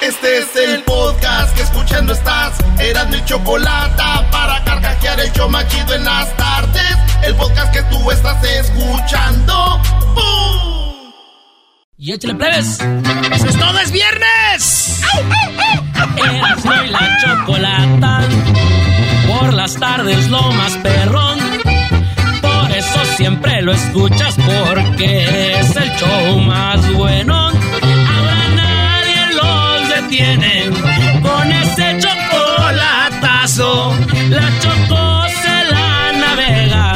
Este es el podcast que escuchando estás. Eran mi chocolate para carcajear el yo machido en las tardes. El podcast que tú estás escuchando. ¡Bum! Y échale plebes. Eso es todo, es viernes. Eras y la chocolata. Por las tardes lo más perrón. Por eso siempre lo escuchas porque es el show más bueno tienen con ese chocolatazo. La chocó se la navega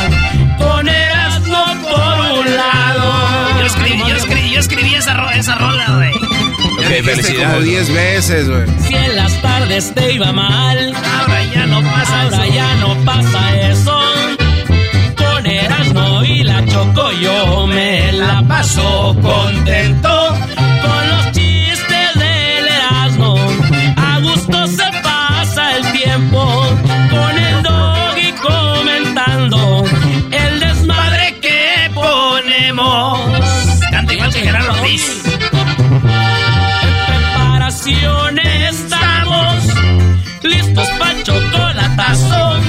con Erasmo por un lado. Yo escribí, yo escribí, yo escribí esa, esa rola, güey. Ok, felicidades. como 10 veces, güey. Si en las tardes te iba mal, ahora ya no pasa ahora ya no pasa eso. Con Erasmo y la choco yo me la paso contento. Estamos listos para chocolatazo.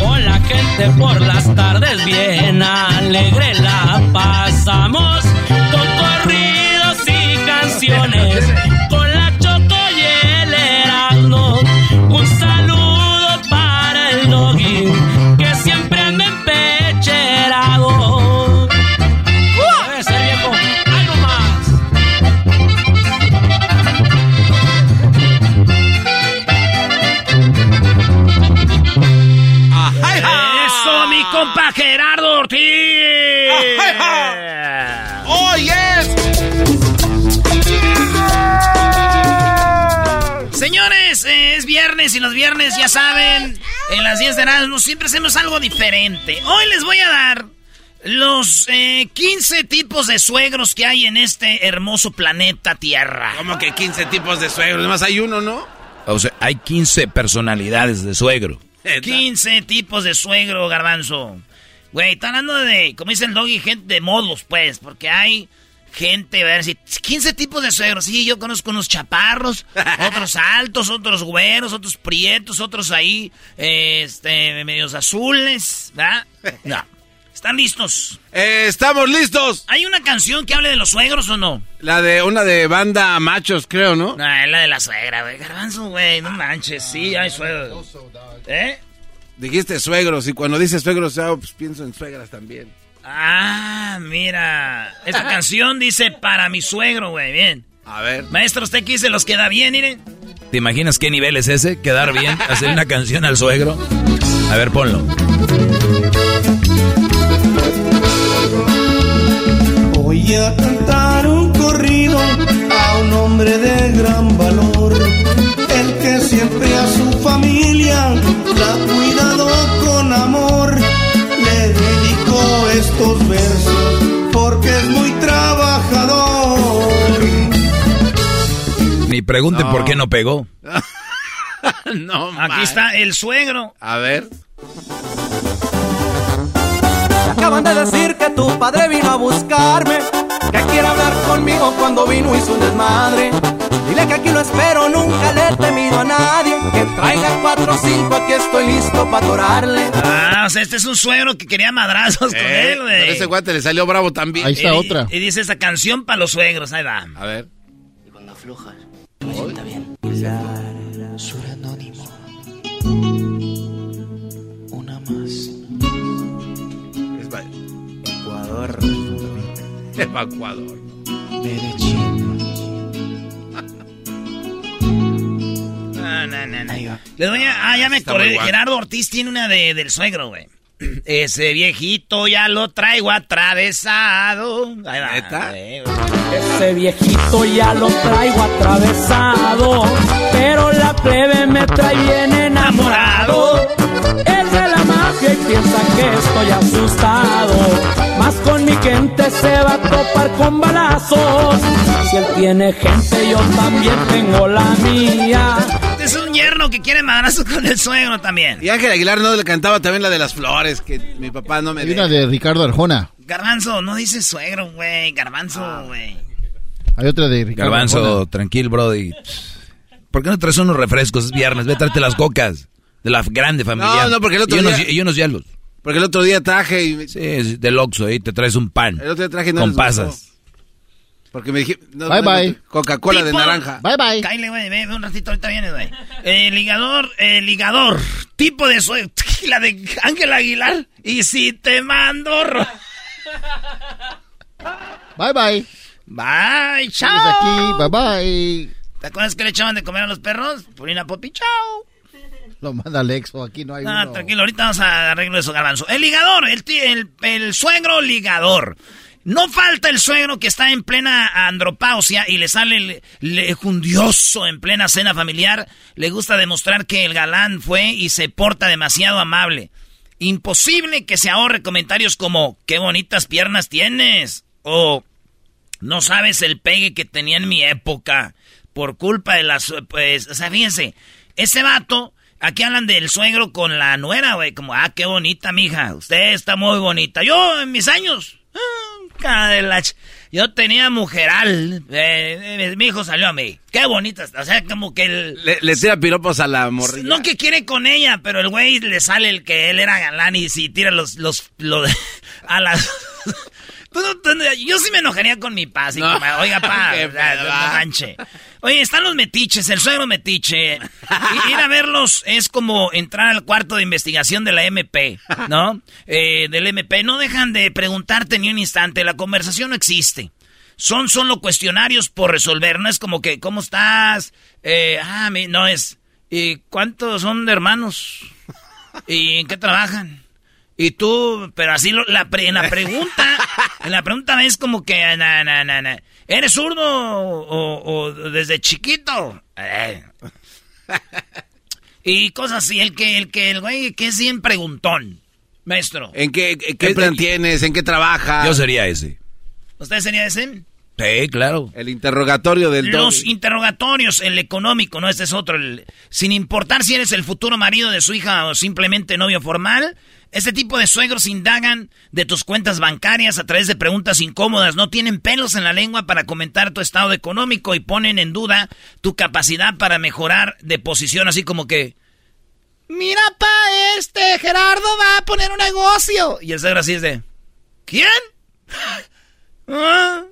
Con la gente por las tardes bien alegre la pasamos. Con corridos y canciones y los viernes, ya saben, en las 10 de Erasmus siempre hacemos algo diferente. Hoy les voy a dar los 15 eh, tipos de suegros que hay en este hermoso planeta Tierra. ¿Cómo que 15 tipos de suegros? Además hay uno, ¿no? O sea, hay 15 personalidades de suegro. 15 tipos de suegro, garbanzo. Güey, están hablando de, como dice el doggy, gente de modos, pues, porque hay gente, a ver si 15 tipos de suegros. Sí, yo conozco unos chaparros, otros altos, otros güeros, otros prietos, otros ahí, este, medios azules, ¿verdad? No. ¿Están listos? Eh, estamos listos. ¿Hay una canción que hable de los suegros o no? La de una de banda machos, creo, ¿no? No, es la de la suegra, güey. Garbanzo, güey, no manches. Sí, hay suegros. ¿Eh? Dijiste suegros y cuando dices suegros, pues pienso en suegras también. Ah, mira. Esta canción dice para mi suegro, güey. Bien. A ver. Maestro, ¿usted qué se los queda bien, miren? ¿Te imaginas qué nivel es ese? ¿Quedar bien? ¿Hacer una canción al suegro? A ver, ponlo. Voy a cantar un corrido a un hombre de gran valor, el que siempre a su familia la ha cuidado con amor estos versos porque es muy trabajador. Ni pregunten por qué no pegó. no, Aquí está el suegro. A ver. Acaban de decir que tu padre vino a buscarme, que quiere hablar conmigo cuando vino y su desmadre. Dile que aquí lo espero, nunca le he temido a nadie. Que traiga cuatro o cinco, aquí estoy listo para atorarle. Ah, o sea, este es un suegro que quería madrazos con eh, él, güey. ese guante le salió bravo también. Ahí está otra. Y dice esa canción para los suegros, ahí va. A ver. Y cuando aflojas, me sienta bien. Suranónimo. Una Evacuador. Medellín. No, no, no, no. Le doy a- ah, ya me acordé. Gerardo Ortiz tiene una de, del suegro, güey. Ese viejito ya lo traigo atravesado. Ahí va. Ese viejito ya lo traigo atravesado, pero la plebe me trae bien enamorado. Es y piensa que estoy asustado. Más con mi gente se va a topar con balazos. Si él tiene gente, yo también tengo la mía. Este es un yerno que quiere madrazo con el suegro también. Y Ángel Aguilar no le cantaba también la de las flores, que mi papá no me Hay deja. una de Ricardo Arjona. Garbanzo, no dices suegro, güey. Garbanzo, güey. Hay otra de Ricardo Garbanzo, Arjona. tranquilo, Brody. ¿Por qué no traes unos refrescos? Es viernes, ve a traerte las cocas. De la grande familia. No, no, porque el otro y unos, día- y unos hielos. Porque el otro día traje y... Sí, es del Oxxo, ahí te traes un pan. El otro día traje no Con pasas. Porque me dije... no, Bye, no, bye. Coca-Cola de naranja. Bye bye. Cállate, güey, ve, ve un ratito, ahorita vienes, güey. Eh, ligador, eh, ligador, tipo de suegro, la de Ángel Aguilar. Y si te mando... Bye bye. Bye, chao. aquí. Bye bye. ¿Te acuerdas que le echaban de comer a los perros? Purina Popi, chao. Lo manda Alexo. Aquí no hay Ah, uno. tranquilo, ahorita vamos a arreglo eso, garbanzo. El ligador, el, el, el suegro ligador. No falta el suegro que está en plena andropausia y le sale el lejundioso en plena cena familiar. Le gusta demostrar que el galán fue y se porta demasiado amable. Imposible que se ahorre comentarios como, qué bonitas piernas tienes. O, no sabes el pegue que tenía en mi época. Por culpa de las... Pues, o sea, fíjense, ese vato... Aquí hablan del suegro con la nuera, güey. Como, ah, qué bonita, mija. Usted está muy bonita. Yo, en mis años... ah, de la Yo tenía mujeral. eh, eh, mi hijo salió a mí. Qué bonita. está. O sea, como que el... Le, le tira piropos a la morrilla. No que quiere con ella, pero el güey le sale el que él era galán y si tira los, los, lo- a las... Tú tú no- Yo sí me enojaría con mi pa, así No. oiga pa, no manche. Oye, están los metiches, el suegro metiche. Ir a verlos es como entrar al cuarto de investigación de la MP, ¿no? Eh, del MP. No dejan de preguntarte ni un instante, la conversación no existe. Son solo cuestionarios por resolver, no es como que, ¿cómo estás? Eh, ah, mi- no es, ¿y cuántos son de hermanos? ¿Y en qué trabajan? Y tú, pero así lo- la pre- en la pregunta, en la pregunta es como que, na, na, na, na, ¿eres zurdo o, o desde chiquito? Eh. Y cosas así, el que, el que, el güey que es bien preguntón, maestro. ¿En qué, qué plan tienes? ¿En qué trabajas? Yo sería ese. ¿Usted sería ese? Sí, claro. El interrogatorio del Los doggy. interrogatorios, el económico, no, este es otro. el- sin importar si eres el futuro marido de su hija o simplemente novio formal, este tipo de suegros indagan de tus cuentas bancarias a través de preguntas incómodas. No tienen pelos en la lengua para comentar tu estado económico y ponen en duda tu capacidad para mejorar de posición, así como que... Mira, pa, este Gerardo va a poner un negocio. Y el suegro así es de... ¿Quién? ¿Ah?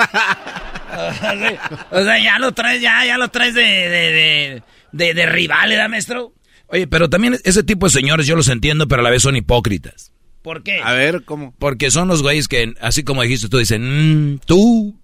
o sea, ya lo traes, ya, ya lo traes de, de, de, de, de rival, ¿verdad, maestro? Oye, pero también ese tipo de señores yo los entiendo, pero a la vez son hipócritas. ¿Por qué? A ver, ¿cómo? Porque son los güeyes que, así como dijiste tú, dicen, "Mm, tú,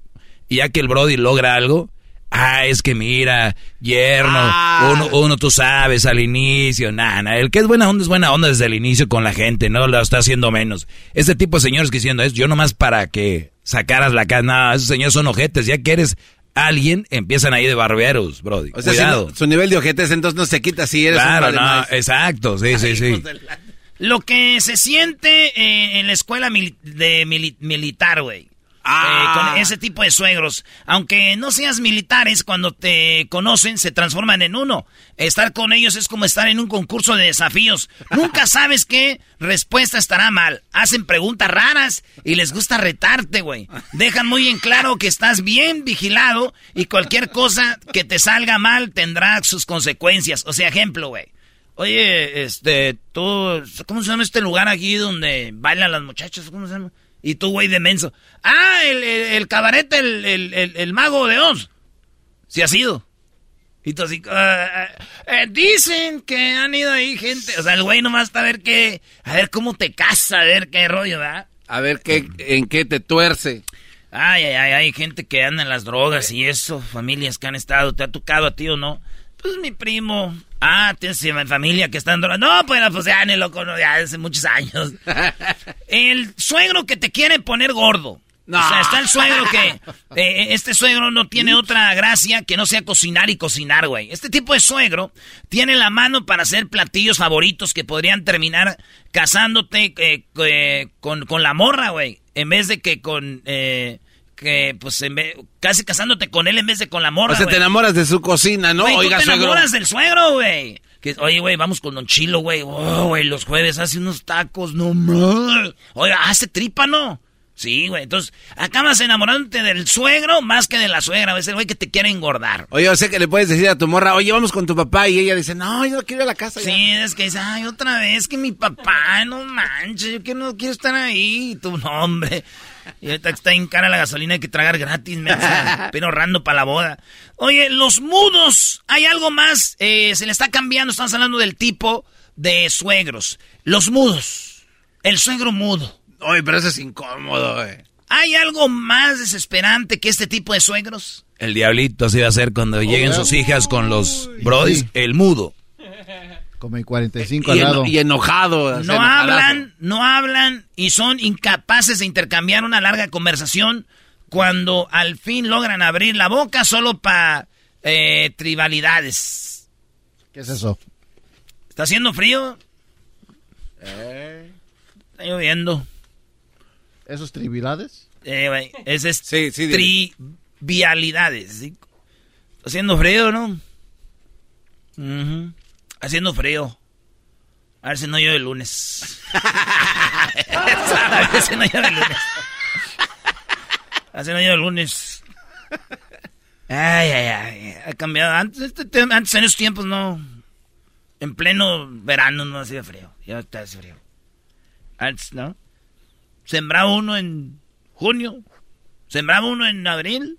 y ya que el Brody logra algo, ah, es que mira, yerno, Ah. uno, uno tú sabes al inicio, nada, nah, el que es buena onda es buena onda desde el inicio con la gente, no lo está haciendo menos. Este tipo de señores que diciendo es, yo nomás para que sacaras la casa, nada, esos señores son ojetes, ya que eres alguien, empiezan ahí de barberos, Brody, O sea, si cuidado. no- su nivel de ojetes entonces no se quita si eres Claro, un no, exacto, sí, sí, sí. Lo que se siente eh, en la escuela mili- de mili- militar, güey. Ah. Eh, con ese tipo de suegros. Aunque no seas militares, cuando te conocen se transforman en uno. Estar con ellos es como estar en un concurso de desafíos. Nunca sabes qué respuesta estará mal. Hacen preguntas raras y les gusta retarte, güey. Dejan muy en claro que estás bien vigilado y cualquier cosa que te salga mal tendrá sus consecuencias. O sea, ejemplo, güey. Oye, este, tú, ¿cómo se llama este lugar aquí donde bailan las muchachas? ¿Cómo se llama? Y tú, güey, de menso. Ah, el, el, el cabaret, el, el, mago de Oz. Sí ha sido. Y tú así, "Ah, eh, dicen que han ido ahí gente. O sea, el güey nomás está a ver qué, a ver cómo te casa, a ver qué rollo, ¿verdad? A ver qué, en qué te tuerce. Ay, ay, ay, hay gente que anda en las drogas y eso, familias que han estado, ¿te ha tocado a ti o no? Pues mi primo. Ah, tienes familia que está en drogas. No, pues, pues ya ni lo conozco, ya hace muchos años. El suegro que te quiere poner gordo. No. O sea, está el suegro que... eh, este suegro no tiene otra gracia que no sea cocinar y cocinar, güey. Este tipo de suegro tiene la mano para hacer platillos favoritos que podrían terminar casándote eh, eh, con, con la morra, güey. En vez de que con... eh, que, pues, en vez- casi casándote con él en vez de con la morra, O sea, te enamoras de su cocina, ¿no? Tú Oiga, te suegro. enamoras del suegro, güey. Oye, güey, vamos con Don Chilo, güey. Oh, güey, los jueves hace unos tacos, no más. Oiga, hace tripa, ¿no? Sí, güey. Entonces, acabas enamorándote del suegro más que de la suegra. Es el güey que te quiere engordar. Oye, yo sé que le puedes decir a tu morra, oye, vamos con tu papá. Y ella dice, no, yo no quiero ir a la casa. ya". Sí, es que dice, ay, otra vez que mi papá, no manches, yo que no quiero estar ahí. Y tu nombre. Y ahorita está en cara la gasolina hay que tragar gratis, me pero ahorrando para la boda. Oye, los mudos, hay algo más, eh, se le está cambiando, estamos hablando del tipo de suegros. Los mudos, el suegro mudo. Oye, pero eso es incómodo, güey. ¿Hay algo más desesperante que este tipo de suegros? El diablito así va a ser cuando lleguen sus hijas con los brodis, Sí. el mudo. Como el 45 Y, al lado. eno- y enojado. No hablan, no hablan y son incapaces de intercambiar una larga conversación cuando al fin logran abrir la boca solo para tribalidades. ¿Qué es eso? ¿Está haciendo frío? Está lloviendo. ¿Esos tribilades? Eh, güey, ese es Sí, sí, trivialidades. ¿sí? Está haciendo frío, ¿no? Haciendo frío. A ver si no llueve el lunes. A ver si no llueve el lunes. A ver si no llueve el lunes. Ay, ay, ay. Ha cambiado. Antes, este te- antes en esos tiempos no. En pleno verano no hacía frío. Ya está hace frío. Antes, ¿no? Sembraba uno en junio. Sembraba uno en abril.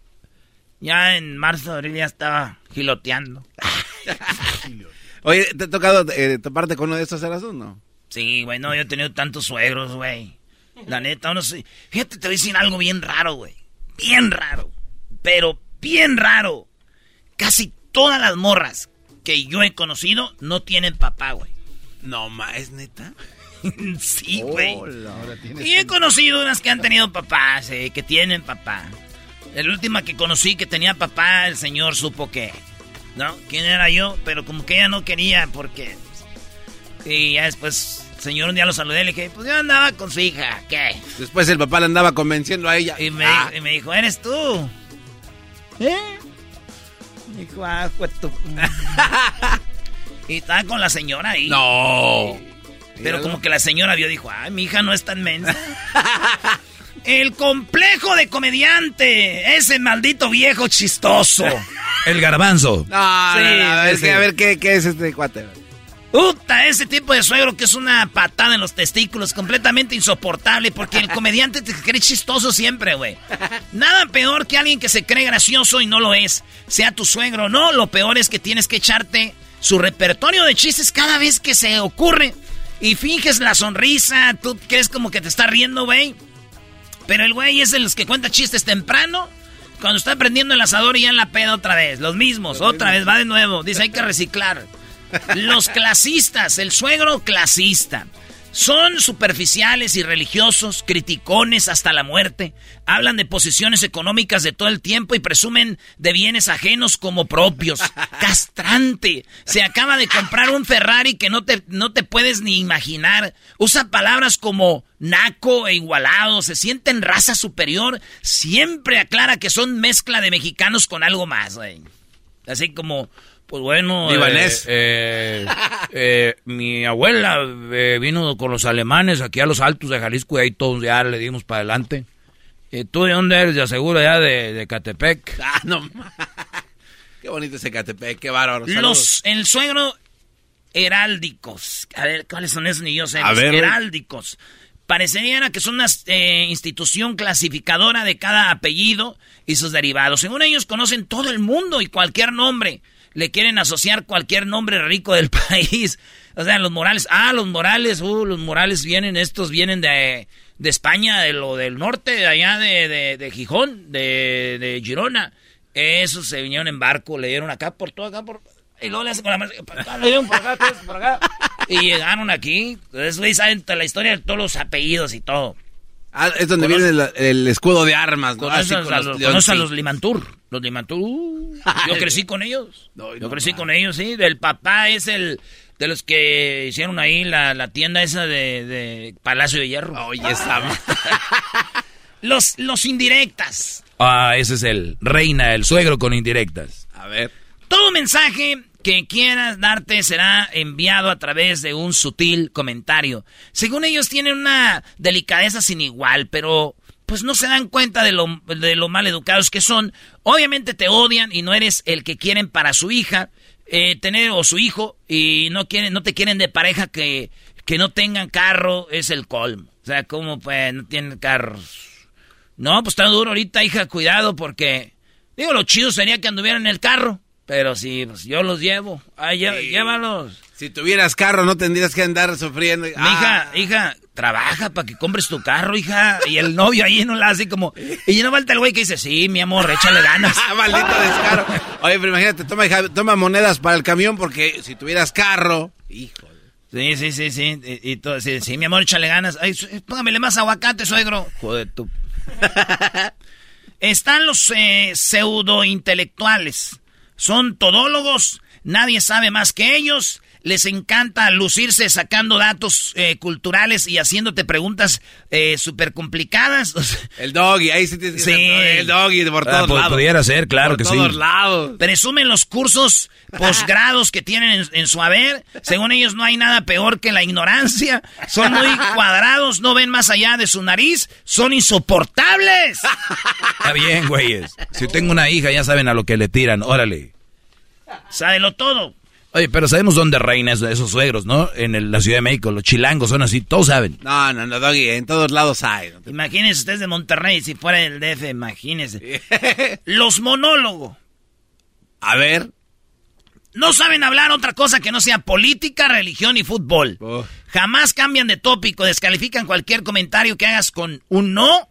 Ya en marzo, abril ya estaba giloteando. Oye, ¿te ha tocado eh, toparte con uno de estos eras no? Sí, güey, no, yo he tenido tantos suegros, güey. La neta, uno sí. Fíjate, te voy a decir algo bien raro, güey. Bien raro. Pero bien raro. Casi todas las morras que yo he conocido no tienen papá, güey. No, ma, ¿es neta? sí, güey. Tienes Y he conocido unas que han tenido papás, eh, que tienen papá. La última que conocí que tenía papá, el señor supo que, ¿no? ¿Quién era yo? Pero como que ella no quería porque... Y ya después, el señor un día lo saludé y le dije, pues yo andaba con su hija, ¿qué? Después el papá le andaba convenciendo a ella. Y me, Ah, y me dijo, ¿eres tú? ¿Eh? Me dijo, ah, pues tú. y estaba con la señora ahí. no. Pero como que la señora vio, dijo, ay, mi hija no es tan mensa. El complejo de comediante, ese maldito viejo chistoso. El garbanzo. No, Sí, no, no, sí, es que sí. a ver ¿qué, qué es este cuate. Puta, ese tipo de suegro que es una patada en los testículos, completamente insoportable, porque el comediante te cree chistoso siempre, güey. Nada peor que alguien que se cree gracioso y no lo es, sea tu suegro o no, lo peor es que tienes que echarte su repertorio de chistes cada vez que se ocurre y finges la sonrisa, tú crees como que te está riendo, güey. Pero el güey es de los que cuenta chistes temprano. Cuando está prendiendo el asador y ya en la peda otra vez. Los mismos, otra vez, va de nuevo. Dice, hay que reciclar. Los clasistas, el suegro clasista. Son superficiales y religiosos, criticones hasta la muerte. Hablan de posiciones económicas de todo el tiempo y presumen de bienes ajenos como propios. Castrante. Se acaba de comprar un Ferrari que no te, no te puedes ni imaginar. Usa palabras como naco e igualado. Se siente en raza superior. Siempre aclara que son mezcla de mexicanos con algo más, güey. Así como, pues bueno. Libanés. Eh, eh, eh, mi abuela eh, vino con los alemanes aquí a los altos de Jalisco y ahí todos ya le dimos para adelante. ¿Y tú de dónde eres? De aseguro ya de, de Catepec. Ah, no. Qué bonito ese Catepec, qué bárbaro. Los, el suegro heráldicos. A ver, ¿cuáles son esos ni yo sé? A Los ver. heráldicos. Parecería que son una eh, institución clasificadora de cada apellido y sus derivados. Según ellos conocen todo el mundo y cualquier nombre. Le quieren asociar cualquier nombre rico del país. O sea, los Morales, ah, los Morales, uh, los Morales vienen, estos vienen de, de España, de lo del norte, de allá de, de, de Gijón, de, de Girona. Esos se vinieron en barco, le dieron acá por todo, acá por... Y luego le hacen con la mano, le dieron por acá, por acá. Y llegaron aquí. Entonces, güey, saben la historia de todos los apellidos y todo. Ah, es donde viene el, el escudo de armas, ¿no? Así con a, los a Limantur. Los Limantur. uh, yo crecí con ellos. No, yo no crecí con ellos, sí. Del papá es el de los que hicieron ahí la, la tienda esa de, de Palacio de Hierro. Oye, esa... Los, los indirectas. Ah, ese es el reina, el suegro con indirectas. A ver. Todo mensaje que quieras darte será enviado a través de un sutil comentario. Según ellos tienen una delicadeza sin igual, pero pues no se dan cuenta de lo, de lo mal educados que son. Obviamente te odian y no eres el que quieren para su hija, eh, tener o su hijo, y no quieren, no te quieren de pareja que, que no tengan carro, es el colmo. O sea, como pues no tienen carros. No, pues está duro ahorita, hija, cuidado, porque... Digo, lo chido sería que anduvieran en el carro. Pero sí, pues yo los llevo. Ay, Sí. llévalos. Si tuvieras carro, no tendrías que andar sufriendo. Mi Ah, hija, hija, trabaja para que compres tu carro, hija. Y el novio ahí no la hace como... Y no falta el güey que dice, sí, mi amor, échale ganas. Ah, maldito descaro. Oye, pero imagínate, toma, hija, toma monedas para el camión porque si tuvieras carro, hijo. Sí, sí, sí, sí. Y, y todo, sí, sí, mi amor, échale ganas. Ay, póngamele más aguacate, suegro. Joder, tú. Están los eh, pseudo-intelectuales. Son todólogos, nadie sabe más que ellos. Les encanta lucirse sacando datos eh, culturales y haciéndote preguntas eh, súper complicadas. El doggy, ahí sí que Sí. El doggy por Ah, todos pu- lados. pudiera ser, claro por que sí. todos lados. Presumen los cursos posgrados que tienen en, en su haber. Según ellos no hay nada peor que la ignorancia. Son muy cuadrados, no ven más allá de su nariz. Son insoportables. Está bien, güeyes. Si tengo una hija, ya saben a lo que le tiran. Órale. Sábelo todo. Oye, pero sabemos dónde reinan esos, esos suegros, ¿no? En el- la Ciudad de México. Los chilangos son así, todos saben. No, no, no, doggy, en todos lados hay. no te- Imagínense ustedes de Monterrey, si fuera del DF, imagínense. Los monólogos. A ver. No saben hablar otra cosa que no sea política, religión y fútbol. Uf. Jamás cambian de tópico, descalifican cualquier comentario que hagas con un no.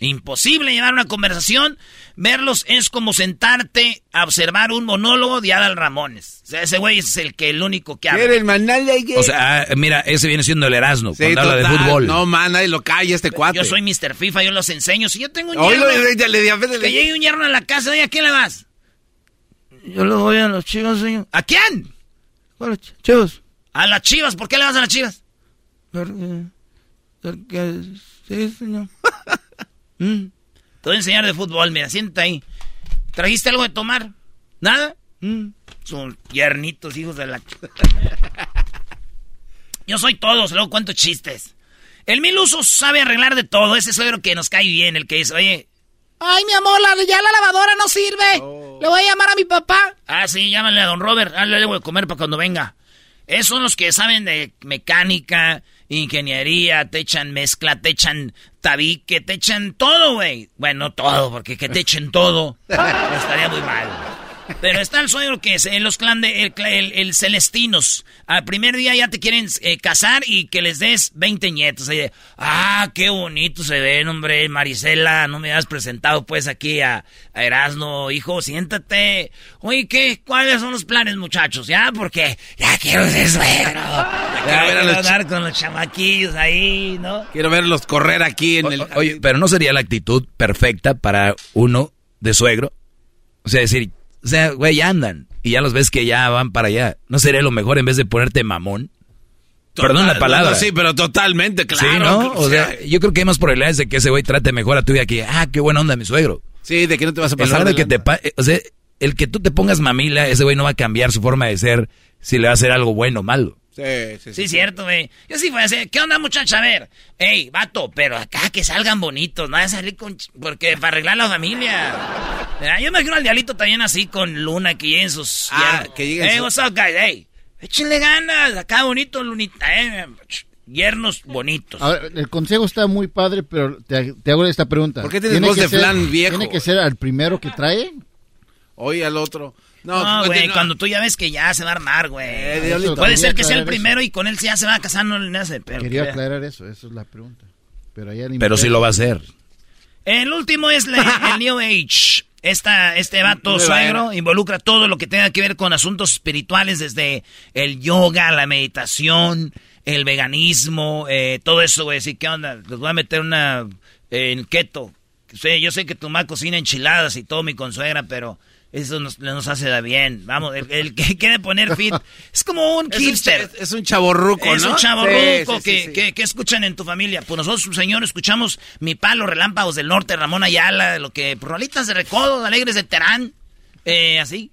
Imposible llevar una conversación. Verlos es como sentarte a observar un monólogo de Adal Ramones. O sea, ese güey es el que el único que habla. ¿Quiere el manal de O sea, ah, mira, ese viene siendo el Erasmo, Sí, cuando habla de fútbol. No, man, nadie lo calla este cuate. Yo soy Mr. FIFA, yo los enseño. Si yo tengo un yerno, le- que llegue un yerno a la casa, oye, ¿a quién le vas? Yo le voy a los chivas, señor. ¿A quién? A los chivas. A las chivas, ¿por qué le vas a las chivas? Porque, porque sí, señor. Mm. Te voy a enseñar de fútbol, mira, siéntate ahí. ¿Trajiste algo de tomar? ¿Nada? Mm. Son piernitos, hijos de la... Yo soy todos, luego cuento chistes. El mil usos sabe arreglar de todo, ese suegro que nos cae bien, el que dice, oye... Ay, mi amor, la- ya la lavadora no sirve. Le voy a llamar a mi papá. Ah, sí, llámale a don Robert. Ah, le debo de comer para cuando venga. Esos son los que saben de mecánica, ingeniería, te echan mezcla, te echan tabique, te echan todo, güey. Bueno, no todo, porque que te echen todo estaría muy mal. Pero está el suegro que es en los clan de el, el- el Celestinos. Al primer día ya te quieren eh, casar y que les des 20 nietos. Ah, qué bonito se ven, hombre, Marisela. No me has presentado pues aquí a, a Erasmo, hijo, siéntate. Oye, ¿qué? ¿Cuáles son los planes, muchachos? Ya, porque ya quiero ser suegro. Ya ver a quiero los andar con los chamaquillos ahí, ¿no? Quiero verlos correr aquí en O- el... Oye, pero ¿no sería la actitud perfecta para uno de suegro? O sea, decir, o sea, güey, ya andan. Y ya los ves que ya van para allá. ¿No sería lo mejor en vez de ponerte mamón? Perdón la palabra. no, sí, pero totalmente, claro. sí, ¿no? o sea, yo creo que hay más probabilidades de que ese güey trate mejor a tu vida que, ah, qué buena onda mi suegro. sí, de que no te vas a pasar de que te... pa- O sea, el que tú te pongas mamila, ese güey no va a cambiar su forma de ser si le va a hacer algo bueno o malo. Sí, sí, Sí, cierto, güey. Yo sí fui a hacer, ¿qué onda, muchacha? A ver, ey, vato, pero acá que salgan bonitos, no vayan a salir con... ch- Porque para arreglar la familia. Mira, Yo me imagino al dialito también así con Luna, que lleguen sus... Ah, yernos. que lleguen Hey, what's up, guys? Hey, échenle ganas, acá bonito, Lunita, eh. Yernos bonitos. A ver, el consejo está muy padre, pero te, te hago esta pregunta. ¿Por qué tienes ¿Tiene voz que de ser- flan viejo? ¿Tiene que ser al primero que trae? Oye, al otro. No, güey, cuando tú ya ves que ya se va a armar, güey. Puede ser que sea el primero y con él ya se va a casar, no le hace. Pero Quería aclarar eso, eso es la pregunta. Pero, allá pero sí lo va a hacer. El último es la- el New Age. Esta, este vato suegro involucra todo lo que tenga que ver con asuntos espirituales, desde el yoga, la meditación, el veganismo, eh, todo eso, güey. Así que onda, les voy a meter una eh, en keto. Sí, yo sé que tu mamá cocina enchiladas y todo mi consuegra, pero eso nos, nos hace da bien. Vamos, el, el que quiere poner fit es como un hipster. es un chavorruco, Es un chavorruco Sí, sí, que, sí, que- que escuchan en tu familia. Pues nosotros, señor, escuchamos Mi Palo, Relámpagos del Norte, Ramón Ayala, lo que, pues, rolitas de recodo, alegres de Terán, eh, así.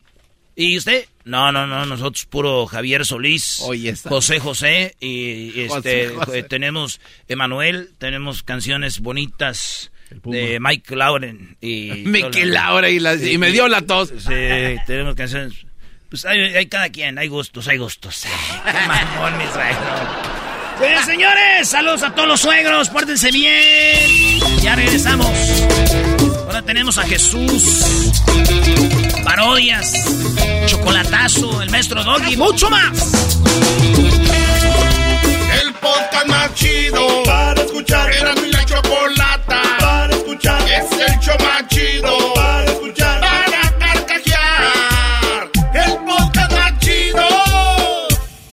¿Y usted? No, no, no, nosotros puro Javier Solís, Oye. José José, y, este, José. eh, tenemos Emanuel, tenemos canciones bonitas de Mike Lauren. Y Mike Laura y, la- y me dio la tos. Sí, tenemos canciones. Pues hay, hay cada quien, hay gustos, hay gustos. Qué mamón, mi suegro. Pues señores, saludos a todos los suegros, pórtense bien. Ya regresamos. Ahora tenemos a Jesús, parodias, chocolatazo, el maestro Doggy, mucho más. El podcast más chido para escuchar. Era mi la escuchar. Es el show más chido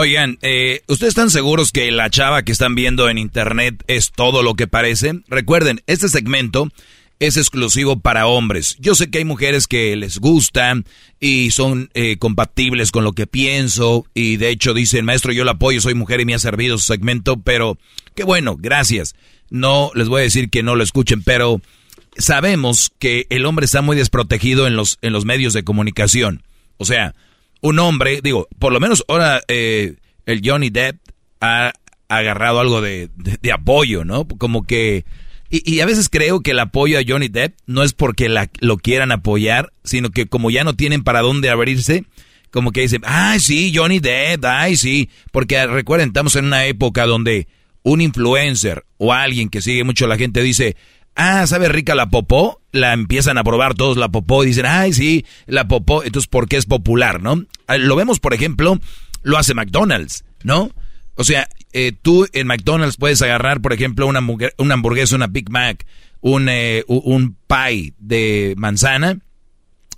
Oigan, eh, ¿ustedes están seguros que la chava que están viendo en internet es todo lo que parece? Recuerden, este segmento es exclusivo para hombres. Yo sé que hay mujeres que les gustan y son eh, compatibles con lo que pienso y de hecho dicen, maestro, yo la apoyo, soy mujer y me ha servido su segmento, pero qué bueno, gracias. No les voy a decir que no lo escuchen, pero sabemos que el hombre está muy desprotegido en los, en los medios de comunicación. O sea, un hombre, digo, por lo menos ahora eh, el Johnny Depp ha agarrado algo de, de- apoyo, ¿no? Como que... Y, y a veces creo que el apoyo a Johnny Depp no es porque la- lo quieran apoyar, sino que como ya no tienen para dónde abrirse, como que dicen, ay sí, Johnny Depp, ay sí, porque recuerden, estamos en una época donde un influencer o alguien que sigue mucho a la gente dice, ah, ¿sabe rica la popó? La empiezan a probar todos la popó y dicen, ay, sí, la popó, entonces, ¿por qué es popular, no? Ah, Lo vemos, por ejemplo, lo hace McDonald's, ¿no? O sea, eh, tú en McDonald's puedes agarrar, por ejemplo, una, una hamburguesa, una Big Mac, un, eh, un pie de manzana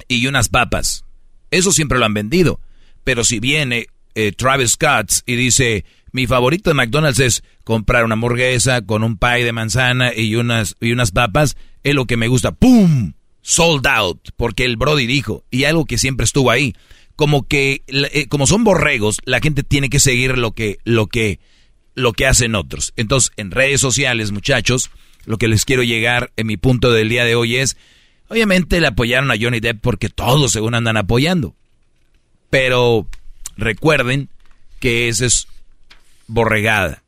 y unas papas. Eso siempre lo han vendido. Pero si viene eh, Travis Scott y dice, mi favorito de McDonald's es comprar una hamburguesa con un pie de manzana y unas, y unas papas, es lo que me gusta. ¡Pum! Sold out. Porque el Brody dijo, y algo que siempre estuvo ahí, como que, eh, como son borregos, la gente tiene que seguir lo que, lo que, lo que hacen otros. Entonces, en redes sociales, muchachos, lo que les quiero llegar en mi punto del día de hoy es, obviamente le apoyaron a Johnny Depp porque todos según andan apoyando. Pero recuerden que esa es borregada.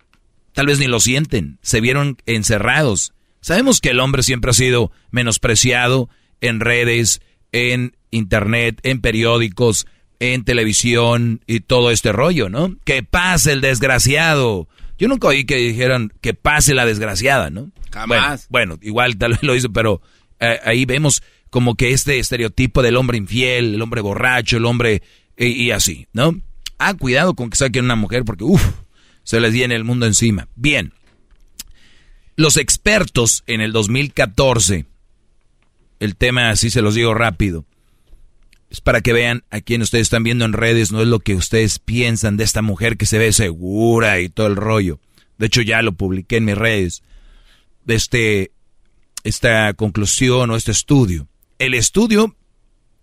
Tal vez ni lo sienten, se vieron encerrados. Sabemos que el hombre siempre ha sido menospreciado en redes, en internet, en periódicos, en televisión y todo este rollo, ¿no? Que pase el desgraciado. Yo nunca oí que dijeran que pase la desgraciada, ¿no? Jamás. Bueno, igual tal vez lo hizo, pero eh, ahí vemos como que este estereotipo del hombre infiel, el hombre borracho, el hombre y, y así, ¿no? Ah, cuidado con que saquen una mujer porque, uff, se les viene el mundo encima. Bien. Los expertos en el 2014, el tema así se los digo rápido, es para que vean a quien ustedes están viendo en redes, no es lo que ustedes piensan de esta mujer que se ve segura y todo el rollo. De hecho, ya lo publiqué en mis redes. Este, esta conclusión o este estudio. El estudio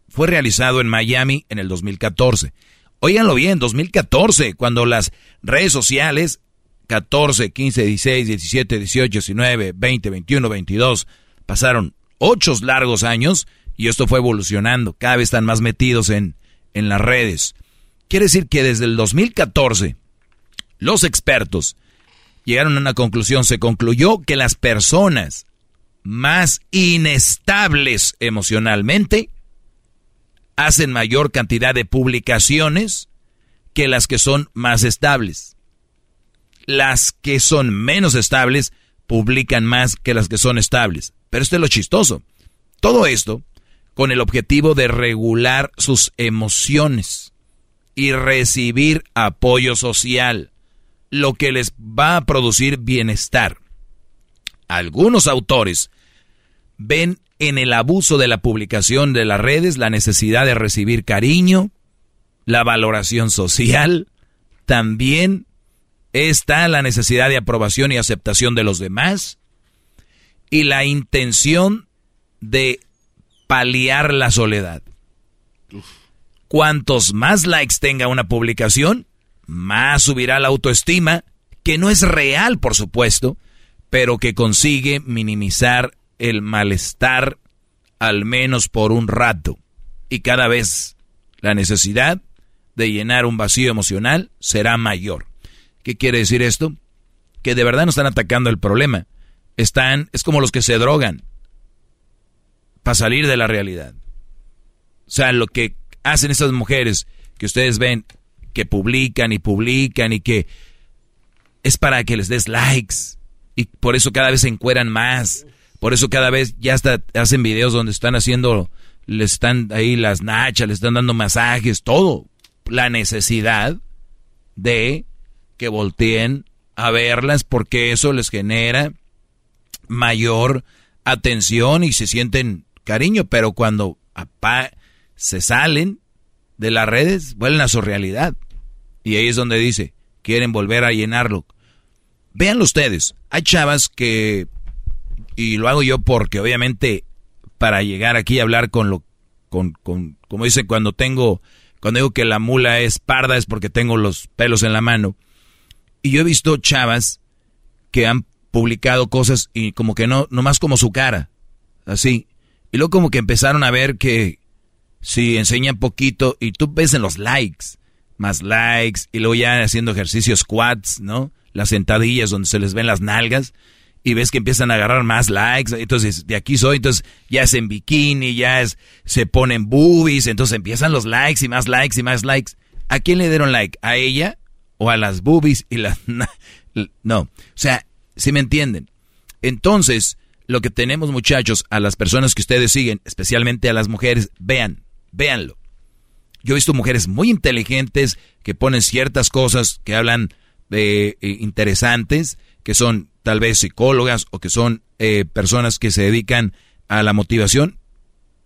fue realizado en Miami en el 2014. Óiganlo bien, 2014, cuando las redes sociales, 14, 15, 16, 17, 18, 19, 20, 21, 22, pasaron ocho largos años y esto fue evolucionando. Cada vez están más metidos en, en las redes. Quiere decir que desde el 2014, los expertos llegaron a una conclusión. Se concluyó que las personas más inestables emocionalmente hacen mayor cantidad de publicaciones que las que son más estables. Las que son menos estables publican más que las que son estables. Pero esto es lo chistoso. Todo esto con el objetivo de regular sus emociones y recibir apoyo social, lo que les va a producir bienestar. Algunos autores ven en el abuso de la publicación de las redes la necesidad de recibir cariño, la valoración social, también está la necesidad de aprobación y aceptación de los demás y la intención de paliar la soledad. Cuantos más likes tenga una publicación, más subirá la autoestima, que no es real, por supuesto, pero que consigue minimizar el malestar al menos por un rato. Y cada vez la necesidad de llenar un vacío emocional será mayor. ¿Qué quiere decir esto? Que de verdad no están atacando el problema. Están, es como los que se drogan para salir de la realidad. O sea, lo que hacen esas mujeres que ustedes ven, que publican y publican y que es para que les des likes. Y por eso cada vez se encueran más. Por eso cada vez ya hasta hacen videos donde están haciendo, les están ahí las nachas, les están dando masajes, todo. La necesidad de que volteen a verlas porque eso les genera mayor atención y se sienten cariño, pero cuando se salen de las redes, vuelven a su realidad. Y ahí es donde dice, quieren volver a llenarlo. Véanlo ustedes, hay chavas que, y lo hago yo porque obviamente para llegar aquí a hablar con lo, con, con, como dice cuando tengo, cuando digo que la mula es parda es porque tengo los pelos en la mano. Y yo he visto chavas que han publicado cosas y como que no, nomás como su cara, así. Y luego como que empezaron a ver que si enseñan poquito y tú ves en los likes, más likes, y luego ya haciendo ejercicios squats, ¿no? Las sentadillas donde se les ven las nalgas, y ves que empiezan a agarrar más likes, entonces de aquí soy, entonces ya es en bikini, ya es, se ponen boobies, entonces empiezan los likes y más likes y más likes. ¿A quién le dieron like? ¿A ella? ¿O a las boobies y las... No, o sea, si me entienden. Entonces, lo que tenemos muchachos, a las personas que ustedes siguen, especialmente a las mujeres, vean, véanlo. Yo he visto mujeres muy inteligentes que ponen ciertas cosas que hablan de eh, interesantes, que son tal vez psicólogas o que son eh, personas que se dedican a la motivación.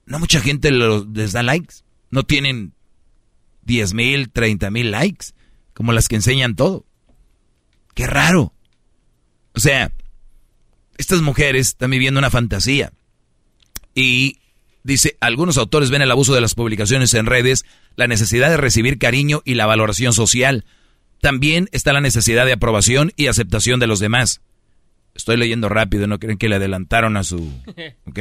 No mucha gente les da likes. No tienen 10 mil, 30 mil likes, como las que enseñan todo. Qué raro. O sea, estas mujeres están viviendo una fantasía. Y Dice, algunos autores ven el abuso de las publicaciones en redes, la necesidad de recibir cariño y la valoración social. También está la necesidad de aprobación y aceptación de los demás. Estoy leyendo rápido, no creen que le adelantaron a su... ¿Ok?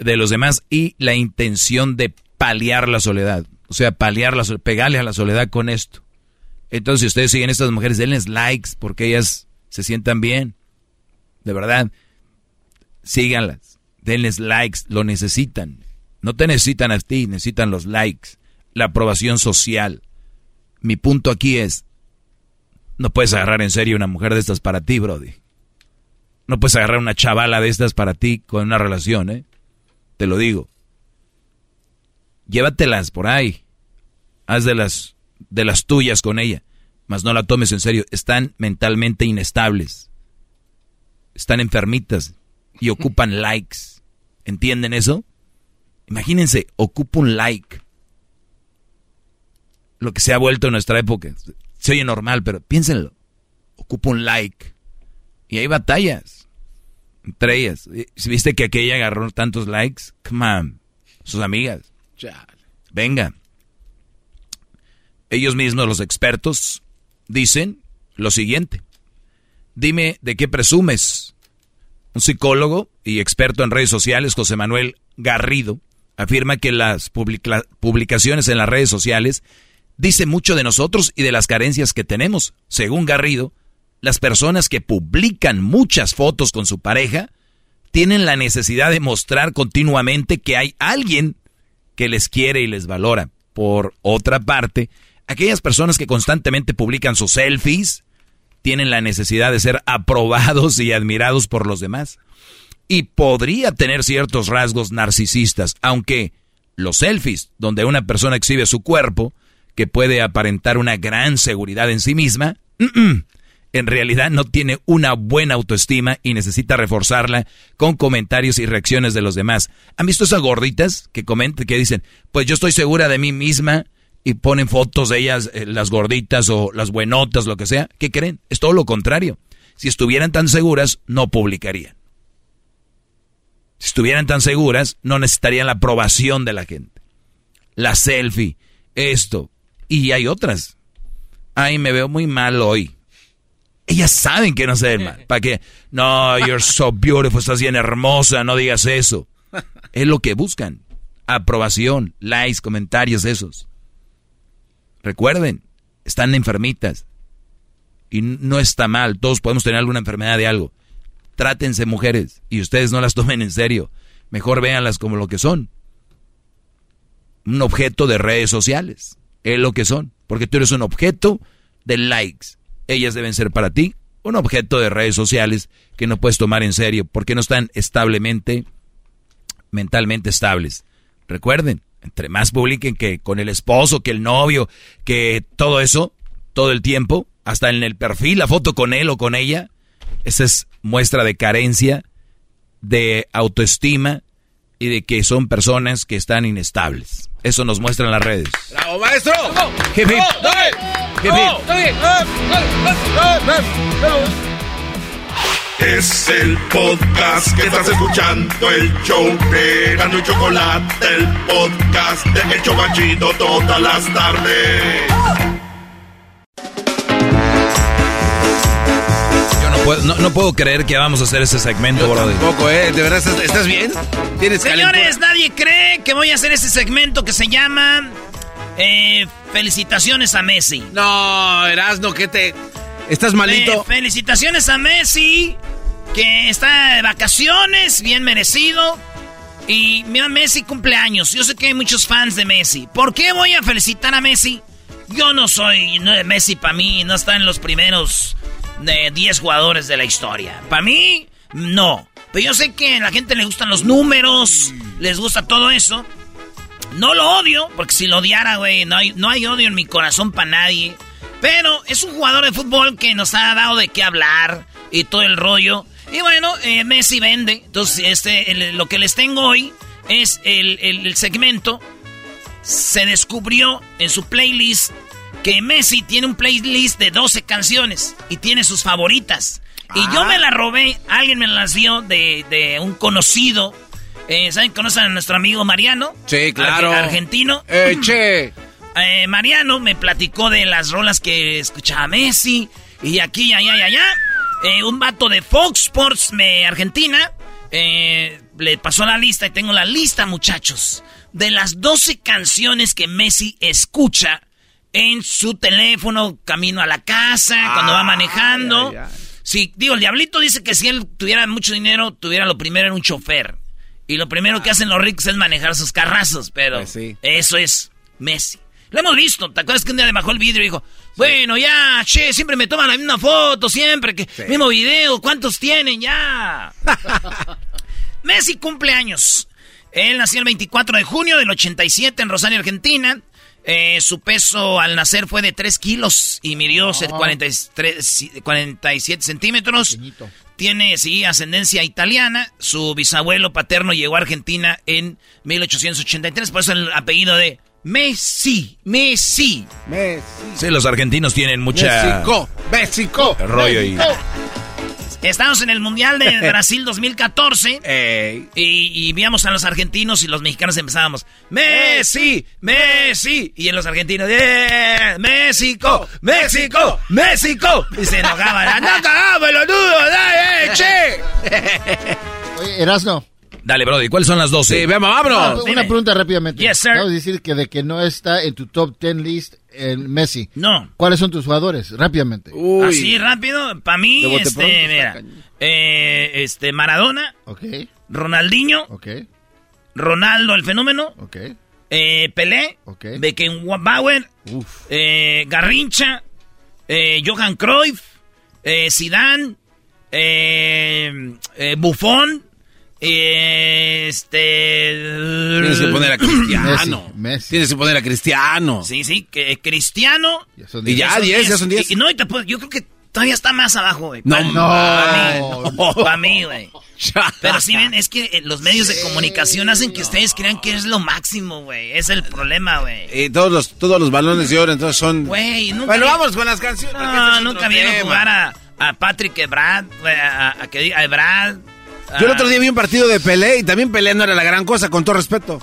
De los demás y la intención de paliar la soledad. O sea, paliar la soledad, pegarle a la soledad con esto. Entonces, si ustedes siguen a estas mujeres, denles likes porque ellas se sientan bien. De verdad, síganlas. Denles likes, lo necesitan. No te necesitan a ti, necesitan los likes, la aprobación social. Mi punto aquí es, no puedes agarrar en serio una mujer de estas para ti, Brody. No puedes agarrar una chavala de estas para ti con una relación, ¿eh? Te lo digo. Llévatelas por ahí. Haz de las, de las tuyas con ella. Mas no la tomes en serio. Están mentalmente inestables. Están enfermitas y ocupan likes. ¿Entienden eso? Imagínense, ocupa un like. Lo que se ha vuelto en nuestra época. Se oye normal, pero piénsenlo. Ocupa un like. Y hay batallas. Entre ellas. Si viste que aquella agarró tantos likes, come on. Sus amigas. Venga. Ellos mismos, los expertos, dicen lo siguiente. Dime de qué presumes. Un psicólogo y experto en redes sociales, José Manuel Garrido, afirma que las publicaciones en las redes sociales dicen mucho de nosotros y de las carencias que tenemos. Según Garrido, las personas que publican muchas fotos con su pareja tienen la necesidad de mostrar continuamente que hay alguien que les quiere y les valora. Por otra parte, aquellas personas que constantemente publican sus selfies tienen la necesidad de ser aprobados y admirados por los demás. Y podría tener ciertos rasgos narcisistas, aunque los selfies, donde una persona exhibe su cuerpo, que puede aparentar una gran seguridad en sí misma, en realidad no tiene una buena autoestima y necesita reforzarla con comentarios y reacciones de los demás. ¿Han visto esas gorditas que comentan, que dicen, pues yo estoy segura de mí misma y ponen fotos de ellas, eh, las gorditas o las buenotas, lo que sea? ¿Qué creen? Es todo lo contrario. Si estuvieran tan seguras, no publicarían. Si estuvieran tan seguras, no necesitarían la aprobación de la gente. La selfie, esto. Y hay otras. Ay, me veo muy mal hoy ellas saben que no se ven mal. ¿Para qué? No, you're so beautiful, estás bien hermosa, no digas eso. Es lo que buscan. Aprobación, likes, comentarios, esos. Recuerden, están enfermitas. Y no está mal, todos podemos tener alguna enfermedad de algo. Trátense mujeres y ustedes no las tomen en serio. Mejor véanlas como lo que son. Un objeto de redes sociales. Es lo que son. Porque tú eres un objeto de likes ellas deben ser para ti un objeto de redes sociales que no puedes tomar en serio porque no están establemente, mentalmente estables. Recuerden, entre más publiquen que con el esposo, que el novio, que todo eso, todo el tiempo, hasta en el perfil, la foto con él o con ella, esa es muestra de carencia, de autoestima y de que son personas que están inestables. Eso nos muestran las redes. ¡Bravo, maestro! Hip, hip. Hip, Es el podcast que estás escuchando, el show de Gano y Chocolate, el podcast de El Chocachito todas las tardes. Puedo, no, no puedo creer que vamos a hacer ese segmento, Yo tampoco, ¿eh? ¿De verdad estás, estás bien? ¿Tienes Señores, nadie cree que voy a hacer este segmento que se llama eh, Felicitaciones a Messi. No, Erasno, que te... ¿Estás malito? Eh, felicitaciones a Messi, que está de vacaciones, bien merecido. Y mira, Messi cumpleaños. Yo sé que hay muchos fans de Messi. ¿Por qué voy a felicitar a Messi? Yo no soy no, Messi para mí, no está en los primeros de 10 jugadores de la historia. Para mí, no. Pero yo sé que a la gente le gustan los números, les gusta todo eso. No lo odio, porque si lo odiara, güey, no hay, no hay odio en mi corazón para nadie. Pero es un jugador de fútbol que nos ha dado de qué hablar y todo el rollo. Y bueno, eh, Messi vende. Entonces, este, el- lo que les tengo hoy es el, el- el segmento. Se descubrió en su playlist que Messi tiene un playlist de 12 canciones y tiene sus favoritas. Y yo me la robé, alguien me las dio de, de un conocido Eh, ¿Saben? ¿Conocen a nuestro amigo Mariano? Sí, claro. Arge- argentino. Eh, che. Eh, Mariano me platicó de las rolas que escuchaba Messi. Y aquí, allá, allá, allá. Eh, un vato de Fox Sports me, Argentina eh, le pasó la lista y tengo la lista, muchachos. De las 12 canciones que Messi escucha en su teléfono, camino a la casa, cuando va manejando. Sí, digo, el diablito dice que si él tuviera mucho dinero, tuviera lo primero en un chofer. Y lo primero que hacen los ricos es manejar sus carrazos, pero eso es Messi. Lo hemos visto, ¿te acuerdas que un día le bajó el vidrio y dijo, bueno, ya, che, siempre me toman la misma foto, siempre, que mismo video, ¿cuántos tienen ya? Messi cumple años. Él nació el 24 de junio del 87 en Rosario, Argentina. Eh, su peso al nacer fue de 3 kilos y midió 43 47 centímetros. Tiene, sí, ascendencia italiana. Su bisabuelo paterno llegó a Argentina en 1883, por eso el apellido de Messi. Messi. Sí, los argentinos tienen mucha... México, México. Rollo y-. Estamos en el Mundial de Brasil 2014. Ey. Y, y víamos a los argentinos y los mexicanos empezábamos. Messi, Messi. Y en los argentinos, ¡eh! México, México, México. Y se enojaban. ¡Anda cagado, pelotudo! ¡Dale, che! Oye, Erasno. Dale, Brody, ¿cuáles son las 12? Sí, veamos, vámonos. Una pregunta rápidamente. Yes, sir. Acabas de decir que de que no está en tu top 10 list el Messi. No. ¿Cuáles son tus jugadores? Rápidamente. Así rápido, para mí, este, pronto mira, eh, este, Maradona, Ok, Ronaldinho, ok, Ronaldo el fenómeno, ok. eh, Pelé, Ok. Beckenbauer, eh, Garrincha, eh, Johan Cruyff, eh, Zidane, eh, eh, Buffon, eh, este... Tienes que poner a Cristiano. Messi. Tienes que poner a Cristiano. Sí, sí, que Cristiano. son Y ya, 10, ya son 10. Y, y no, y te puedo- yo creo que todavía está más abajo, güey. No, Pa- no. Para mí, pa' mí, güey. Pero si ven, es que eh, los medios de comunicación hacen que ustedes crean que es lo máximo, güey. Es el problema, güey. Y todos los, todos los balones de oro, entonces son... Güey, nunca Bueno, vi- vamos con las canciones. este No, es nunca vieron jugar a, a Patrick Ebrard, a, a, a Ebrard. Yo el otro día vi un partido de Pelé y también Pelé no era la gran cosa, con todo respeto.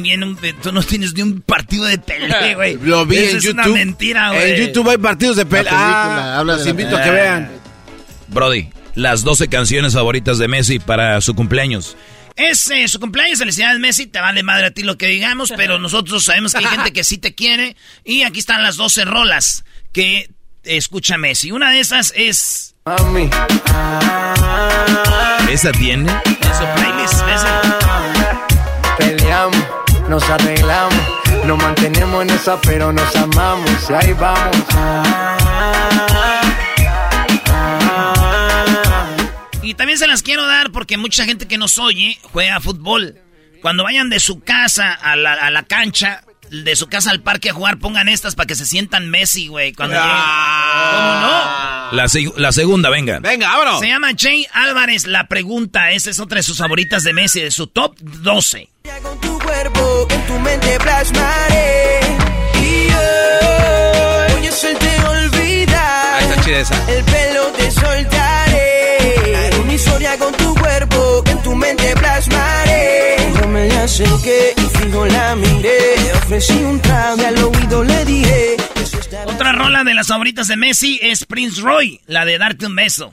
Viene un- tú no tienes ni un partido de Pelé, güey. Lo vi Eso en es YouTube. una mentira, güey. En YouTube hay partidos de Pelé. Ah, los invito a que vean. Brody, las 12 canciones favoritas de Messi para su cumpleaños. Es eh, su cumpleaños, felicidades Messi, te vale madre a ti lo que digamos, pero nosotros sabemos que hay gente que sí te quiere. Y aquí están las 12 rolas que escucha Messi. Una de esas es... Mami. ¿Esa tiene? En su playlist, Messi. Peleamos, nos arreglamos, nos mantenemos en esa, pero nos amamos y ahí vamos. Y también se las quiero dar porque mucha gente que nos oye juega fútbol. Cuando vayan de su casa a la, a la cancha, de su casa al parque a jugar, pongan estas para que se sientan Messi, güey. Cuando lleguen. ¿Cómo no? La, seg- la segunda, venga. Venga, vámonos. Se llama Jay Álvarez, la pregunta. Esa es otra de sus favoritas de Messi, de su top 12. Con tu cuerpo, en tu mente plasmaré. Y yo, hoy te olvidar. Ahí está chida esa. El pelo te soltaré. Haré una historia con tu cuerpo, que en tu mente plasmaré. Me la acerqué y fijo la miré. Ofrecí un trago y al oído le dije. "Eso está Otra rola de las favoritas de Messi es Prince Roy, la de Darte un beso.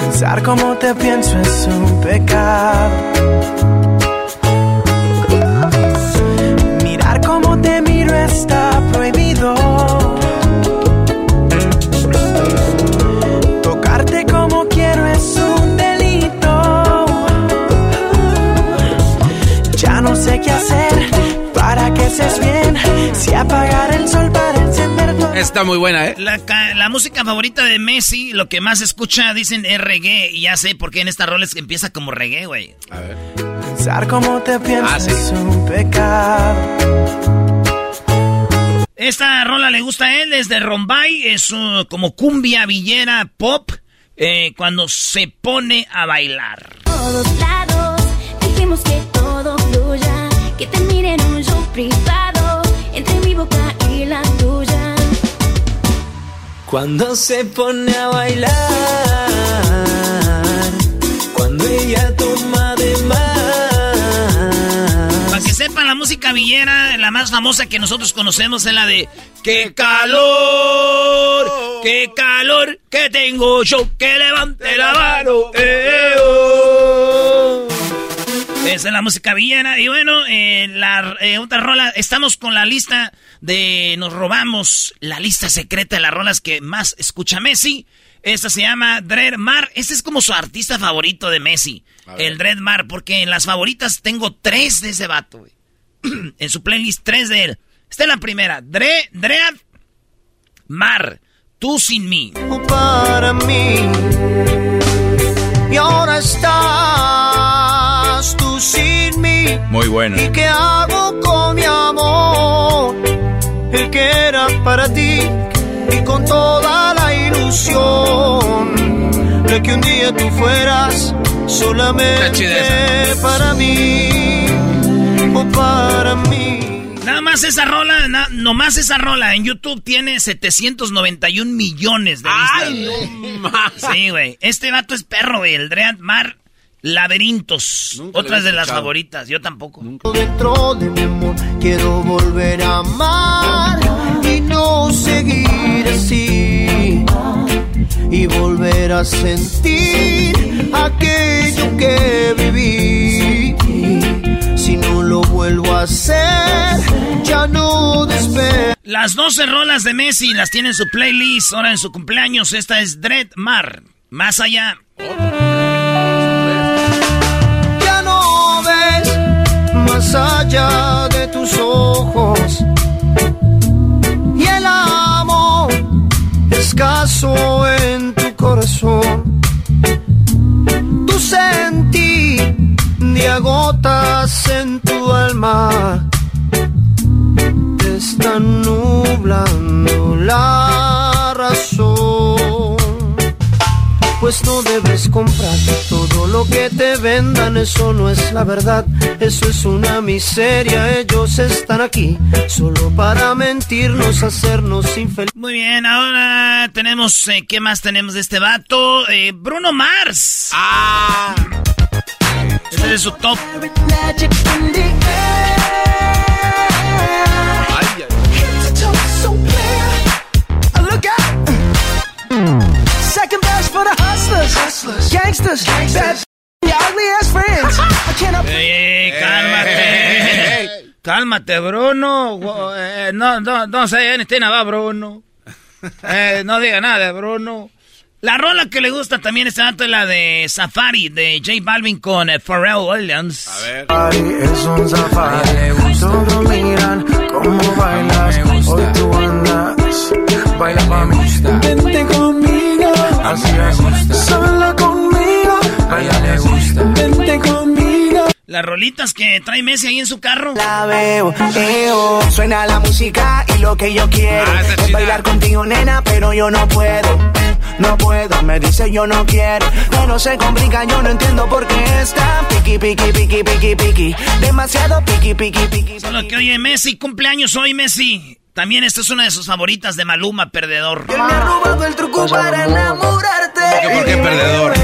Pensar como te pienso es un pecado. Mirar como te miro está prohibido. Sé qué hacer para que seas bien. Si apagar el sol para encender tu Está muy buena, ¿eh? La, la música favorita de Messi, lo que más escucha, dicen es reggae. Y ya sé por qué en esta rola es que empieza como reggae, güey. A ver. Pensar como te pienso Ah, sí. es un pecado. Esta rola le gusta a él, es de Rombay, es uh, como cumbia villera pop, eh, cuando se pone a bailar. todos lados. Dejemos que entre mi boca y la tuya. Cuando se pone a bailar, cuando ella toma de más. Para que sepan la música villera, la más famosa que nosotros conocemos es la de ¡Qué calor! ¡Qué calor que tengo yo! ¡Que levante la mano! Eh. Oh. Esa es la música villera. Y bueno, eh, la eh, otra rola, estamos con la lista de... Nos robamos la lista secreta de las rolas que más escucha Messi. Esta se llama Dread Mar. Este es como su artista favorito de Messi. El Dread Mar, porque en las favoritas tengo tres de ese vato, güey. en su playlist, tres de él. Esta es la primera. Dre, Dread Mar. Tú sin mí. para mí. Y ahora Muy bueno. ¿Y qué hago con mi amor? El que era para ti y con toda la ilusión de que un día tú fueras solamente para mí o para mí. Nada más esa rola, na, nomás esa rola en YouTube tiene 791 millones de vistas. Ay, no más. Sí, güey. Este vato es perro, güey. El Dread Mar Laberintos. Nunca Otras de las favoritas. Yo tampoco. Dentro de mi amor quiero volver a amar y no seguir así. Y volver a sentir aquello que viví. Si no lo vuelvo a hacer, ya no despediré. Las 12 rolas de Messi las tiene en su playlist. Ahora en su cumpleaños. Esta es Dread Mar. Más allá. Allá de tus ojos. Y el amor escaso en tu corazón. Tu sentir de agotas en tu alma. Te están nublando la razón. Pues no debes comprar todo lo que te vendan, eso no es la verdad, eso es una miseria, ellos están aquí solo para mentirnos, hacernos infelices. Muy bien, ahora tenemos. eh, ¿Qué más tenemos de este vato? Eh, Bruno Mars. Ah. Este es su top. Hustlers, gangsters, bad your ugly ass friends. I cannot. Ey, ey, ey, cálmate. Cálmate, Bruno. Eh, no, no, no say anything about Bruno. Eh, no diga nada de Bruno. La rola que le gusta también este vato es la de Safari de J Balvin con eh, Pharrell Williams. A ver. Es un safari, todos miran cómo bailas. Hoy tú andas, baila pa' mí. Así es. Sola conmigo, a ella le gusta. Vente conmigo. Las rolitas que trae Messi ahí en su carro. La veo, veo, suena la música y lo que yo quiero Ah, es bailar contigo, nena, pero yo no puedo. No puedo, me dice yo no quiero, pero se complica, yo no entiendo por qué está piqui, piqui, piqui, piqui, piqui, demasiado piqui, piqui, piqui. Solo que oye, Messi, cumpleaños hoy, Messi. También esta es una de sus favoritas de Maluma, Perdedor. Él me ha robado el truco para enamorarte. ¿Por qué, por qué perdedor?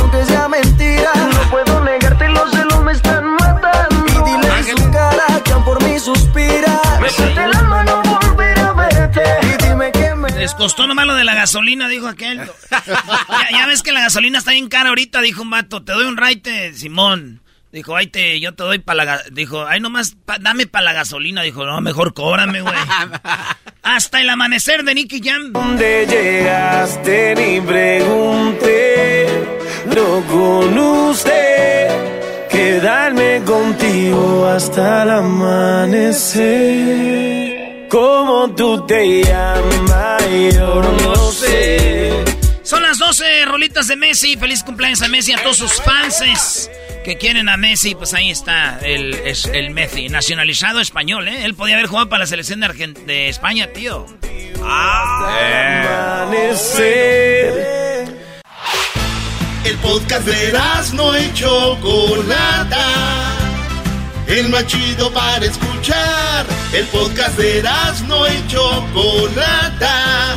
aunque sea mentira. No puedo negarte, los celos me están matando. Y dile en su cara que por mí suspira. Me suelta el alma no volver a verte. Y dime que me Les costó nomás lo de la gasolina, dijo aquel. ya, ya ves que la gasolina está bien cara ahorita, dijo un vato. Te doy un raite, Simón. Dijo, ay, te, yo te doy para la... ga-". Dijo, ay, nomás, pa- dame para la gasolina. Dijo, no, mejor cóbrame, güey. Hasta el amanecer de Nicky Jam. ¿Dónde llegaste? Ni pregunté. No con usted. Quedarme contigo hasta el amanecer. ¿Cómo tú te llamas? Yo no 12 rolitas de Messi. Feliz cumpleaños a Messi, a todos sus fans que quieren a Messi. Pues ahí está el, el Messi, nacionalizado español, ¿eh? Él podía haber jugado para la selección de, España, tío. Amanecer. El podcast de no y Chocolata. El más chido para escuchar. El podcast de no y Chocolata.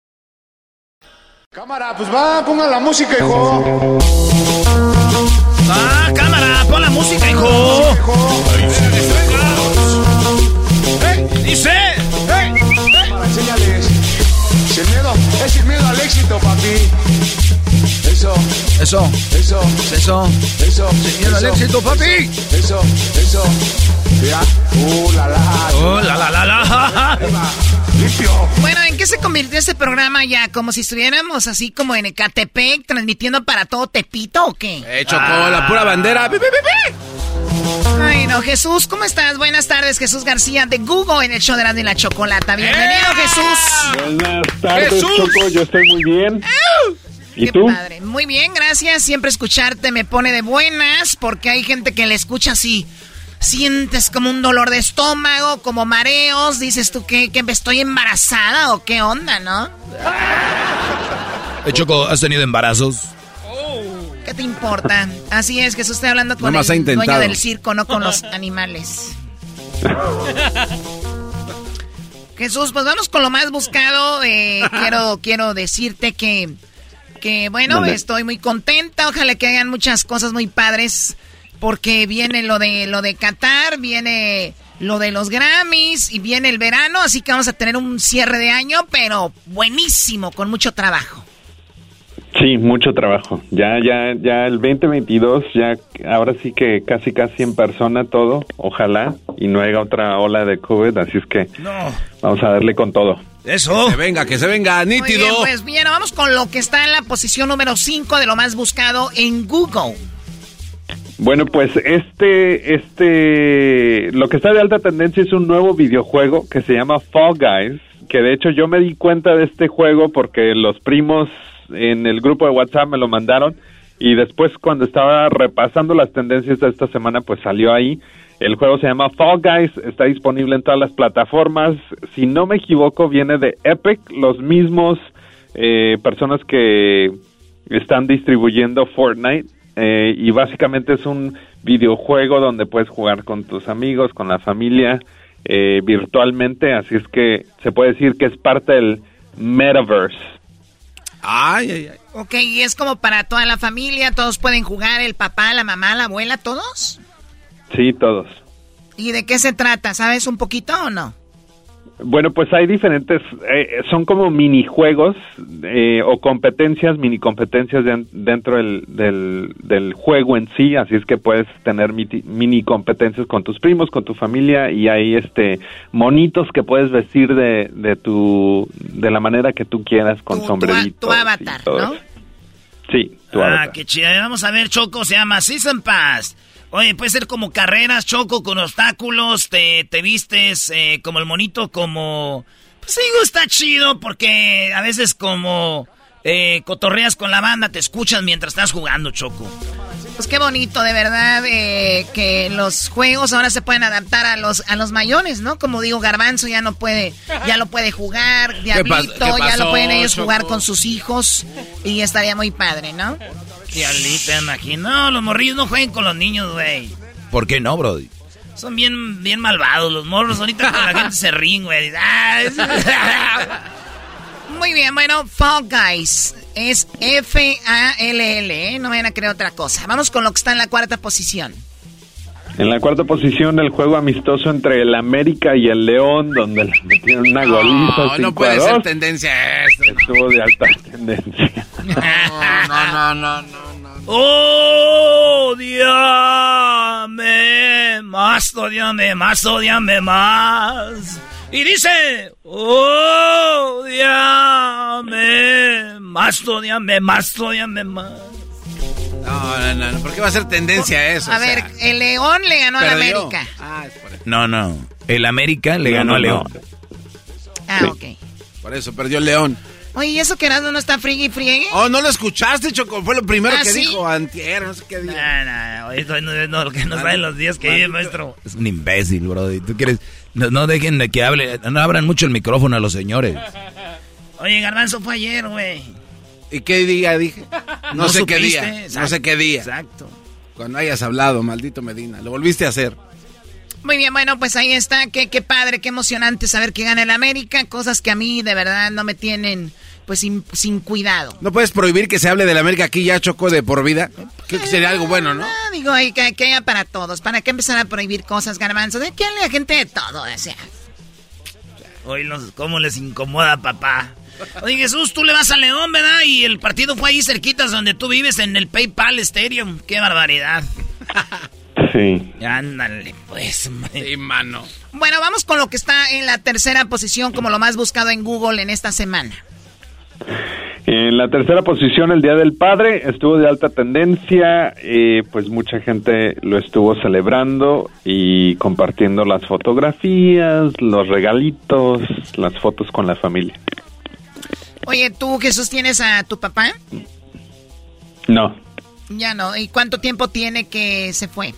Cámara, pues va, pongan la música, hijo. Ah, cámara, pon la música, hijo. Dice. Cámara, enséñales. Sin miedo, es sin miedo al éxito, papi. Eso. Eso. Eso. Eso. Eso. Miedo al éxito, papi. Eso. Eso. Ya. Uh, la la. Oh, la la la la. Limpio. Bueno, ¿en qué se convirtió este programa ya? ¿Como si estuviéramos así como en Ecatepec, transmitiendo para todo Tepito o qué? Eh, Choco, la pura bandera. Pi. Ay, no, Jesús, ¿cómo estás? Buenas tardes, Jesús García de Google en el show de la y la Chocolata. Bienvenido, Jesús. Buenas tardes, Jesús. Choco. Yo estoy muy bien. ¿Y Qué tú? padre. Muy bien, gracias. Siempre escucharte me pone de buenas porque hay gente que le escucha así. Sientes como un dolor de estómago, como mareos. Dices tú que, que estoy embarazada o qué onda, ¿no? Eh, Choco, ¿has tenido embarazos? ¿Qué te importa? Así es, Jesús, estoy hablando con Nomás el dueño del circo, no con los animales. Jesús, pues vamos con lo más buscado. Eh, quiero, quiero decirte que, que, bueno, estoy muy contenta. Ojalá que hagan muchas cosas muy padres. Porque viene lo de lo de Qatar, viene lo de los Grammys y viene el verano, así que vamos a tener un cierre de año, pero buenísimo, con mucho trabajo. Sí, mucho trabajo. Ya, ya, ya el 2022, ya ahora sí que casi, casi en persona todo, ojalá, y no haya otra ola de COVID, así es que No. vamos a darle con todo. Eso. Que se venga, que se venga, Muy nítido. bien, pues bien, vamos con lo que está en la posición número 5 de lo más buscado en Google. Bueno, pues este, este, lo que está de alta tendencia es un nuevo videojuego que se llama Fall Guys, que de hecho yo me di cuenta de este juego porque los primos en el grupo de WhatsApp me lo mandaron y después cuando estaba repasando las tendencias de esta semana pues salió ahí. El juego se llama Fall Guys, está disponible en todas las plataformas. Si no me equivoco, viene de Epic, los mismos eh, personas que están distribuyendo Fortnite. eh, y básicamente es un videojuego donde puedes jugar con tus amigos, con la familia, eh, virtualmente. Así es que se puede decir que es parte del metaverse. Ay, ay, ay. Ok, y es como para toda la familia, todos pueden jugar, el papá, la mamá, la abuela, todos. Sí, todos. ¿Y de qué se trata? ¿Sabes un poquito o no? Bueno, pues hay diferentes, eh, son como minijuegos eh, o competencias, mini competencias den- dentro del, del, del juego en sí, así es que puedes tener miti- mini competencias con tus primos, con tu familia y hay este monitos que puedes vestir de, de tu de la manera que tú quieras con sombrerito. Tu avatar, ¿no? Sí, tu ah, avatar. qué chido. Vamos a ver, Choco, se llama Season Pass. Oye, puede ser como carreras, Choco, con obstáculos, te, te vistes eh, como el monito, como... Pues digo, está chido porque a veces como eh, cotorreas con la banda, te escuchas mientras estás jugando, Choco. Pues qué bonito, de verdad, eh, que los juegos ahora se pueden adaptar a los a los mayores, ¿no? Como digo, Garbanzo ya no puede, ya lo puede jugar, Diablito, qué ya lo pueden ellos Choco? jugar con sus hijos y estaría muy padre, ¿no? Diablita, imagino. No, los morrillos no jueguen con los niños, güey. ¿Por qué no, Brody? Son bien, bien malvados los morros. Ahorita con la gente se ríen, güey. Muy bien, bueno, Fall Guys es F-A-L-L, ¿eh? No vayan a creer otra cosa. Vamos con lo que está en la cuarta posición. En la cuarta posición, el juego amistoso entre el América y el León, donde le metieron una goliza. No, no 5 puede ser 2. tendencia esto. Estuvo de alta tendencia. No, no, no, no, no. Odiame más, odiame más, odiame más. Y dice, odiame más, odiame más, odiame más. No, no, no, no, ¿por qué va a ser tendencia eso? A O sea, ver, el León le ganó a la perdió. América. Ah, es por eso. No, no. El América le No, ganó no, a no. León. Ah, ok. Por eso perdió el León. Oye, ¿y eso que Erasmo no está friegue y friegue? Oh, ¿no lo escuchaste, Choco? Fue lo primero ¿Ah, que sí? dijo antier, no sé qué dijo. No, no, no no, lo que nos saben los días que vive, maestro. Es un imbécil, bro. ¿Tú quieres? No, no dejen de que hable. No abran mucho el micrófono a los señores. Oye, Garbanzo fue ayer, güey. ¿Y qué día dije? No, No sé qué día. No sé qué día. Exacto. Cuando hayas hablado, maldito Medina. Lo volviste a hacer. Muy bien, bueno, pues ahí está. Qué, qué padre, qué emocionante saber que gana el América. Cosas que a mí de verdad no me tienen pues sin, sin cuidado. ¿No puedes prohibir que se hable de la América aquí ya, Choco, de por vida? Creo que sería algo bueno, ¿no? Ah, digo, ahí que, que haya para todos. ¿Para qué empezar a prohibir cosas, garbanzo? De que hable a gente de todo, o sea. Hoy los, cómo les incomoda, papá. Oye, Jesús, tú le vas a León, ¿verdad? Y el partido fue ahí cerquitas donde tú vives, en el PayPal Stadium. ¡Qué barbaridad! Sí. Ándale, pues. Sí, mano. Bueno, vamos con lo que está en la tercera posición como lo más buscado en Google en esta semana. En la tercera posición, el Día del Padre, estuvo de alta tendencia, eh, pues mucha gente lo estuvo celebrando y compartiendo las fotografías, los regalitos, las fotos con la familia. Oye, ¿tú, Jesús, tienes a tu papá? No, Ya no. ¿Y cuánto tiempo tiene que se fue?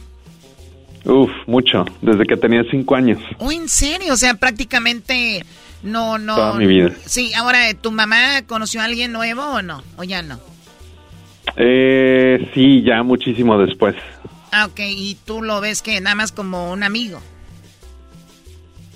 uf, mucho, desde que tenía cinco años. Oh, ¿en serio? O sea, prácticamente no, no. Toda mi vida. Sí, ahora, ¿tu mamá conoció a alguien nuevo o no? ¿O ya no? Eh, sí, ya muchísimo después. Ah, ok. Y tú lo ves que nada más como un amigo.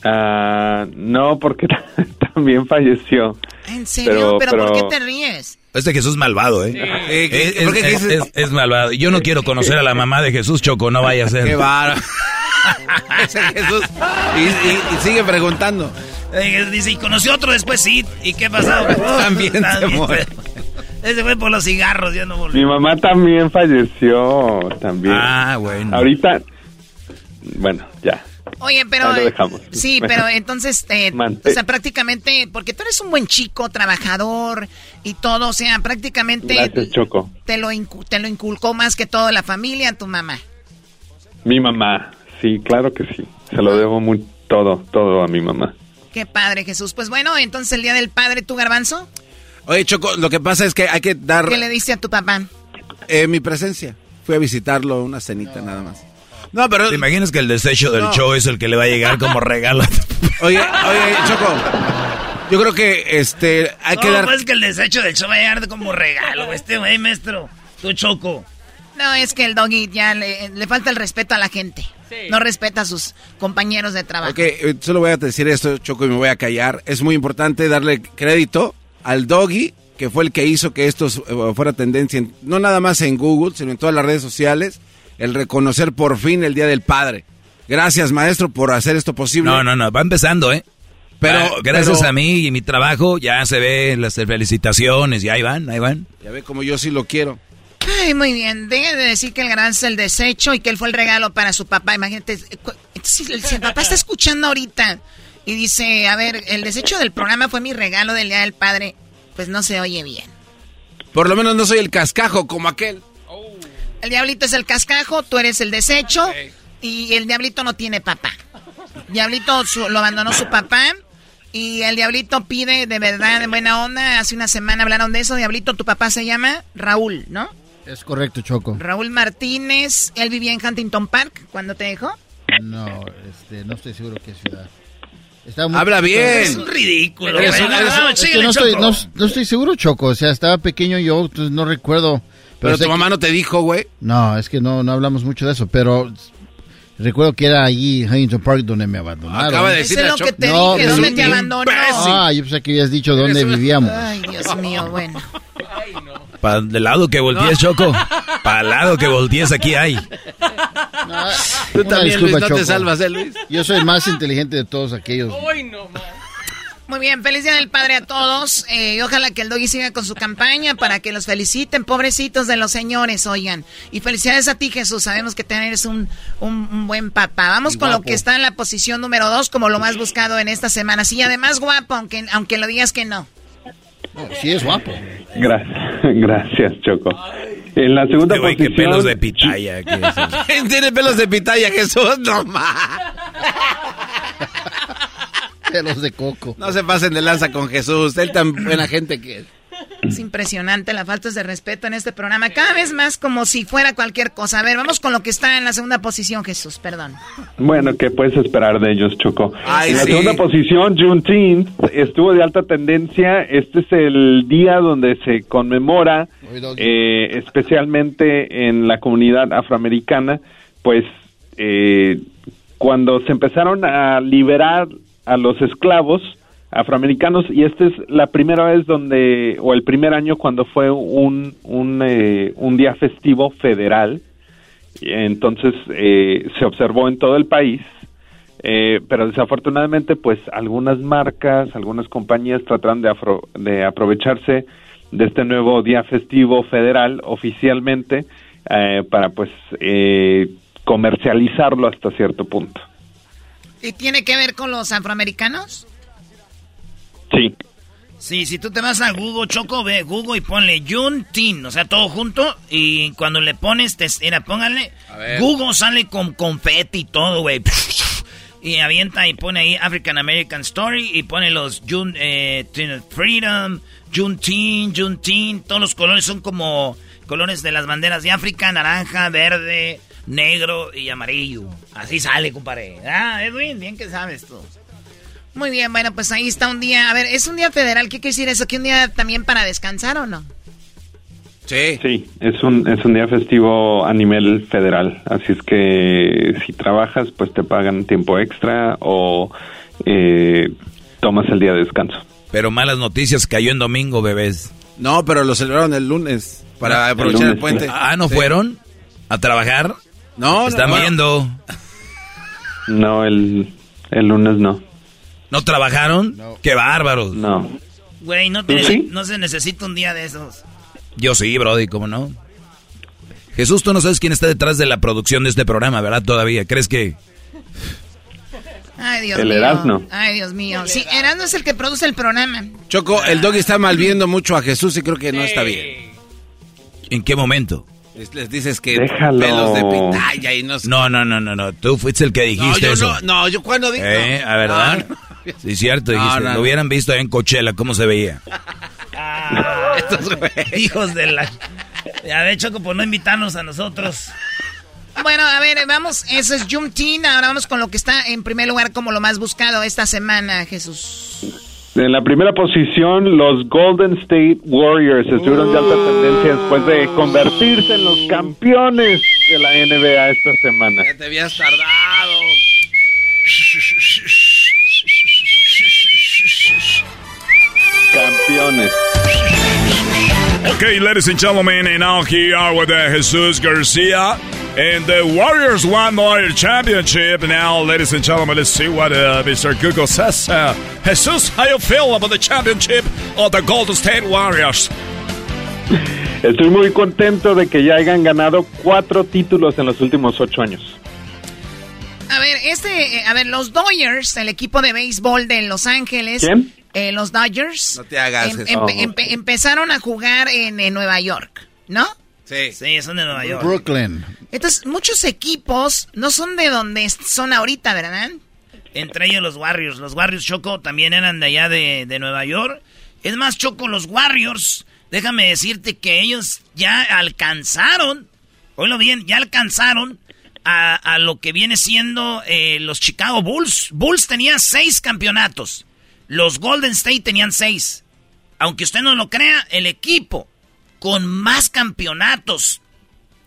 Ah, no, porque también falleció. ¿En serio? ¿Pero, Pero- por qué te ríes? Este Jesús es malvado, ¿eh? Eh, Es, ¿qué- por qué es- dices- es- es malvado. Yo no quiero conocer a la mamá de Jesús, Choco, no vaya a ser. Qué bárbaro. Ese Jesús. Y, y- y sigue preguntando. Oye, dice, y conoció otro después, sí. ¿Y qué pasó? También se muere. Ese fue por los cigarros, ya no volvió. Mi mamá también falleció, también. Ah, bueno. Ahorita, bueno, ya. Oye, pero... Ahí lo dejamos. Sí, pero entonces, eh, o sea, prácticamente, porque tú eres un buen chico, trabajador y todo, o sea, prácticamente Gracias, Choco. te lo, te lo inculcó más que todo la familia, tu mamá. Mi mamá, sí, claro que sí. Se lo debo muy, todo, todo a mi mamá. Qué padre, Jesús. Pues bueno, entonces el Día del Padre, ¿tú, Garbanzo? Oye, Choco, lo que pasa es que hay que dar ¿Qué le diste a tu papá? eh, mi presencia. Fui a visitarlo, una cenita nada más. No, pero... ¿Te imaginas que el desecho del No. show es el que le va a llegar como regalo? Oye, oye, Choco. Yo creo que este hay que no, dar. pues que el desecho del show va a llegar como regalo. Este güey, maestro. Tu choco. No, es que el doggy ya le, le falta el respeto a la gente. No respeta a sus compañeros de trabajo. Ok, eh, solo voy a decir esto, Choco, y me voy a callar. Es muy importante darle crédito al doggy, que fue el que hizo que esto eh, fuera tendencia, en- no nada más en Google, sino en todas las redes sociales, el reconocer por fin el Día del Padre. Gracias, maestro, por hacer esto posible. No, no, no, va empezando, ¿eh? Pero- Ah, gracias pero- a mí y mi trabajo ya se ven las felicitaciones y ahí van, ahí van. Ya ve como yo sí lo quiero. Muy bien. Deje de decir que el gran es el desecho y que él fue el regalo para su papá. Imagínate, eh, cu- si, si el papá está escuchando ahorita y dice, a ver, el desecho del programa fue mi regalo del Día del Padre, pues no se oye bien. Por lo menos no soy el cascajo como aquel. El diablito es el cascajo, tú eres el desecho y el diablito no tiene papá. Diablito su- lo abandonó su papá y el diablito pide de verdad, de buena onda. Hace una semana hablaron de eso. Diablito, tu papá se llama Raúl, ¿no? Es correcto, Choco. Raúl Martínez, él vivía en Huntington Park cuando te dejó. No, este, no estoy seguro qué ciudad. Muy- Habla bien. Es un ridículo. Eres güey. un- No, eres no, un- es que síguele, no, estoy, Choco. no, no estoy seguro, Choco. O sea, estaba pequeño yo, entonces no recuerdo. Pero tu mamá que- no te dijo, güey. No, es que no, no hablamos mucho de eso, pero recuerdo que era allí, Huntington Park, donde me abandonaron. Acaba de decir es lo que te No, dije, ¿dónde te abandonó? Ah, yo pensé que habías dicho dónde vivíamos. Ay, Dios mío, bueno. Para el lado que voltees, Choco. Para el lado que voltees, aquí hay. Tú Una también, disculpa, Luis, no te Choco. salvas, ¿eh, Luis? Yo soy el más inteligente de todos aquellos. Muy bien, feliz día del padre a todos. Eh, y ojalá que el doggy siga con su campaña para que los feliciten, pobrecitos de los señores, oigan. Y felicidades a ti, Jesús. Sabemos que eres un, un, buen papá. Vamos con lo que está en la posición número dos, como lo más buscado en esta semana. Sí, además guapo, aunque, aunque lo digas que no. Sí, es guapo. Gracias, gracias Choco. En la segunda este posición. pelos de pitaya. ¿Quién tiene pelos de pitaya, Jesús? No más. Pelos de coco. No se pasen de lanza con Jesús. Él tan buena gente que es. Es impresionante la falta de respeto en este programa. Cada vez más como si fuera cualquier cosa. A ver, vamos con lo que está en la segunda posición, Jesús. Perdón. Bueno, ¿qué puedes esperar de ellos, Choco? en la segunda posición, Juneteenth estuvo de alta tendencia. Este es el día donde se conmemora, eh, especialmente en la comunidad afroamericana, pues eh, cuando se empezaron a liberar a los esclavos afroamericanos y esta es la primera vez donde o el primer año cuando fue un un, eh, un día festivo federal entonces eh, se observó en todo el país eh, pero desafortunadamente pues algunas marcas algunas compañías trataron de de aprovecharse de este nuevo día festivo federal oficialmente para pues comercializarlo hasta cierto punto ¿Y tiene que ver con los afroamericanos? Sí. Sí, si tú te vas a Google, Choco, ve Google y ponle Juntin, o sea, todo junto. Y cuando le pones, te, mira, póngale. Google sale con confeti y todo, güey. Y avienta y pone ahí African American Story y pone los Jun, eh, Freedom, Juntin, Juntin. Todos los colores son como colores de las banderas de África: naranja, verde, negro y amarillo. Así sale, compadre. Ah, Edwin, bien que sabes tú. Muy bien, bueno, pues ahí está un día. A ver, ¿es un día federal? ¿Qué quiere decir eso? ¿Que un día también para descansar o no? Sí. Sí, es un, es un día festivo a nivel federal. Así es que si trabajas, pues te pagan tiempo extra o eh, tomas el día de descanso. Pero malas noticias, cayó en domingo, bebés. No, pero lo celebraron el lunes para aprovechar el, puente. Ah, ¿no fueron a trabajar? No, Están viendo. No, el, el lunes no. ¿No trabajaron? ¡Qué bárbaros! No. Güey, no, no se necesita un día de esos. Yo sí, Brody, ¿cómo no? Jesús, tú no sabes quién está detrás de la producción de este programa, ¿verdad? Todavía. ¿Crees que...? Ay, Dios el mío. Erasmo. Ay, Dios mío. Sí, Erasmo es el que produce el programa. Choco, el doggy está malviendo mucho a Jesús y creo que no está bien. ¿En qué momento? Les, dices que Déjalo. pelos de pitaya y no sé. No, no, no, no, no. Tú fuiste el que dijiste no, yo eso. No, no, yo cuando dije. ¿Eh? ¿A verdad? Sí, cierto, dijiste. Lo hubieran visto en Coachella, cómo se veía. Ah, estos hijos de la... Ya de hecho, por no invitarnos a nosotros. Bueno, a ver, vamos, eso es Juneteenth. Ahora vamos con lo que está en primer lugar como lo más buscado esta semana, Jesús. En la primera posición, los Golden State Warriors estuvieron de alta tendencia después de convertirse en los campeones de la NBA esta semana. Ya te habías tardado. Okay, ladies and gentlemen, and now here are with uh, Jesus Garcia. And the Warriors won the championship. Now, ladies and gentlemen, let's see what uh, Mr. Google says. Uh, Jesus, how you feel about the championship of the Golden State Warriors? Estoy muy contento de que ya hayan ganado cuatro títulos en los últimos ocho años. A ver, este, eh, a ver, los Dodgers, el equipo de béisbol de Los Ángeles. ¿Quién? Eh, los Dodgers. No te hagas em- eso. empe- empe- empezaron a jugar en, en Nueva York, ¿no? Sí. Sí, son de Nueva York. Brooklyn. Entonces, muchos equipos no son de donde son ahorita, ¿verdad? Entre ellos los Warriors. Los Warriors Choco también eran de allá de, de Nueva York. Es más, Choco, los Warriors, déjame decirte que ellos ya alcanzaron, oílo bien, ya alcanzaron a, a lo que viene siendo eh, los Chicago Bulls. Bulls tenía seis campeonatos. Los Golden State tenían seis. Aunque usted no lo crea, el equipo con más campeonatos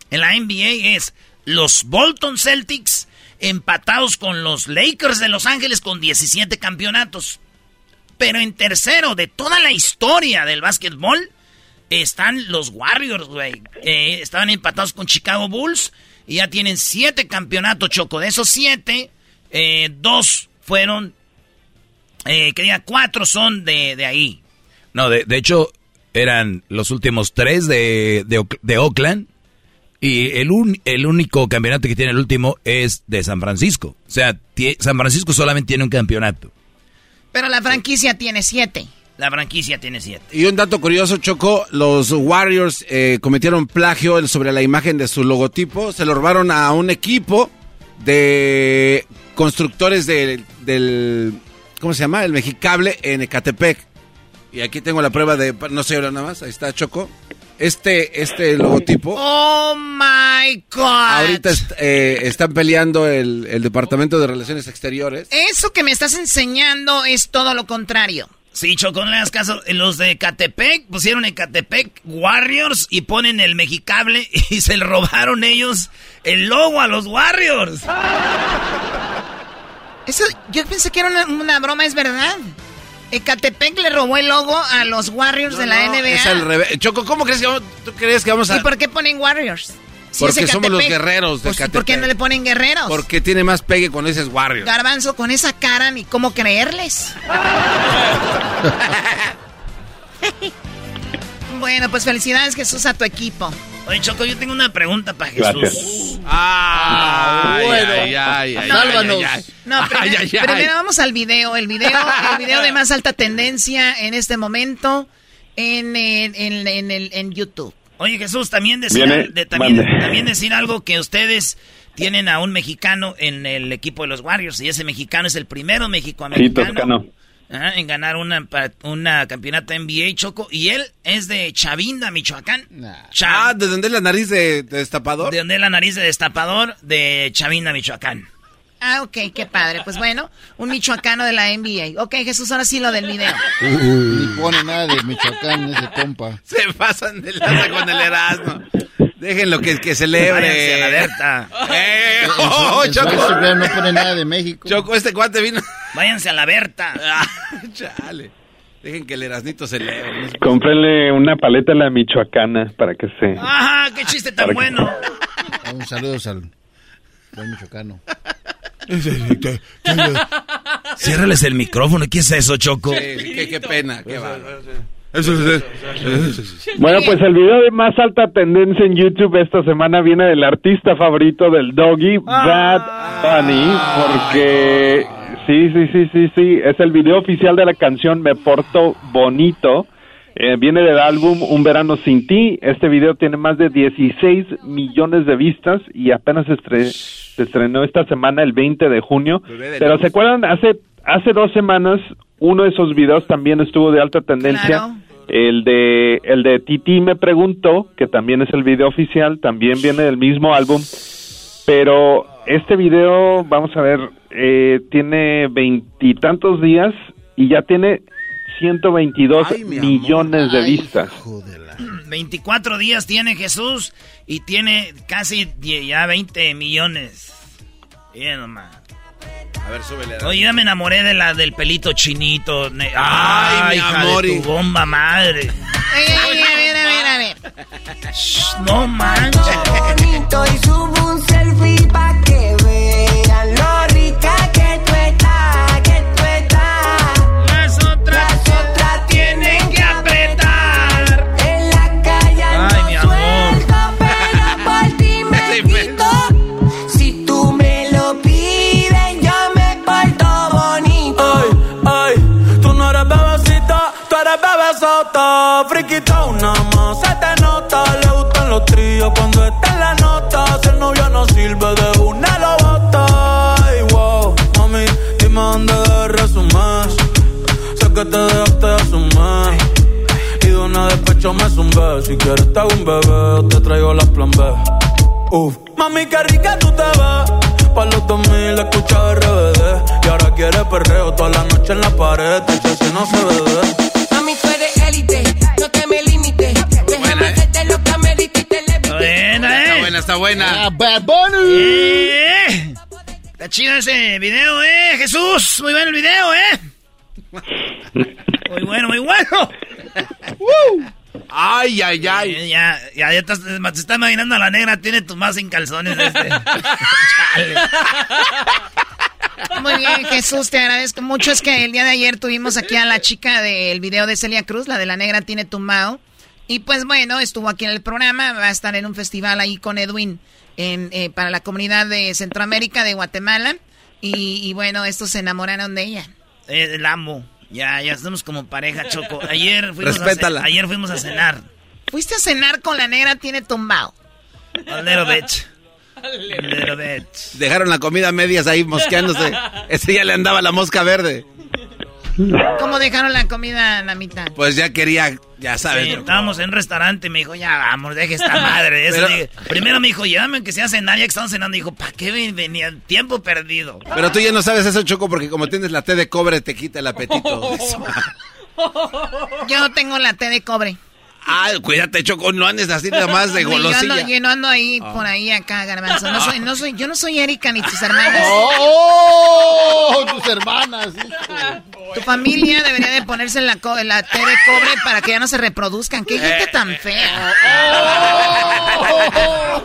en la NBA es los Bolton Celtics empatados con los Lakers de Los Ángeles con 17 campeonatos. Pero en tercero de toda la historia del básquetbol están los Warriors, güey. Eh, estaban empatados con Chicago Bulls y ya tienen siete campeonatos, Choco. De esos siete, eh, dos fueron eh, que diga cuatro son de, de ahí. No, de, de hecho, eran los últimos tres de, de, de Oakland. Y el, un- el único campeonato que tiene el último es de San Francisco. O sea, San Francisco solamente tiene un campeonato. Pero la franquicia tiene siete. La franquicia tiene siete. Y un dato curioso, Choco, los Warriors eh, cometieron plagio sobre la imagen de su logotipo, se lo robaron a un equipo de constructores de- del, ¿cómo se llama? El Mexicable en Ecatepec. Y aquí tengo la prueba de, no sé ahora nada más, ahí está Choco. Este, este logotipo, Oh my God. ahorita est- eh, están peleando el, el Departamento de Relaciones Exteriores. Eso que me estás enseñando es todo lo contrario. Sí, Choco, no le hagas caso. Los de Catepec pusieron en Catepec Warriors y ponen el Mexicable y se le robaron ellos el logo a los Warriors. Eso, yo pensé que era una, una broma, es verdad. Ecatepec le robó el logo a los Warriors de la No, NBA. Es al revés. Choco, ¿cómo crees que vamos, tú crees que vamos a...? ¿Y por qué ponen Warriors? Si Porque somos los Ecatepec, guerreros de pues, ¿Por qué Ecatepec. no le ponen guerreros? Porque tiene más pegue cuando dices Warriors. Garbanzo, con esa cara, ni cómo creerles. bueno, pues felicidades, Jesús, a tu equipo. Oye, Choco, yo tengo una pregunta para Jesús. Gracias. Ay, bueno. ay, ay, ay, Sálvanos. ay, ay, ay. No, primero, Ay, ay, ay. primero vamos al video. El video, el video de más alta tendencia en este momento en, en, en- en YouTube. Oye, Jesús, también decir, de- también, también decir algo que ustedes tienen a un mexicano en el equipo de los Warriors y ese mexicano es el primero Sí, mexicoamericano Toscano. Ajá, en ganar una, una campeonato NBA, Choco, y él es de Chavinda, Michoacán. Ah, ¿de dónde es la nariz de, de destapador? de donde es la nariz de destapador de Chavinda, Michoacán. Ah, ok, qué padre. Pues bueno, un michoacano de la NBA. Ok, Jesús, ahora sí lo del video. Ni pone nada de Michoacán ese compa. Se pasan de lanza con el Erasmo. Déjenlo que, que celebre. Váyanse a la Berta. Eh, En su- oh, en Choco. Instagram no pone nada de México. Choco, este cuate vino. Váyanse a la Berta. Ah, chale. Dejen que el Erasnito celebre. Cómprenle una paleta a la michoacana para que se... Ajá, qué chiste tan Para que- bueno. Un saludo al buen michoacano. Ciérrales el micrófono. ¿Qué es eso, Choco? Sí, qué, qué pena, qué va. Bueno, pues el video de más alta tendencia en YouTube esta semana viene del artista favorito del Doggy, Bad Bunny, porque sí, sí, sí, sí, sí, es el video oficial de la canción Me Porto Bonito. Eh, viene del álbum Un Verano Sin Ti. Este video tiene más de 16 millones de vistas y apenas se, estre- se estrenó esta semana, el 20 de junio. Pero. ¿se acuerdan? Hace, hace dos semanas uno de esos videos también estuvo de alta tendencia. Claro. El de el de Titi me preguntó, que también es el video oficial, también viene del mismo álbum, pero este video, vamos a ver, eh, tiene veintitantos días y ya tiene 122 Ay, mi amor. millones de vistas. 24 días tiene Jesús y tiene casi ya 20 millones. Bien nomás. A ver, súbele. Erasmo. Oye, ya me enamoré de la del pelito chinito. ne- Ay, mi hija amor, de y- tu bomba madre. Ay, ay, a ver, a ver, a ver. Shh, no manches. bonito y subo un selfie pa' que me zumbé. Si quieres te hago un bebé te traigo las plan B. Uf. Mami, qué rica tú te ves. Pa' los 2000 escucha RBD. Y ahora quiere perreo toda la noche en la pared. Te si no se ve. Mami, tú eres élite, no te me limites. Déjame eh. hacerte lo que amerita y te levite. Buena, Está eh. buena, está buena. Ah, Bad Bunny. Eh, Está chido ese video, eh, Jesús. Muy bueno el video, eh. Muy bueno, muy bueno. Ay, ay, ay. Eh, ya, ya, ya estás- se está imaginando a la negra, tiene tu más sin calzones este. Chale. Muy bien, Jesús, te agradezco mucho. Es que el día de ayer tuvimos aquí a la chica del video de Celia Cruz, la de la negra tiene tumbao. Y pues bueno, estuvo aquí en el programa, va a estar en un festival ahí con Edwin en, eh, para la comunidad de Centroamérica, de Guatemala. Y, bueno, estos se enamoraron de ella. Eh, el amo. Ya, ya estamos como pareja, Choco. Ayer fuimos, A, ayer fuimos a cenar. ¿Fuiste a cenar con la negra tiene tumbao? A little bit. Dejaron la comida medias ahí mosqueándose. Ese ya le andaba la mosca verde. ¿Cómo dejaron la comida a la mitad? Pues ya quería, ya sabes. estábamos en un restaurante y me dijo, ya vamos, deje esta madre. primero me dijo, llévame que sea cenar, ya que estamos cenando. Y dijo, ¿para qué venía? Tiempo perdido. Pero tú ya no sabes eso, Choco, porque como tienes la té de cobre te quita el apetito. Yo tengo la té de cobre. Ah, cuídate, Choco, no andes así nada más de golosilla. Yo no, ando ahí, ah. por ahí acá, garbanzo. No soy, no soy, yo no soy Erika ni tus hermanas. ¡Oh! Tus hermanas, hijo. Tu familia debería de ponerse la, la té de cobre para que ya no se reproduzcan. ¡Qué gente tan fea! Oh.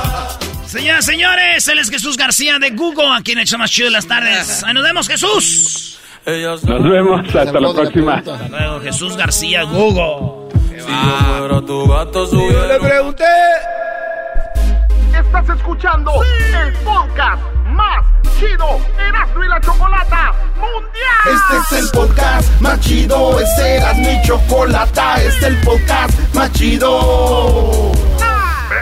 Señoras, señores, él es Jesús García de Google, aquí en el más chido de las tardes. Ahí nos vemos, Jesús. Nos vemos, hasta la próxima. Hasta luego, Jesús García Google. yo le pregunté. Estás escuchando el podcast más chido Erasmo y la Chocolata Mundial. Este es el podcast más chido, es Erasmo y Chocolata, este es el podcast más chido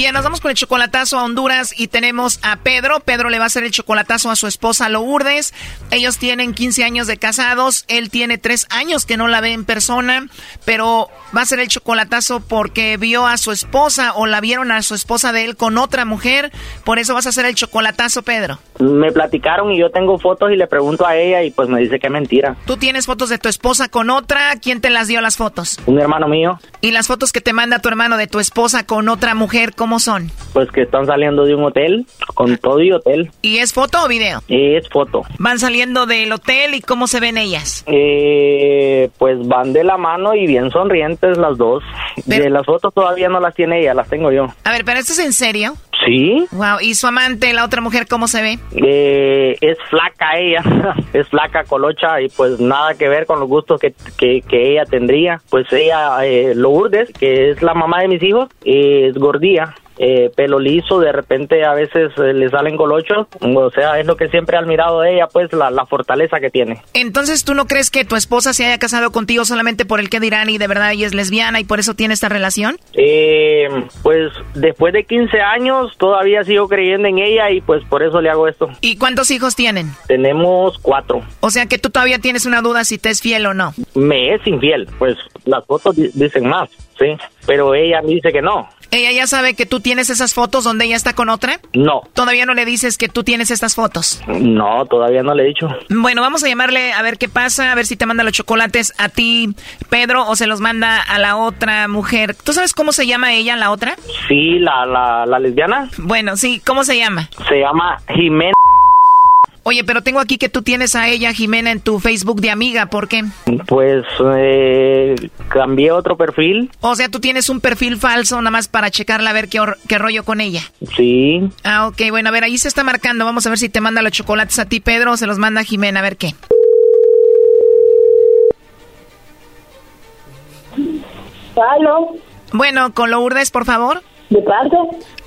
Bien, nos vamos con el chocolatazo a Honduras y tenemos a Pedro. Pedro le va a hacer el chocolatazo a su esposa Lourdes. Ellos tienen 15 años de casados. Él tiene 3 años que no la ve en persona, pero va a ser el chocolatazo porque vio a su esposa o la vieron a su esposa de él con otra mujer. Por eso vas a hacer el chocolatazo, Pedro. Me platicaron y yo tengo fotos y le pregunto a ella y pues me dice que es mentira. ¿Tú tienes fotos de tu esposa con otra? ¿Quién te las dio las fotos? Un hermano mío. ¿Y las fotos que te manda tu hermano de tu esposa con otra mujer? ¿Cómo son? Pues que están saliendo de un hotel, con todo y hotel. ¿Y es foto o video? Es foto. ¿Van saliendo del hotel y cómo se ven ellas? Eh, pues van de la mano y bien sonrientes las dos. De las fotos todavía no las tiene ella, las tengo yo. A ver, pero esto es en serio. Sí. Wow, ¿y su amante, la otra mujer, cómo se ve? Eh, es flaca ella, es flaca, colocha y pues nada que ver con los gustos que, que, ella tendría. Pues ella, eh, Lourdes, que es la mamá de mis hijos, es gordía eh, pelo liso, de repente a veces eh, le salen colochos, o sea, es lo que siempre he admirado de ella, pues la, fortaleza que tiene. Entonces, ¿tú no crees que tu esposa se haya casado contigo solamente por el que dirán y de verdad ella es lesbiana y por eso tiene esta relación? Eh, pues después de 15 años todavía sigo creyendo en ella y pues por eso le hago esto. ¿Y cuántos hijos tienen? Tenemos cuatro. O sea que tú todavía tienes una duda si te es fiel o no. Me es infiel, pues las fotos dicen más, sí, pero ella me dice que no. ¿Ella ya sabe que tú tienes esas fotos donde ella está con otra? No. ¿Todavía no le dices que tú tienes estas fotos? No, todavía no le he dicho. Bueno, vamos a llamarle a ver qué pasa, a ver si te manda los chocolates a ti, Pedro, o se los manda a la otra mujer. ¿Tú sabes cómo se llama ella, la otra? Sí, la, la, la lesbiana. Bueno, sí, ¿cómo se llama? Se llama Jimena. Oye, pero tengo aquí que tú tienes a ella, Jimena, en tu Facebook de amiga. ¿Por qué? Pues eh, cambié otro perfil. O sea, tú tienes un perfil falso nada más para checarla a ver qué, qué rollo con ella. Sí. Ah, ok. Bueno, a ver, ahí se está marcando. Vamos a ver si te manda los chocolates a ti, Pedro, o se los manda a Jimena. A ver qué. ¿Aló? Bueno, con Lourdes, por favor. ¿De parte?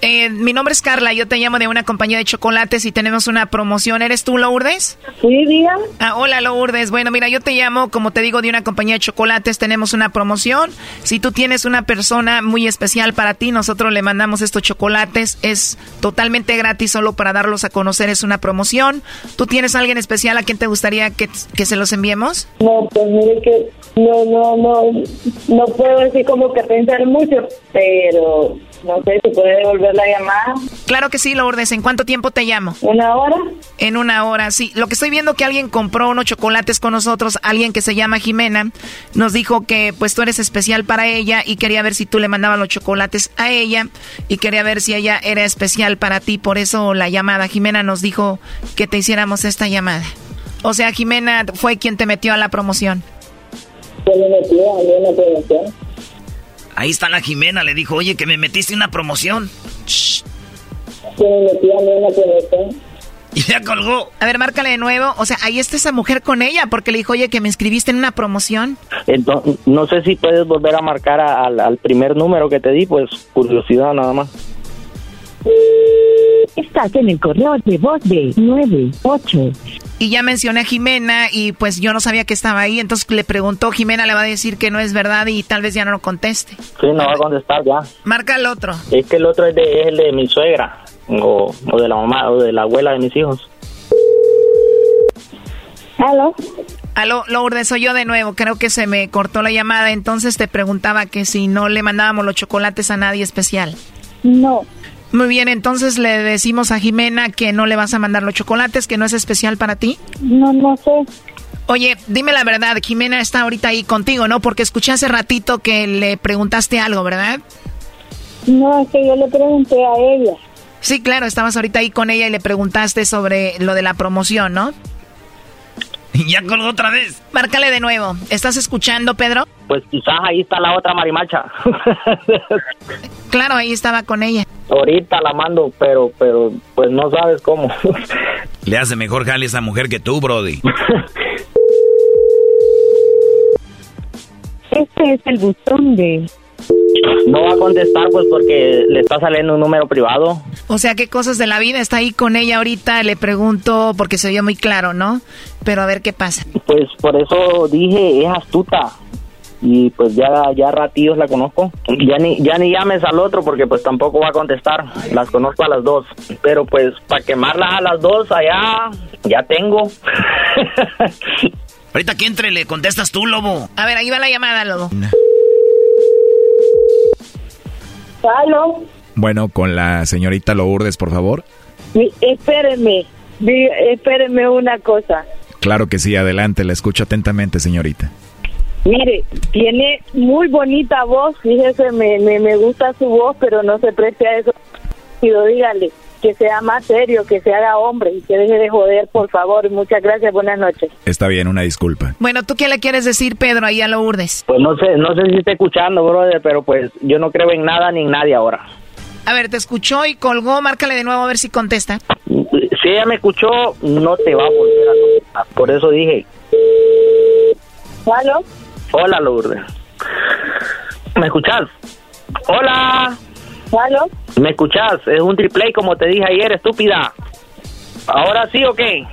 Eh, mi nombre es Carla, yo te llamo de una compañía de chocolates y tenemos una promoción. ¿Eres tú, Lourdes? Sí, diga. Ah, hola, Lourdes. Bueno, mira, yo te llamo, como te digo, de una compañía de chocolates. Tenemos una promoción. Si tú tienes una persona muy especial para ti, nosotros le mandamos estos chocolates. Es totalmente gratis, solo para darlos a conocer. Es una promoción. ¿Tú tienes alguien especial a quien te gustaría que, que se los enviemos? No, pues mire que no, no, no, no puedo decir como que pensar mucho, pero no sé si puede devolver la llamada. Claro que sí, Lourdes. ¿En cuánto tiempo te llamo? ¿Una hora? En una hora, sí. Lo que estoy viendo que alguien compró unos chocolates con nosotros, alguien que se llama Jimena, nos dijo que pues tú eres especial para ella y quería ver si tú le mandabas los chocolates a ella y quería ver si ella era especial para ti. Por eso la llamada. Jimena nos dijo que te hiciéramos esta llamada. O sea, Jimena fue quien te metió a la promoción. me a mí en la promoción? Ahí está la Jimena, le dijo, oye, que me metiste en una promoción. Sí, me metió a mí promoción. Y ya colgó. A ver, márcale de nuevo. O sea, ahí está esa mujer con ella porque le dijo, oye, que me inscribiste en una promoción. Entonces, no sé si puedes volver a marcar a- al primer número que te di, pues curiosidad nada más. Estás en el correo de voz de 98. Y ya mencioné a Jimena y pues yo no sabía que estaba ahí. Entonces le preguntó, Jimena le va a decir que no es verdad y tal vez ya no lo conteste. Sí, no va a contestar ya. Marca el otro. Es que el otro es, de, es el de mi suegra, o, o de la mamá, o de la abuela de mis hijos. ¿Aló? Aló, Lourdes, soy yo de nuevo. Creo que se me cortó la llamada. Entonces te preguntaba que si no le mandábamos los chocolates a nadie especial. No. Muy bien, entonces le decimos a Jimena que no le vas a mandar los chocolates, que no es especial para ti. No, no sé. Oye, dime la verdad, Jimena está ahorita ahí contigo, ¿no? Porque escuché hace ratito que le preguntaste algo, ¿verdad? No, es que yo le pregunté a ella. Sí, claro, estabas ahorita ahí con ella y le preguntaste sobre lo de la promoción, ¿no? Ya colgó otra vez. Márcale de nuevo. ¿Estás escuchando, Pedro? Pues quizás ahí está la otra marimacha. Claro, ahí estaba con ella. Ahorita la mando, pero, pero, pues no sabes cómo. Le hace mejor jale a esa mujer que tú, Brody. Este es el buzón de... No va a contestar, pues porque le está saliendo un número privado. O sea, qué cosas de la vida. Está ahí con ella ahorita. Le pregunto porque se oyó muy claro, ¿no? Pero a ver qué pasa. Pues por eso dije, es astuta. Y pues ya, ya ratillos la conozco. Ya ni, ya ni llames al otro porque pues tampoco va a contestar. Las conozco a las dos. Pero pues para quemarlas a las dos allá, ya tengo. Ahorita que entre le contestas tú, lobo. A ver, ahí va la llamada, Lobo. ¿Aló? Bueno, con la señorita Lourdes, por favor. Mi- Espérenme. Espérenme una cosa. Claro que sí, adelante, la escucho atentamente, señorita. Mire, tiene muy bonita voz, fíjese, me, me, me gusta su voz, pero no se preste a eso. Pido, dígale que sea más serio, que se haga hombre y que deje de joder, por favor. Muchas gracias, buenas noches. Está bien, una disculpa. Bueno, ¿tú qué le quieres decir, Pedro, ahí a Lourdes? Pues no sé, no sé si está escuchando, brother, pero pues yo no creo en nada ni en nadie ahora. A ver, te escuchó y colgó. Márcale de nuevo a ver si contesta. Si ella me escuchó, no te va a volver a contestar. Por eso dije, ¿Aló? Hola Lourdes. ¿Me escuchas? Hola. ¿Aló? ¿Me escuchas? Es un triple como te dije ayer, estúpida. Ahora sí o qué?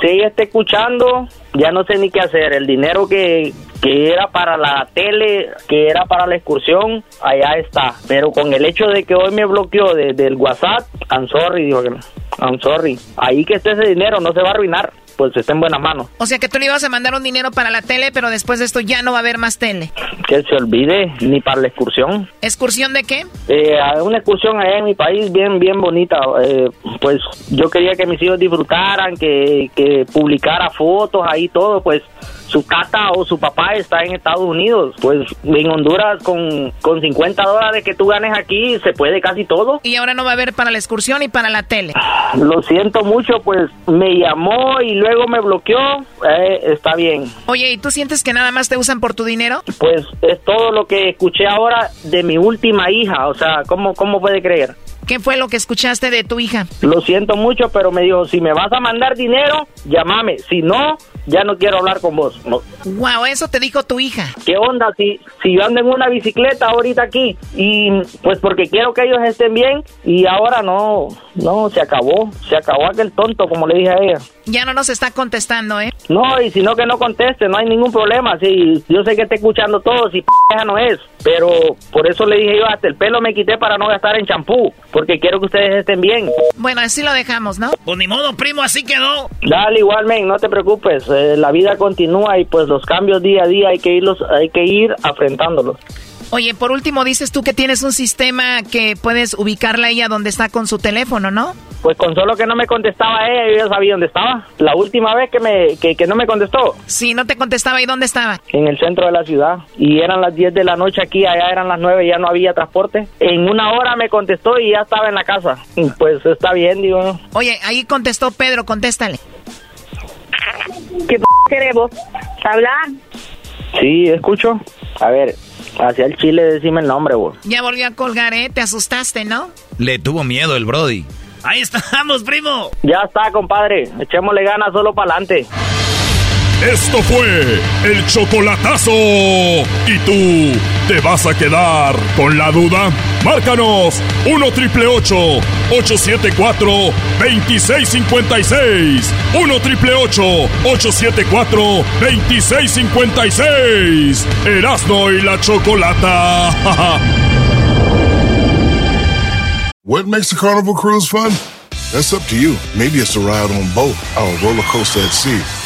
Si ella está escuchando, ya no sé ni qué hacer. El dinero que, que era para la tele, que era para la excursión, allá está. Pero con el hecho de que hoy me bloqueó de- del WhatsApp, I'm sorry, que. I'm sorry. Ahí que esté ese dinero no se va a arruinar, pues está en buenas manos. O sea que tú le ibas a mandar un dinero para la tele, pero después de esto ya no va a haber más tele. Que se olvide, ni para la excursión. ¿Excursión de qué? Eh, una excursión allá en mi país bien bien bonita eh, pues yo quería que mis hijos disfrutaran que, que publicara fotos ahí todo pues su tata o su papá está en Estados Unidos pues en Honduras con, con 50 dólares que tú ganes aquí se puede casi todo Y ahora no va a haber para la excursión y para la tele. lo siento mucho pues me llamó y luego me bloqueó eh, está bien Oye, ¿y tú sientes que nada más te usan por tu dinero? pues es todo lo que escuché ahora de mi última hija o sea cómo cómo puede creer ¿Qué fue lo que escuchaste de tu hija? Lo siento mucho, pero me dijo, si me vas a mandar dinero, llámame. Si no, ya no quiero hablar con vos. No. Wow, eso te dijo tu hija. ¿Qué onda si, si yo ando en una bicicleta ahorita aquí? Y pues porque quiero que ellos estén bien y ahora no, no, se acabó. Se acabó aquel tonto, como le dije a ella. Ya no nos está contestando, ¿eh? No, y si no que no conteste, no hay ningún problema. Sí, yo sé que está escuchando todo, si p no es. Pero por eso le dije yo, hasta el pelo me quité para no gastar en champú, porque quiero que ustedes estén bien. Bueno, así lo dejamos, ¿no? Pues ni modo, primo, así quedó. Dale, igualmente, no te preocupes. eh, la vida continúa y pues los cambios día a día hay que irlos, hay que ir afrontándolos. Oye, por último, dices tú que tienes un sistema que puedes ubicarla a ella donde está con su teléfono, ¿no? Pues con solo que no me contestaba ella, yo ya sabía dónde estaba. La última vez que me que, que no me contestó, Sí, no te contestaba. ¿Y dónde estaba? en el centro de la ciudad. Y eran las 10 de la noche aquí, allá eran las 9, ya no había transporte. En una hora me contestó y ya estaba en la casa. Pues está bien, digo. ¿no? Oye, ahí contestó Pedro, contéstale. ¿Qué p queremos? ¿Hablar? Sí, escucho. A ver, hacia el chile decime el nombre, vos. Ya volvió a colgar, ¿eh? Te asustaste, ¿no? Le tuvo miedo el Brody. Ahí estamos, primo. Ya está, compadre. Echémosle ganas solo para adelante. Esto fue el chocolatazo. ¿Y tú te vas a quedar con la duda? Márcanos 1 triple 874 2656. 1 triple 874 2656. Erasno y la chocolata. What makes a carnival cruise fun? That's up to you. Maybe it's a ride on boat, or a roller coaster at sea,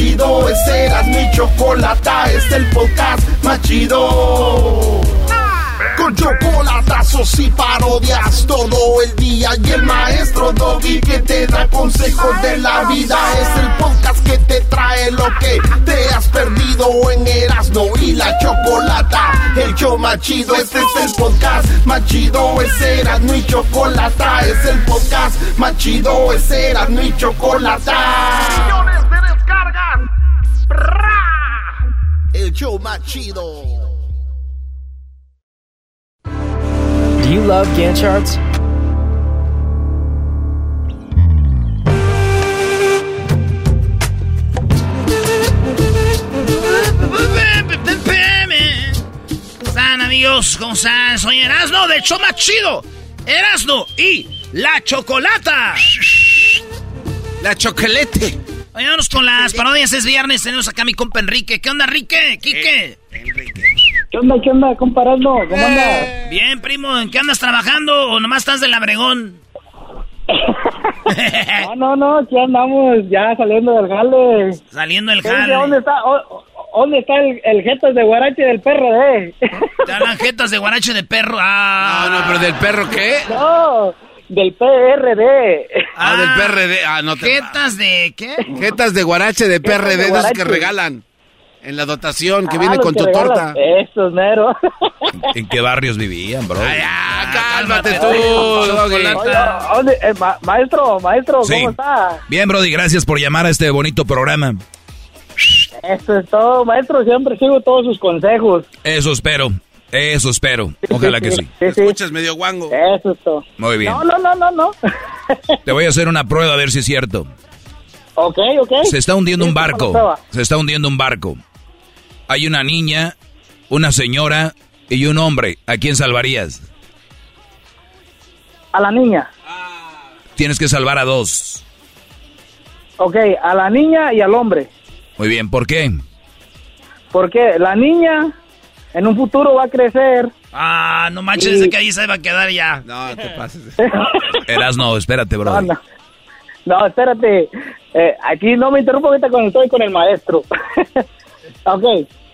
chido, este era mi chocolata, es el podcast más chido. Con chocolatazos y parodias todo el día y el maestro Doggy que te da consejos de la vida es el podcast que te trae lo que te has perdido en Erasmo y la Chocolata. El show más chido, este es el podcast más chido, es Erasmo y Chocolata, es el podcast más chido, es Erasmo y Chocolata. Show más chido. Do you love Gantt amigos? ¿Cómo están? Soy Erasno de Choma Chido. Erasno y la Chocolata. La chocolete. Vámonos con las parodias. Es viernes. Tenemos acá a mi compa Enrique. ¿Qué onda, Enrique? ¿Quique? ¿Qué onda, qué onda, comparando? ¿Cómo andas? Bien, primo. ¿En qué andas trabajando o nomás estás del Abregón? No, no, no, aquí andamos ya saliendo del jale. Saliendo del jale. ¿Dónde está, o- dónde está el, el jetas de guarache del PRD? Te hablan jetas de guarache de perro. Ah. No, no, pero del perro, ¿qué? No, del PRD. Ah, del PRD. Ah, no te ¿Jetas de qué? Jetas de guarache de PRD, de esos que regalan en la dotación, que Ah, viene los con que tu regalan. torta. Eso es mero. ¿En qué barrios vivían, bro? cálmate tú. Oye, ¿dónde- eh, ma- maestro, maestro, Sí. ¿cómo está? Bien, Brody, gracias por llamar a este bonito programa. Eso es todo, maestro, siempre sigo todos sus consejos. Eso espero, eso espero. Ojalá que sí. Escuchas medio guango. Eso es todo. Muy bien. No, no, no, no, no. Te voy a hacer una prueba a ver si es cierto. Ok, ok. Se está hundiendo un barco. Se está hundiendo un barco. Hay una niña, una señora y un hombre. ¿A quién salvarías? A la niña. Tienes que salvar a dos. Ok, a la niña y al hombre. Muy bien, ¿por qué? Porque la niña en un futuro va a crecer. Ah, no manches, de que ahí se va a quedar ya. No, te pases. Eras no, espérate, No, no. No, espérate. Eh, aquí no me interrumpo ahorita cuando estoy con el maestro. ok,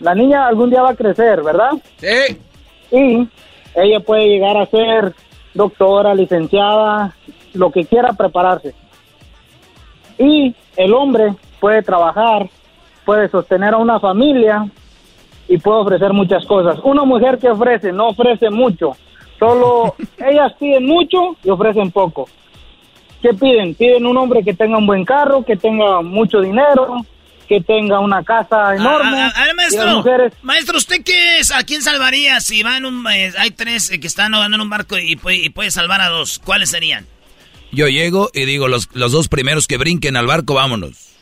la niña algún día va a crecer, ¿verdad? Sí. Y ella puede llegar a ser doctora, licenciada, lo que quiera prepararse. Y el hombre puede trabajar puede sostener a una familia y puede ofrecer muchas cosas. Una mujer que ofrece, no ofrece mucho. Solo ellas piden mucho y ofrecen poco. ¿Qué piden? Piden un hombre que tenga un buen carro, que tenga mucho dinero, que tenga una casa enorme. A, a- a ver, Y las maestro, mujeres, maestro, ¿usted qué es? ¿A quién salvaría si van un, eh, hay tres eh, que están nadando en un barco y, puede- y puede salvar a dos? ¿Cuáles serían? Yo llego y digo, los, los dos primeros que brinquen al barco, vámonos.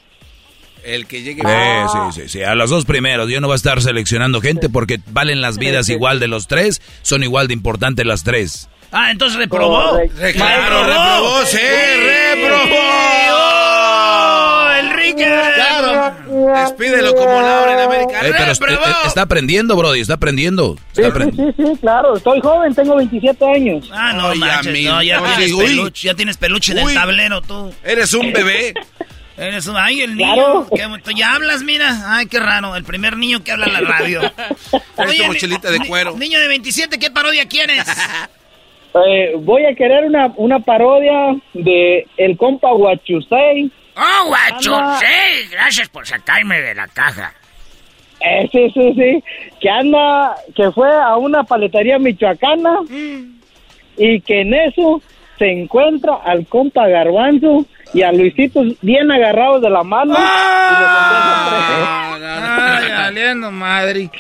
El que llegue. Eh, sí, sí, sí, a los dos primeros. Yo no voy a estar seleccionando gente porque valen las vidas igual de los tres, son igual de importantes las tres. Ah, entonces reprobó. Correcto. Eh, Claro, reprobó, sí, reprobó. Enrique. Claro. Despídelo como Laura en América. Eh, pero ¡Reprobó! eh, está aprendiendo, Brody, está aprendiendo. sí, Está sí, aprendiendo. sí, sí, claro. Estoy joven, tengo 27 años. Ah, no, Oye, manches, no, ya, Oye, tienes peluche, ya tienes peluche en el tablero tú. Eres un bebé. Eres un... Ay, el niño. Claro. que- ya hablas, mira. Ay, qué raro. El primer niño que habla en la radio. Tu ni- mochilita de cuero. Niño de 27, ¿qué parodia quieres? Eh, voy a querer una, una parodia de El Compa Huachusei. ¡Oh, guacho, Sí, gracias por sacarme de la caja. Eh, sí, sí, sí. Que anda, que fue a una paletería michoacana y que en eso se encuentra al compa Garbanzo y a Luisito bien agarrados de la mano. Ay, valiendo madre.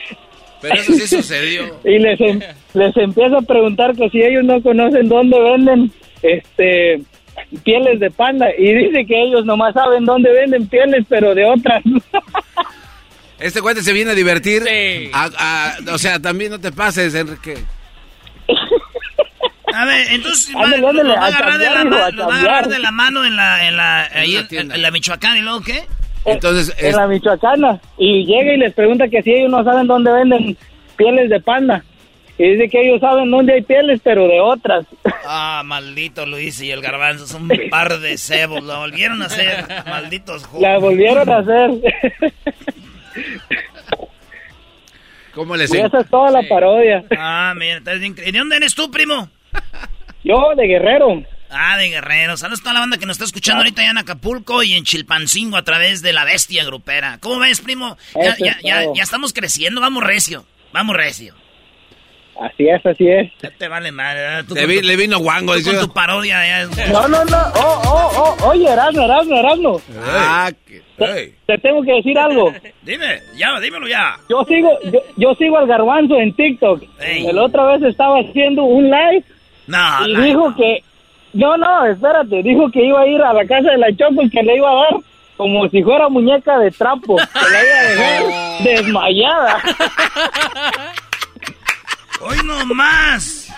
Pero eso sí sucedió. Y les, em- les empieza a preguntar que si ellos no conocen dónde venden este pieles de panda y dice que ellos nomás saben dónde venden pieles pero de otras. Este cuate se viene a divertir. A- a- o sea, también no te pases, Enrique. A ver, entonces va, Ándale, ándale, lo va a a agarrar de la, hijo, a va a agarrar de la mano en la, en la, ahí en, en la Michoacán y luego qué? Entonces, en es- la michoacana y llega y les pregunta que si ellos no saben dónde venden pieles de panda. Y dice que ellos saben dónde hay pieles pero de otras. Ah, maldito Luis y el garbanzo, son un par de cebos, lo volvieron a hacer, malditos jóvenes. la volvieron a hacer. ¿cómo les y esa es toda la parodia. Ah, mira, estás bien. Cre- ¿Y de dónde eres tú, primo? Yo de guerrero Ah, de Guerrero. Saludos a toda la banda que nos está escuchando ahorita ya en Acapulco y en Chilpancingo a través de la bestia grupera. ¿Cómo ves, primo? Ya, ya, es ya, ya estamos creciendo, vamos recio. Vamos recio. así es así es Ya te vale madre. Tú le, vi- tu- le vino guango. tú con tu parodia. no no no oh oh oh oye Erasmo Erasmo Erasmo Ah, que- te, te tengo que decir algo Dime, ya, dímelo ya. yo sigo yo, yo sigo al garbanzo en TikTok Ey. el otra vez estaba haciendo un live No, y no, dijo no. que no no espérate dijo que iba a ir a la casa de la Choco y que le iba a dar como si fuera muñeca de trapo que la iba a dejar desmayada Hoy no más.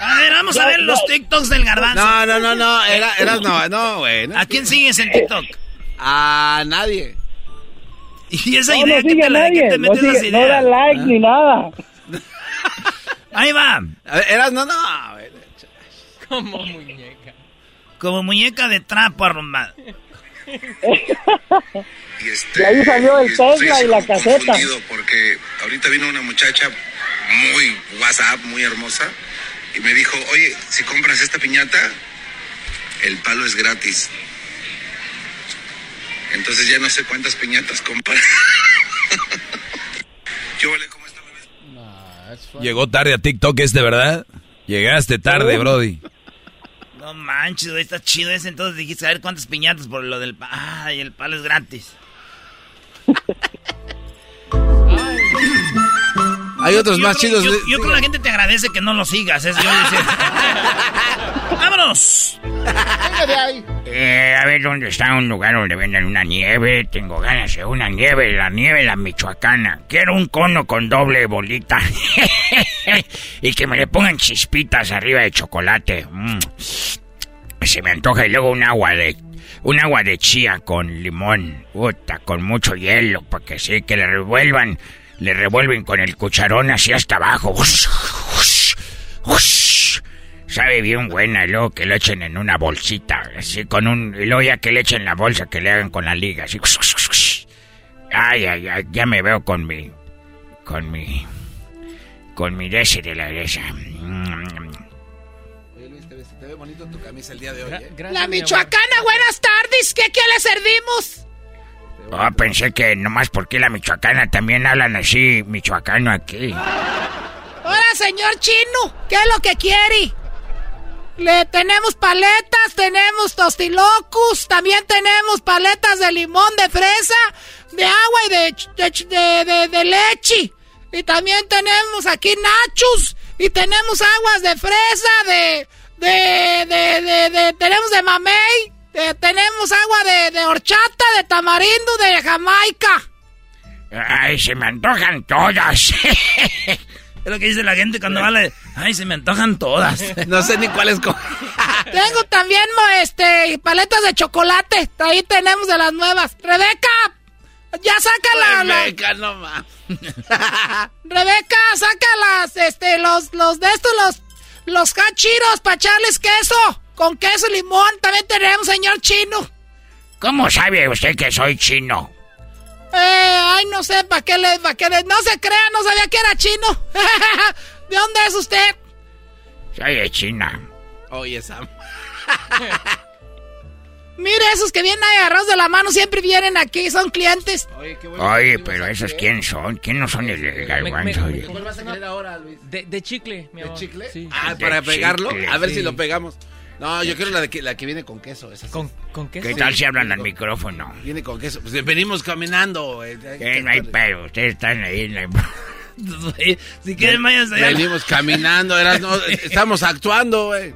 A ver, vamos a ver los TikToks del garbanzo. No, no, no, no. Era, eras no, no, güey. no. ¿A quién sigues en TikTok? A nadie. Y esa no, idea no que sigue te, a la- que nadie te no, metes sigue- no da like ni nada Ahí va. Eras no, no. Como muñeca. Como muñeca de trapo arrumbada. y ahí salió el Tesla y la caseta porque ahorita vino una muchacha muy WhatsApp, muy hermosa, y me dijo, oye, si compras esta piñata, el palo es gratis. Entonces ya no sé cuántas piñatas comprar. ¿Qué vale? ¿Cómo está, bebé? Llegó tarde a TikTok este, ¿verdad? Llegaste tarde, Brody. No manches, está chido ese. Entonces dijiste, a ver cuántas piñatas por lo del... pa- Ay, el palo es gratis. Hay otros Yo más creo- chidos. Yo, de- yo creo que la gente te agradece que no lo sigas. Es, yo ¡Vámonos! Eh, a ver dónde está un lugar donde venden una nieve. Tengo ganas de una nieve, la nieve la michoacana. Quiero un cono con doble bolita. y que me le pongan chispitas arriba de chocolate. Mm. Se me antoja y luego un agua de un agua de chía con limón, puta, con mucho hielo, porque sí que le revuelvan, le revuelven con el cucharón así hasta abajo. Ush, ush, ush. Sabe bien buena, y luego que lo echen en una bolsita, así con un... Y luego ya que le echen la bolsa, que le hagan con la liga, así... Ay, ay, ay, ya me veo con mi... Con mi... Con mi dese de la. Mm. Oye, Luis, te ves, te ve bonito tu camisa el día de hoy, ¿eh? Gracias, La. Michoacana, buenas tardes. ¿Qué, qué le servimos? Oh, pensé que nomás porque la michoacana también hablan así, michoacano aquí. Hola, señor chino, ¿qué es lo que quiere? Le tenemos paletas, tenemos tostilocus, también tenemos paletas de limón, de fresa, de agua y de, de, de, leche. Y también tenemos aquí nachos y tenemos aguas de fresa, de, de, de, de, tenemos de mamey, tenemos agua de, de horchata, de tamarindo, de Jamaica. Ay, se me antojan todas. Es lo que dice la gente cuando vale. Ay, se me antojan todas. no sé ni cuáles. Tengo también este paletas de chocolate. Ahí tenemos de las nuevas. Rebeca, ya saca la. Rebeca, no más. Rebeca, saca las, este, los, los de estos, los, los cachiros para echarles queso. Con queso y limón. También tenemos, señor chino. ¿Cómo sabe usted que soy chino? Eh, ay, no sé, ¿para qué le, pa qué le, no se crea, no sabía que era chino. ¿De dónde es usted? Soy de China. Oye, Sam. Mire, esos que vienen agarrados de la mano siempre vienen aquí, son clientes. Oye, qué bueno Oye pero esos quién son? ¿Quién no son el, el garbanzo? ¿Cuál vas a querer ahora, Luis? De, de chicle, mi amor. ¿De chicle? Sí. Ah, para pegarlo. a ver si lo pegamos. No, yo quiero la, de que, la que viene con queso. Esa ¿Con, ¿Con, queso? ¿Qué tal si hablan al micrófono? Viene con queso. Pues venimos caminando. Eh, no hay pero. Ustedes están ahí en la... si quieren, vayan allá. Venimos caminando. no, estamos actuando, güey.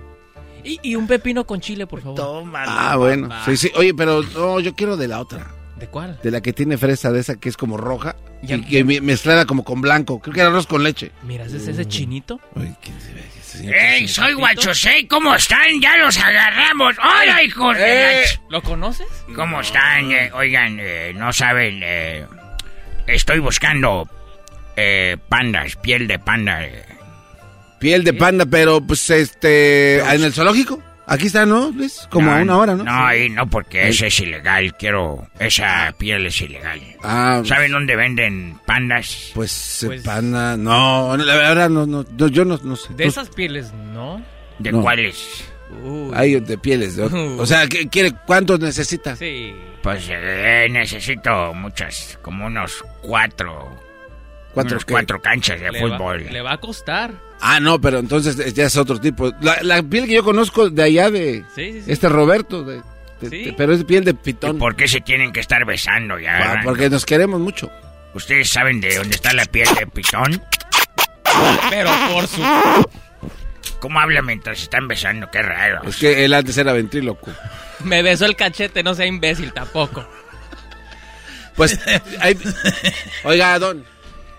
Y, y, un pepino con chile, por favor. Toma. Ah, bueno. Sí, sí. Oye, pero no, yo quiero de la otra. ¿De cuál? De la que tiene fresa, de esa que es como roja. y que mezclada como con blanco. Creo que era arroz con leche. Mira, ¿es ese chinito? Uy, ¿quién se ve? ¡Ey, soy Guachosei! ¿Cómo están? ¡Ya los agarramos! ¡Hola, hijos de ¿Lo conoces? ¿Cómo están? Eh, oigan, eh, no saben, eh, estoy buscando pandas, piel de panda. Piel de panda, pero pues este, ¿en el zoológico? Aquí está, ¿no, Luis? Como a una hora, ¿no? No, ahí no, porque ese es ilegal. Quiero. Esa piel es ilegal. Ah. ¿Saben dónde venden pandas? Pues, pues panda. No, la verdad, no, no, yo no, no sé. De esas pieles, ¿no? ¿De cuáles? Hay de pieles. O sea, ¿quiere, ¿cuántos necesita? Sí. Pues eh, necesito muchas, como unos cuatro. ¿Cuatro, cuatro canchas de fútbol. le va a costar. Ah, no, pero entonces ya es otro tipo. La, piel que yo conozco de allá de este Roberto, de, pero es piel de pitón. ¿Y ¿Por qué se tienen que estar besando ya? Ah, porque nos queremos mucho. ¿Ustedes saben de dónde está la piel de pitón? pero por su... ¿Cómo habla mientras están besando? Qué raro. Es que él antes era ventríloco. Me besó el cachete, no sea imbécil tampoco. Pues, oiga, don,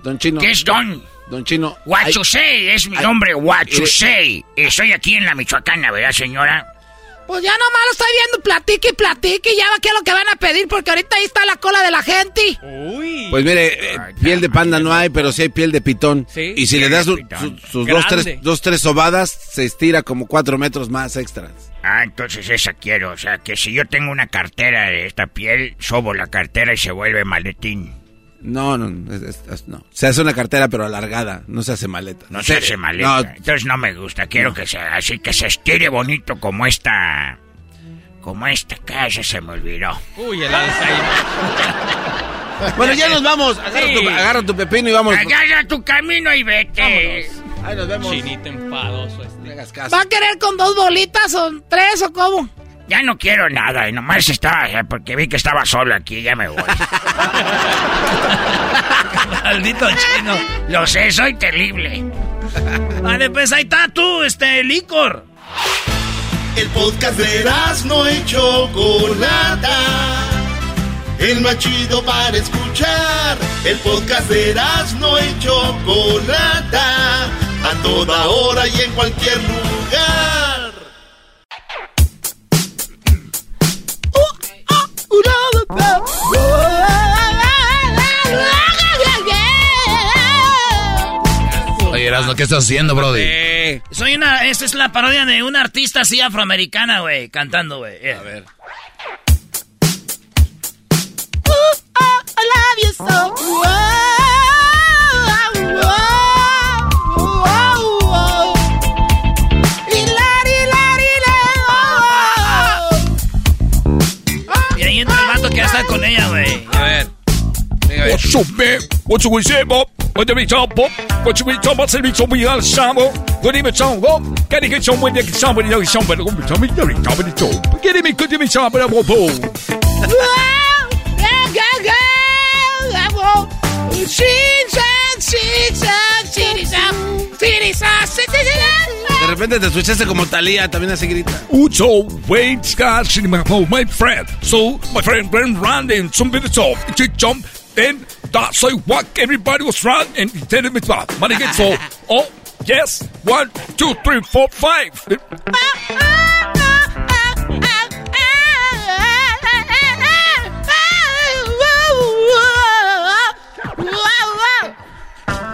don Chino. ¿Qué es don? Don Chino. Huachusei es mi nombre, Huachusei. Estoy aquí en la Michoacana, ¿verdad, señora? Pues ya nomás lo estoy viendo, platique y platique y ya va qué es lo que van a pedir, porque ahorita ahí está la cola de la gente. Uy. Pues mire, eh, piel de panda no hay, pero sí hay piel de pitón. ¿Sí? Y si le das sus dos tres, dos, tres sobadas, se estira como cuatro metros más extras. Ah, entonces esa quiero. O sea, que si yo tengo una cartera de esta piel, sobo la cartera y se vuelve maletín. No, no, no. Se hace una cartera pero alargada, no se hace maleta. No se, hace maleta. Entonces no me gusta. Quiero que sea así, que se estire bonito como esta. Como esta casa se me olvidó. Uy, el Alzheimer. bueno, ya nos vamos. Agarra, tu, pepino y vamos. Agarra tu camino y vete. Ahí nos vemos. Chinito enfadoso este. ¿Va a querer con dos bolitas o tres o cómo? Ya no quiero nada, y nomás estaba, eh, porque vi que estaba solo aquí, ya me voy. Maldito chino. Lo sé, soy terrible. Vale, pues ahí está tú, este, licor. El podcast de no hecho Chocolata. El más chido para escuchar. El podcast de no hecho Chocolata. A toda hora y en cualquier lugar. Oye, Erasmo, ¿qué estás haciendo, Brody? Soy una. Esta es la parodia de una artista así afroamericana, güey, cantando, güey. A ver. Y ahí entra el vato que ya está man. What should we say, Bob? What do we talk, Bob? What should we talk about? Servicio, we are Samo. What do you talk, Bob? Can you get someone that can somebody know somebody? What do you tell me? What do you tell me? Get me, could you be somebody? Bob, Bob. De repente te escuchaste como Talía, también así grita. Ucho, wait, gosh, my friend. So, my friend went round and somebody saw it jump. Then that's I walk, everybody was round and he tell me about money get so. Oh, yes, one, two, three, four, five.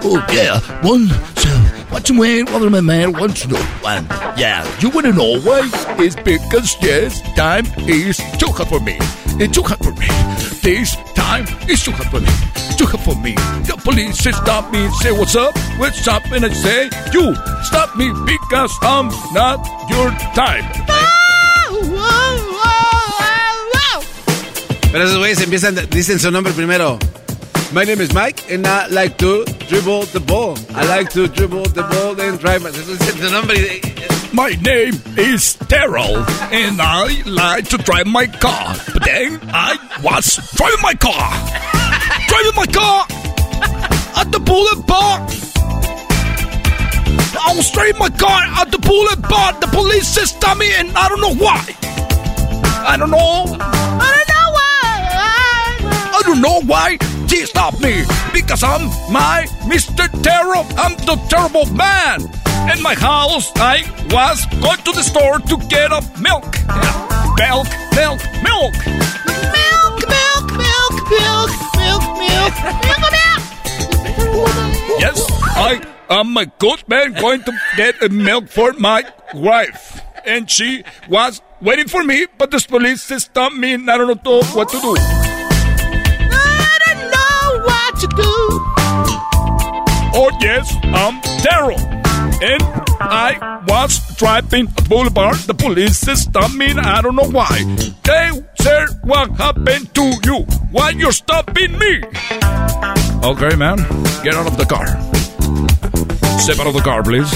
Oh yeah, one. So what you wear? What my man wants to know. One. Yeah, you wanna know why? It's because yes, time is too hot for me. It's too hot for me. This time is too hot for me. Too hot for me. The police say stop me, and say what's up, what's up, and I say you stop me because I'm not your type. Pero esos güeyes empiezan, dicen su nombre primero. My name is Mike and I like to dribble the ball. I like to dribble the ball and drive. Eso dicen su My name is Terrell, and I like to drive my car. But then I was driving my car. driving my car at the bullet bar. I was driving my car at the bullet bar. The police says stop me, and I don't know why. I don't know. I don't know why. I don't know why they stopped me. Because I'm my Mr. Terror. I'm the terrible man. In my house, I was going to the store to get a milk. Milk, milk, milk. Milk, milk, milk, milk, milk, milk, milk, milk. Yes, I am a good man going to get a milk for my wife. And she was waiting for me, but the police stopped me and I don't know what to do. Do. Oh, yes, I'm Daryl. And I was driving at Boulevard. The police stopped me I don't know why. Hey, sir, what happened to you? Why you stopping me? Okay, man, get out of the car. Step out of the car, please.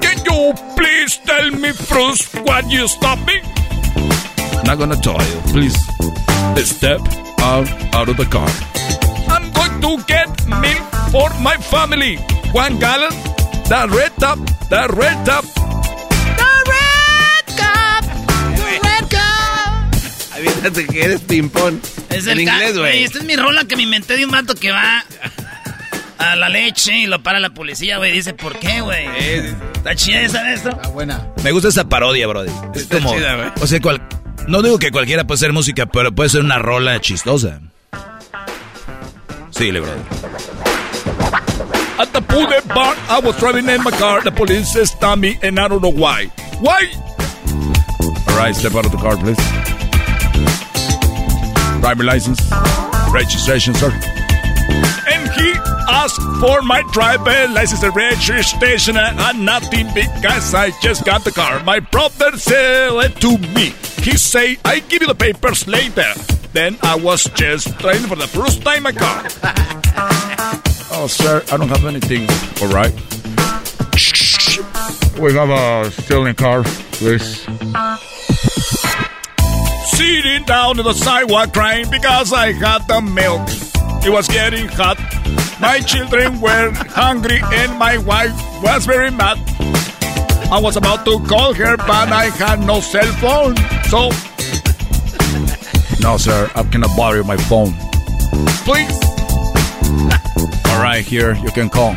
Can you please tell me first why you stopped me? Not gonna tell you. Please step out, out of the car. I'm going to get milk for my family. One gallon. The red top. The red top. The red cup, the red cup. Aviéntate que eres ping-pong. Es en el inglés, güey. Esta es mi rola que me inventé de un vato que va a la leche y lo para la policía, güey. Dice, ¿por qué, güey? Está chida esa, esto. Está buena. Me gusta esa parodia, brody. Es Está como, chida, güey. o sea, cual- no digo que cualquiera puede hacer música, pero puede ser una rola chistosa. At the bullet bar, I was driving in my car. The police stopped me, and I don't know why. Why? All right, step out of the car, please. Driver license, registration, sir. And he asked for my driver license and registration and nothing because I just got the car. My brother said it to me. He say, I give you the papers later. Then I was just driving for the first time my car. Oh, sir, I don't have anything. All right. We have a stolen car, please. Sitting down on the sidewalk crying because I had the milk. It was getting hot. My children were hungry and my wife was very mad. I was about to call her, but I had no cell phone. So. No, sir, I cannot borrow my phone. Please. All right, here, you can call.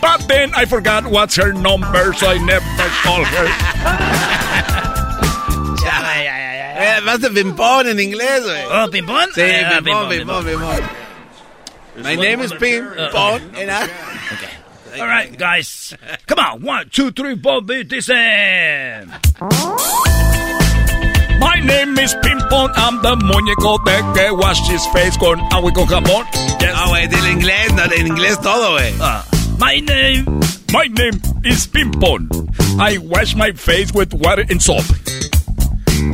But then I forgot what's her number, so I never called her. Eh, más de ping-pong en inglés, güey. Oh, ping-pong? Sí, Ah, ping-pong, ping-pong, ping-pong, ping-pong. My name is ping-pong, and I... okay. All right, guys. Come on. One, two, three, four, beat this in. My name is Pimpon, I'm the muñeco de que wash his face con agua y con jabón. Yes. No, güey, dile inglés, no, en inglés todo, güey. Ah, my name. My name is Pimpon. I wash my face with water and soap.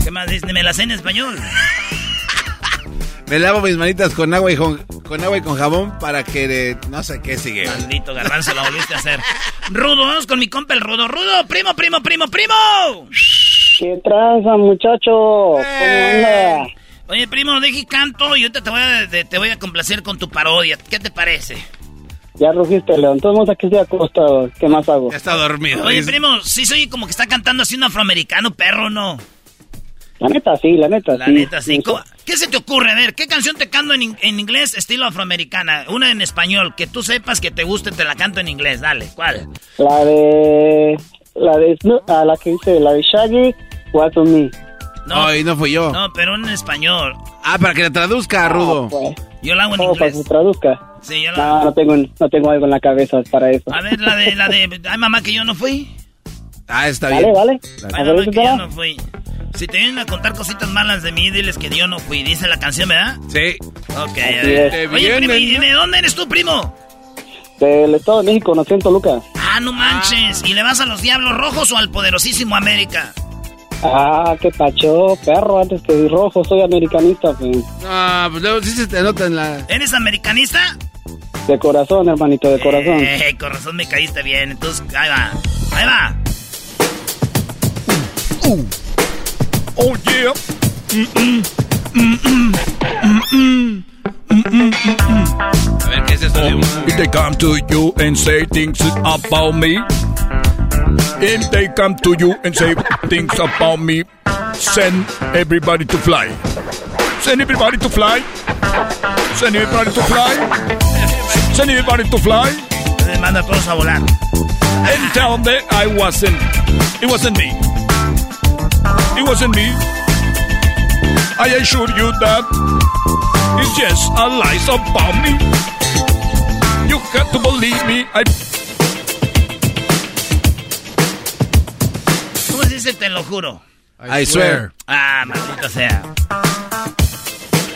¿Qué más dice? Me la sé en español. Me lavo mis manitas con agua y con, con agua y con jabón para que eh, no sé qué sigue. Maldito garbanzo, lo volviste a hacer. Rudo, vamos con mi compa el Rudo. Rudo, primo, primo, primo, primo. ¿Qué traza, muchacho? ¿Cómo anda? Oye, primo, deje canto y ahorita te voy a, te, voy a complacer con tu parodia. ¿Qué te parece? Ya rugiste, León. Todos aquí estoy acostado. ¿Qué más hago? Ya está dormido. Oye, dice. primo, sí soy como que está cantando así un afroamericano, perro, ¿no? La neta, sí, la neta, La sí. neta, sí. ¿Cómo- ¿Qué se te ocurre? A ver, ¿qué canción te canto en, in- en inglés estilo afroamericana? Una en español, que tú sepas que te guste, te la canto en inglés. Dale, ¿cuál? La de... La de... Snoop- ah, la que dice, la de Shaggy, On Me. No, Ay, no fui yo. No, pero en español. Ah, para que la traduzca, Rudo. Yo la hago en Oh, para que inglés. se traduzca. Sí, yo la No, no tengo, no tengo algo en la cabeza para eso. A ver, la de, la de, ay mamá que yo no fui. Ah, está Vale, bien. vale. Ay A ver, mamá que yo no fui. Si te vienen a contar cositas malas de mí, diles que yo no fui. Dice la canción, ¿verdad? Sí. Ok, Así a ver. es. Oye, primo, ¿y de dónde eres tú, primo? Del Estado de México, nací en Toluca. Ah, no manches. ¿Y le vas a los Diablos Rojos o al poderosísimo América? Ah, qué pacho, perro, antes que rojo, soy americanista, pues. Ah, pues luego sí se te nota en la... ¿Eres americanista? De corazón, hermanito, de corazón. Eh, con razón me caíste bien. Entonces, ahí va. Ahí va. Oh yeah. Mm-mm. Mm-mm. Mm-mm. Mm-mm. Mm-mm. A ver, ¿qué es esto? If they come to you and say things about me, if they come to you and say things about me, send everybody to fly. Send everybody to fly. Send everybody to fly. Send everybody to fly. Manda todos a volar. And tell them I wasn't. It wasn't me. It wasn't me. I assure you that it's just a lies about me. You have to believe me. I dice te lo juro? I swear. Ah, maldito sea.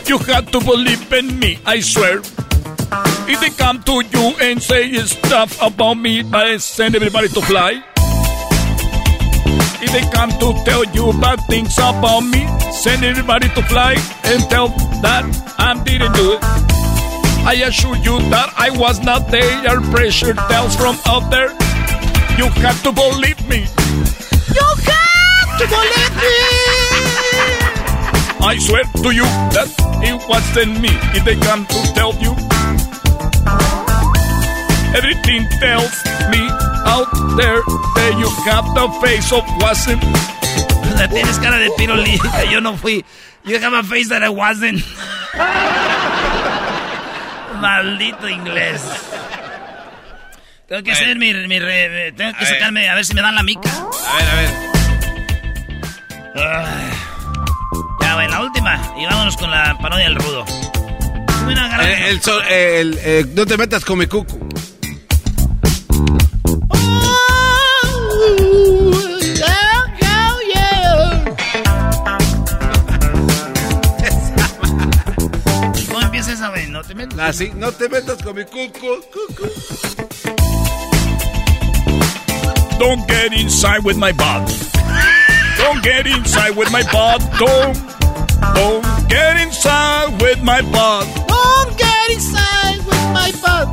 You have to believe in me, I swear. If they come to you and say stuff about me, I send everybody to fly. If they come to tell you bad things about me, send everybody to fly and tell that I didn't do it. I assure you that I was not there. Pressure tells from out there. You have to believe me. You have me. I swear to you that it wasn't me. If they come to tell you, everything tells me out there that you have the face of wasn't. La tienes cara de pirulita. Yo no fui. You have a face that I wasn't. Maldito inglés. Tengo que hacer mi, mi re- tengo que A ver. sacarme a ver si me dan la mica. A ver, a ver. Ya, bueno, la última. Y vámonos con la parodia del rudo. Garra- El, sol- el- eh, no te metas con mi cucu. ¿Cómo empieza esa, güey? No te metas. Así, no te metas con mi cucu. cucu. Don't get inside with my butt. Don't get inside with my butt. Don't. Don't get inside with my butt. Don't get inside with my butt.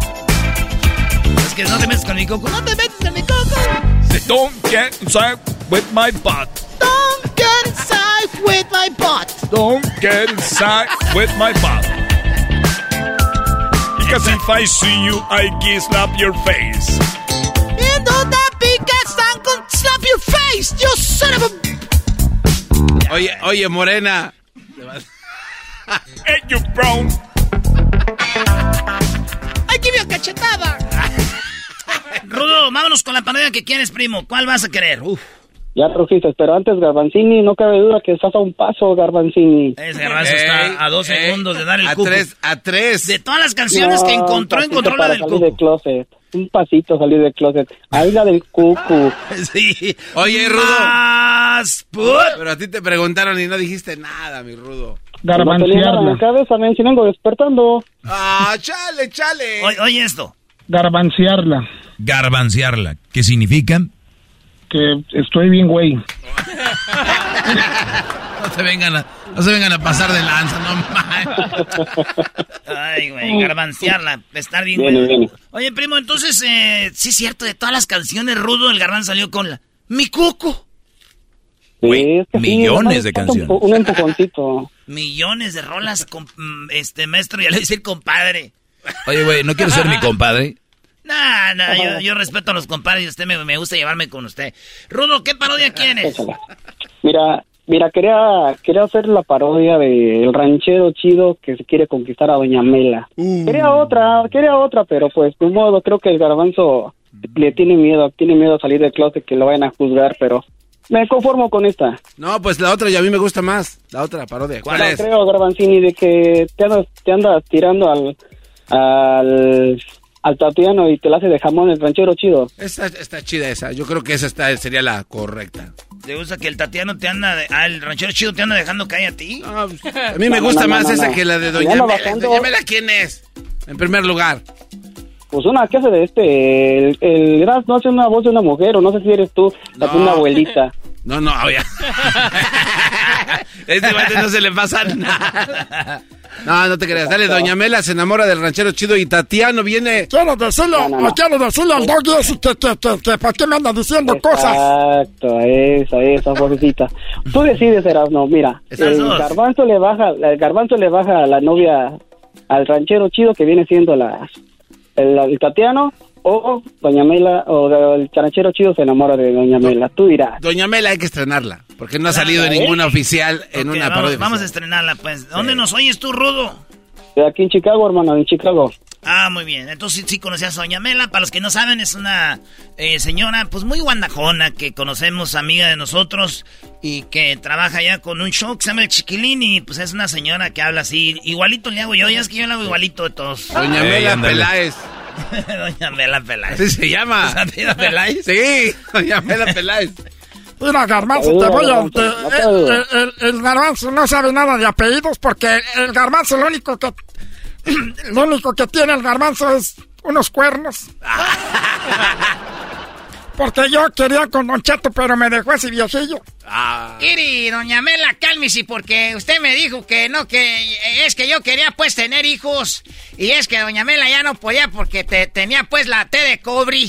Es que no te metas con mi coco. No te metas en mi coco. Don't get inside with my butt. Don't get inside with my butt. Don't get inside with my butt. Because if I see you, I can slap your face. And don't that big cat stand con slap your face, you son of a... Oye, oye, Morena. Hey, you brown. I give you a cachetada. Rudo, vámonos con la parodia que quieres, primo. ¿Cuál vas a querer? Uf. Ya rugiste, pero antes Garbanzini, no cabe duda que estás a un paso, Garbanzini. Ese garbanzo está a dos segundos de dar el a tres, a tres. De todas las canciones que encontró, encontró la del salir cuco. del closet. Un pasito salir del closet. Ahí la del cucu. Sí. Oye, Rudo. Más put. Pero a ti te preguntaron y no dijiste nada, mi Rudo. Garbanciarla. la cabeza, si vengo despertando. Ah, chale, chale. Oye, oye esto. Garbanciarla. Garbanciarla. ¿Qué significa? Que estoy bien, güey. No se vengan a, no se vengan a pasar de lanza, no Ay, güey, garbanciarla, estar bien, güey. Oye, primo, entonces, eh, sí es cierto, de todas las canciones, Rudo, el garbanzo salió con la... ¡Mi cuco! Sí, es que sí, millones de un canciones. Un empujoncito. Millones de rolas, con, mm, este, maestro, ya le voy a decir compadre. Oye, güey, ¿no quieres ser mi compadre? Nah, nah, yo, yo respeto a los compadres y usted me, me gusta llevarme con usted. Rudo, ¿qué parodia quieres? Mira, mira, quería, quería hacer la parodia del ranchero chido que se quiere conquistar a Doña Mela. Quería otra, quería otra, pero pues de modo, creo que el garbanzo le tiene miedo, tiene miedo a salir del closet que lo vayan a juzgar, pero me conformo con esta. No, pues la otra y a mí me gusta más. La otra parodia. ¿Cuál No es? creo, Garbanzini, de que te andas, te andas tirando al, al, al Tatiano y te la hace de jamón el ranchero chido. Está, está chida esa. Yo creo que esa está, sería la correcta. ¿Te gusta que el Tatiano te anda... De, ah, el ranchero chido te anda dejando caer a ti? A mí me gusta más esa que la de Doña Mela. bajando. Doña Mela, ¿quién es? En primer lugar. Pues una que hace de este, el, el Gras no hace una voz de una mujer, o no sé si eres tú, la una abuelita. No, no, ya. este no se le pasa nada. No, no te creas. Dale, Doña Mela se enamora del ranchero chido y Tatiano viene. Quiero decirle, quiero decirle al doggy ese que, que, que, que ¿para qué me anda diciendo cosas? Exacto, esa, esa vocecita. Tú decides, Erasmo, mira, el dos. garbanzo le baja, el garbanzo le baja a la novia al ranchero chido que viene siendo la, el, el Tatiano, o Doña Mela, o el ranchero chido se enamora de Doña Mela. Tú dirás. Doña Mela hay que estrenarla. Porque no ha salido ¿eh? ninguna oficial en una vamos, parodia. vamos a estrenarla, pues. ¿Dónde nos oyes tú, Rudo? De aquí en Chicago, hermano, en Chicago. Ah, muy bien. Entonces sí, sí conocías a Doña Mela. Para los que no saben, es una eh, señora, pues muy guandajona, que conocemos, amiga de nosotros, y que trabaja ya con un show que se llama El Chiquilín, y pues es una señora que habla así. Igualito le hago yo, ya es que yo le hago igualito de todos. Doña Mela Peláez. Doña Mela Peláez. Así se llama. ¿Se apellida Peláez? Sí, Doña Mela Peláez. Mira, Garbanzo, te voy a... te- el, el- Garbanzo no sabe nada de apellidos porque el Garbanzo lo único que... Lo único que tiene el Garbanzo es unos cuernos. Porque yo quería con Don Cheto, pero me dejó ese viejillo. Iri, doña Mela, cálmese porque usted me dijo que no, que es que yo quería pues tener hijos y es que doña Mela ya no podía porque te, tenía pues la T de cobre.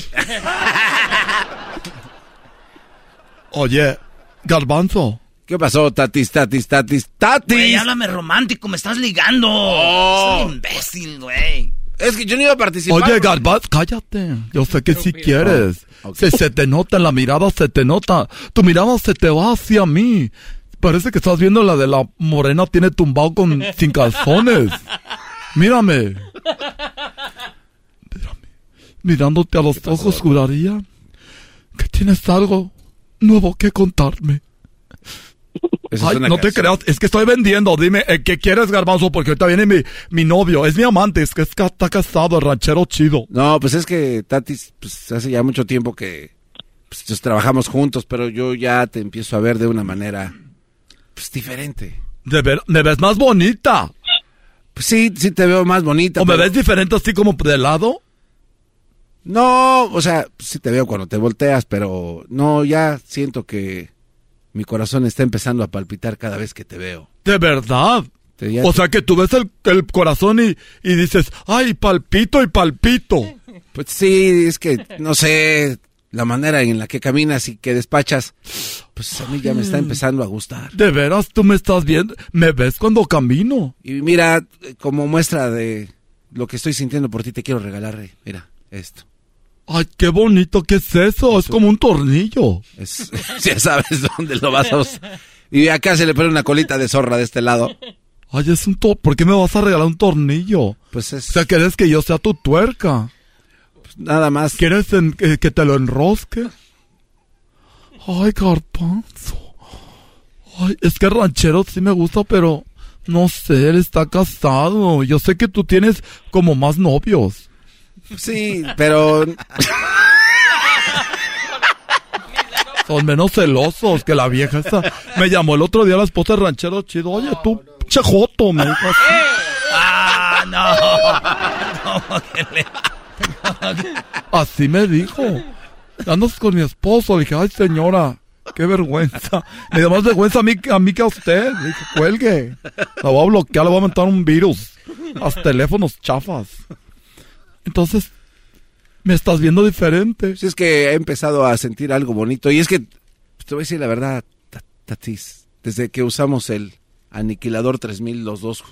Oye, Garbanzo. ¿Qué pasó, tatis, tatis, tatis, tatis? Güey, háblame romántico, me estás ligando. Soy un imbécil, güey. Es que yo no iba a participar. Oye, Garbanzo, cállate. Yo sé que sí quieres. Se, se te nota en la mirada, se te nota. Tu mirada se te va hacia mí. Parece que estás viendo la de la morena tiene tumbado con sin calzones. Mírame. Mírame. Mirándote a los ojos, juraría que tienes algo nuevo que contarme. Ay, no te creas, es que estoy vendiendo. Dime, eh, ¿qué quieres, Garbanzo? Porque ahorita viene mi, mi novio. Es mi amante, es que es que está casado, el ranchero chido. No, pues es que Tatis, pues hace ya mucho tiempo que pues, pues, trabajamos juntos, pero yo ya te empiezo a ver de una manera pues diferente. De ver, me ves más bonita. Pues sí, sí te veo más bonita. ¿O me ves diferente así como de lado? No, o sea, sí te veo cuando te volteas, pero no, ya siento que mi corazón está empezando a palpitar cada vez que te veo. De verdad. Te- O sea que tú ves el, el corazón y, y dices, ay, palpito y palpito. Pues sí, es que, no sé, la manera en la que caminas y que despachas, pues a mí ya me está empezando a gustar. De veras, tú me estás viendo. Me ves cuando camino. Y mira, como muestra de lo que estoy sintiendo por ti, te quiero regalar, eh, mira, esto. Ay, qué bonito, ¿qué es eso? Es como un tornillo. Es, ya sabes dónde lo vas a usar. Y acá se le pone una colita de zorra de este lado. Ay, es un to ¿Por qué me vas a regalar un tornillo? Pues es... O sea, ¿quieres que yo sea tu tuerca? nada más. ¿Quieres que te lo enrosque? Ay, garbanzo. Ay, es que ranchero sí me gusta, pero no sé, él está casado. Yo sé que tú tienes como más novios. Sí, pero Son menos celosos que la vieja esa. Me llamó el otro día la esposa de ranchero chido. Oye, tú, chejoto, me dijo así. Ah, no. ¿Cómo que le- Así me dijo. Andas con mi esposo. Le dije, ay, señora. qué vergüenza. Me da más vergüenza a mí, a mí que a usted. Le dije, cuelgue. La voy a bloquear, le voy a meter un virus. A los teléfonos chafas. Entonces, me estás viendo diferente. Si es que he empezado a sentir algo bonito. Y es que, pues, te voy a decir la verdad, Ta- Tatis, desde que usamos el aniquilador 3000 los dos,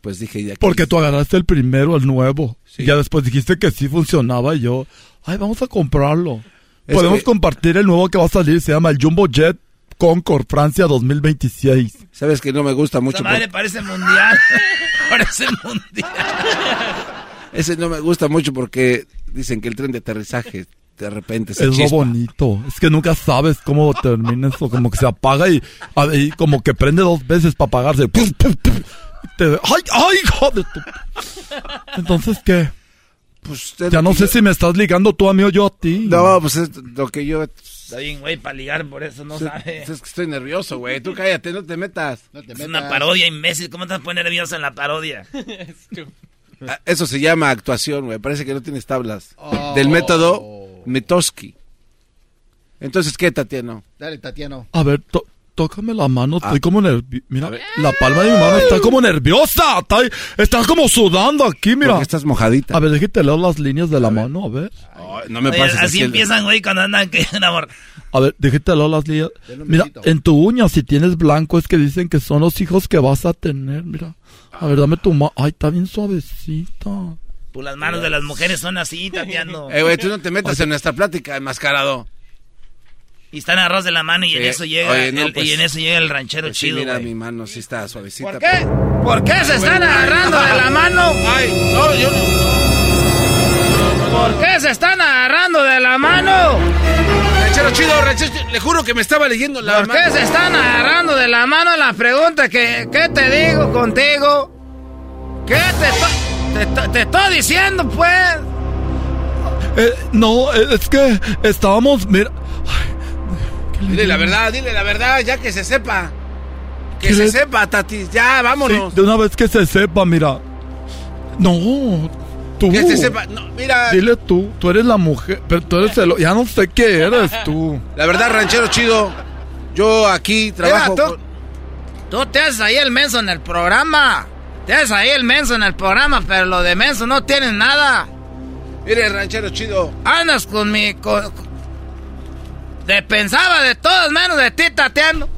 pues dije, ya que- Porque tú agarraste el primero, el nuevo. Y ya después dijiste que sí funcionaba y yo, ay, vamos a comprarlo. Es Podemos que- compartir el nuevo que va a salir, se llama el Jumbo Jet Concord Francia 2026. Sabes que no me gusta mucho. Madre por- parece mundial. parece mundial. Ese no me gusta mucho porque dicen que el tren de aterrizaje de repente se Es lo bonito. Es que nunca sabes cómo termina eso. Como que se apaga y, a- y como que prende dos veces para apagarse. ¡Pum, pum, pum! Te- ¡Ay, ay, hijo de tu... Entonces, ¿qué? Pues, ya no sé si me estás ligando tú a mí o yo a ti. No, pues es lo que yo... Está bien, güey, para ligar, por eso no Sí, sabe. Es que estoy nervioso, güey. Tú cállate, no te metas. Es una parodia, imbécil. ¿Cómo te vas a poner nervioso en la parodia? Ah, Eso se llama actuación, güey. Parece que no tienes tablas. Oh. Del método Metoski. Entonces, ¿qué, Tatiano? Dale, Tatiano. A ver, to- tócame la mano, Ah. estoy como nervioso. Mira, la palma de mi mano está como nerviosa. Está, está como sudando aquí, mira. Porque estás mojadita. A ver, déjate leer las líneas de la mano, a ver. no me pases así empiezan, güey, cuando andan que amor. A ver, déjate leer las líneas. Mira, en tu uña, si tienes blanco, es que dicen que son los hijos que vas a tener, mira. A ver, dame tu mano. Ay, está bien suavecita. Pues las manos de las mujeres son así, Tatiano. Eh, güey, tú no te metas en nuestra plática, enmascarado. Y están arroz de la mano y en Sí. eso llega Oye, no, el- pues- y en eso llega el ranchero Pues sí, chido, mira, güey. mi mano sí está suavecita. ¿Por qué? ¿Por qué se están agarrando de la mano? Ay, no, yo ¿Por qué se están agarrando de la mano? Ranchero chido, ranchero chido, le juro que me estaba leyendo la ¿Por qué mano. se están agarrando de la mano? La pregunta que, ¿qué te digo contigo? ¿Qué te, estoy- te, te- diciendo, pues? Eh, no, es que estábamos, mira. Dile la verdad, dile la verdad, ya que se sepa. Que ¿Qué se le- sepa, Tati. Ya, vámonos. Sí, de una vez que se sepa, mira. No, tú. Que se sepa. No, mira. Dile tú, tú eres la mujer, pero tú eres el... Ya no sé qué eres tú. La verdad, ranchero chido. Yo aquí trabajo. Mira, tú, con- tú te haces ahí el menso en el programa. Te haces ahí el menso en el programa, pero lo de menso no tienes nada. Mire, ranchero chido. Andas con mi... con- de pensaba de todos menos de ti, Tatiano.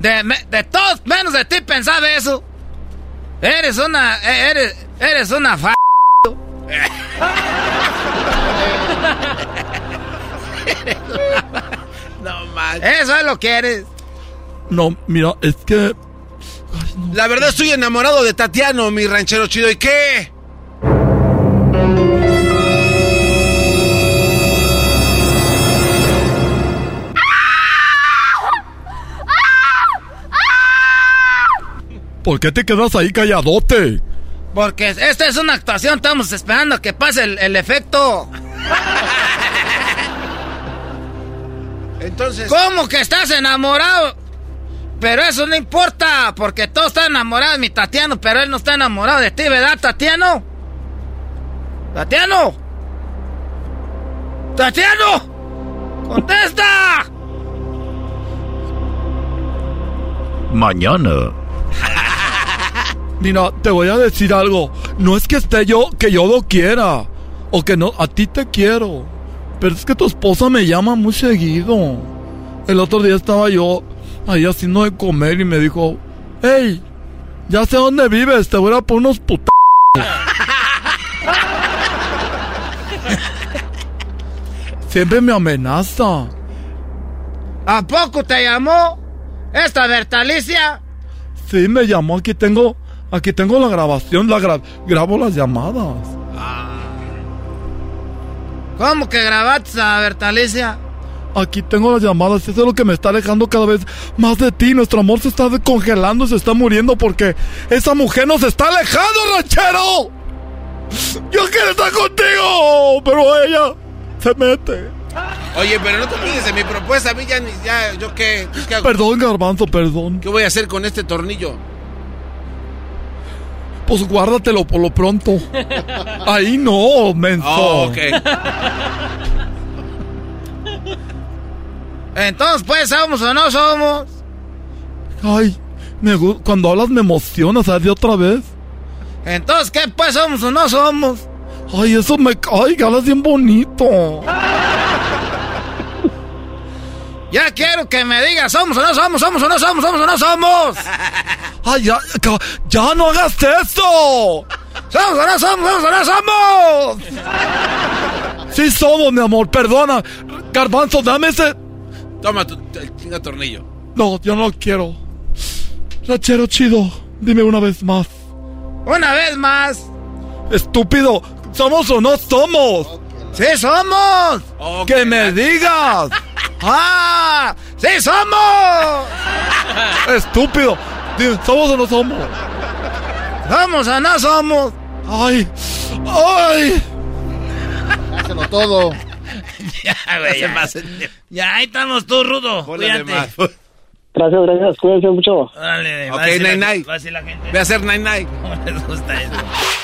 De, me- de todos menos de ti pensaba eso. Eres una... eh, Eres, eres una fa... No manches. Eso es lo que eres. No, mira, es que... La verdad estoy enamorado de Tatiano, mi ranchero chido. ¿Y qué? ¿Por qué te quedas ahí calladote? Porque esta es una actuación, estamos esperando que pase el, el efecto. Entonces. ¿Cómo que estás enamorado? Pero eso no importa, porque todos están enamorados de mi Tatiano, pero él no está enamorado de ti, ¿verdad, Tatiano? ¡Tatiano! ¡Tatiano! ¡Contesta! Mañana. Mira, te voy a decir algo. No es que esté yo, que yo lo quiera. O que no, a ti te quiero. Pero es que tu esposa me llama muy seguido. El otro día estaba yo ahí haciendo de comer y me dijo, hey, ya sé dónde vives, te voy a por unos putas. Siempre me amenaza. ¿A poco te llamó esta Bertalicia? Sí, me llamó. Aquí tengo, aquí tengo la grabación, la gra- grabo las llamadas. ¿Cómo que grabaste a Bertalicia? Aquí tengo las llamadas. Eso es lo que me está alejando cada vez más de ti. Nuestro amor se está congelando, se está muriendo porque esa mujer nos está alejando, ranchero. Yo quiero estar contigo, pero ella se mete. Oye, pero no te olvides de mi propuesta. A mí ya, ya ¿yo qué? ¿qué hago? Perdón, garbanzo, perdón. ¿Qué voy a hacer con este tornillo? Pues guárdatelo por lo pronto. Ahí no, menso. Oh, ok. Entonces, pues, ¿somos o no somos? Ay, me cuando hablas me emocionas, ¿sabes? De otra vez. Entonces, ¿qué pues somos o no somos? Ay, eso me... Ay, hablas bien bonito. Ya quiero que me digas, ¿somos o no somos? ¿Somos o no somos? ¿Somos o no somos? Ay, ya, ya, ya no hagas eso. ¿Somos o no somos? ¿Somos o no somos? Sí somos, mi amor, perdona. Garbanzo, dame ese... Toma tu el chinga tornillo. No, yo no lo quiero. Rachero chido, dime una vez más. Una vez más. Estúpido, ¿somos o no somos? ¡Sí somos! ¡Que me digas! ¡Ah! ¡Sí somos! Estúpido, ¿somos o no somos? ¿Somos o no somos? ¡Ay! ¡Ay! Hácelo todo. ya, güey. Ya, Ya, ahí estamos tú, Rudo. Cuídate. Gracias, gracias. Cuídense mucho. Órale, Ok, a Nine Nine. va a a hacer Nine Nine. ¿Cómo les gusta eso?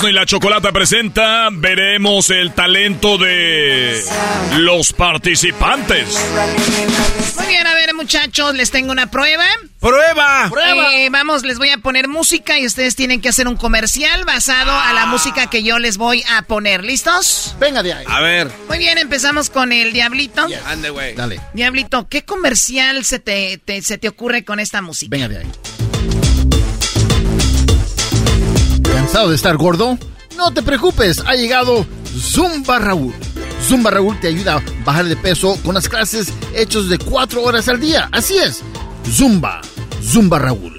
Erasmo y la Chocolata presenta, veremos el talento de los participantes. Muy bien, a ver, muchachos, les tengo una prueba. ¡Prueba! Eh, vamos, les voy a poner música y ustedes tienen que hacer un comercial basado a la música que yo les voy a poner. ¿Listos? Venga de ahí. A ver. Muy bien, empezamos con el Diablito. Ande, güey. Dale. Diablito, ¿qué comercial se te, te- se te ocurre con esta música? Venga de ahí. ¿Cansado de estar gordo? No te preocupes, ha llegado Zumba Raúl. Zumba Raúl te ayuda a bajar de peso con las clases hechas de 4 horas al día. Así es, Zumba, Zumba Raúl.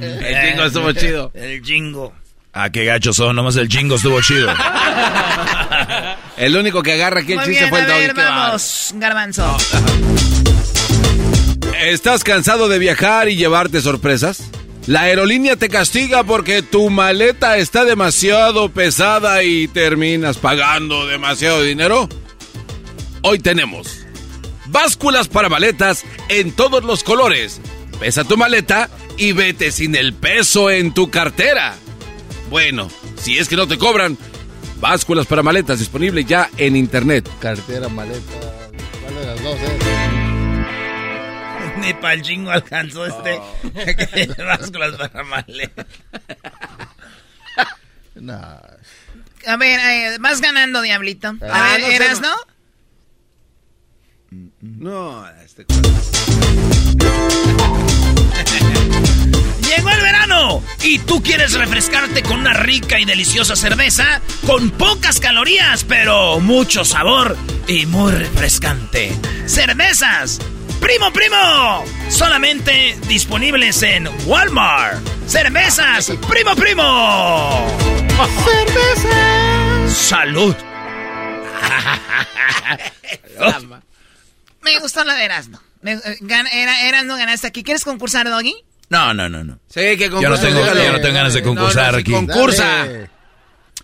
El jingo estuvo chido. El jingo. Ah, qué gachos son, nomás el chingo estuvo chido. El único que agarra aquí el Muy chiste bien, fue el a ver, vamos, Garbanzo. ¿Estás cansado de viajar y llevarte sorpresas? La aerolínea te castiga porque tu maleta está demasiado pesada y terminas pagando demasiado dinero. Hoy tenemos básculas para maletas en todos los colores. Pesa tu maleta y vete sin el peso en tu cartera. Bueno, si es que no te cobran, básculas para maletas disponible ya en internet. Cartera, maleta, ¿cuál de las dos eh? Ni para el jingo alcanzó este. Básculas para maleta. Nah. A ver, eh, vas ganando, Diablito. A Ah, ver, no ¿eras, no. no? No, este... Llegó el verano y tú quieres refrescarte con una rica y deliciosa cerveza con pocas calorías, pero mucho sabor y muy refrescante. Cervezas, primo primo, solamente disponibles en Walmart. Cervezas, primo primo. Cervezas. Salud. Me gustó la de Erasmo. Eh, era, Erasmo ganaste aquí. ¿Quieres concursar, Doggy? No, no, no, no. Sí, que Yo no concursa, tengo, yo no tengo ganas de concursar No, no, sí, aquí. Concursa. Dale.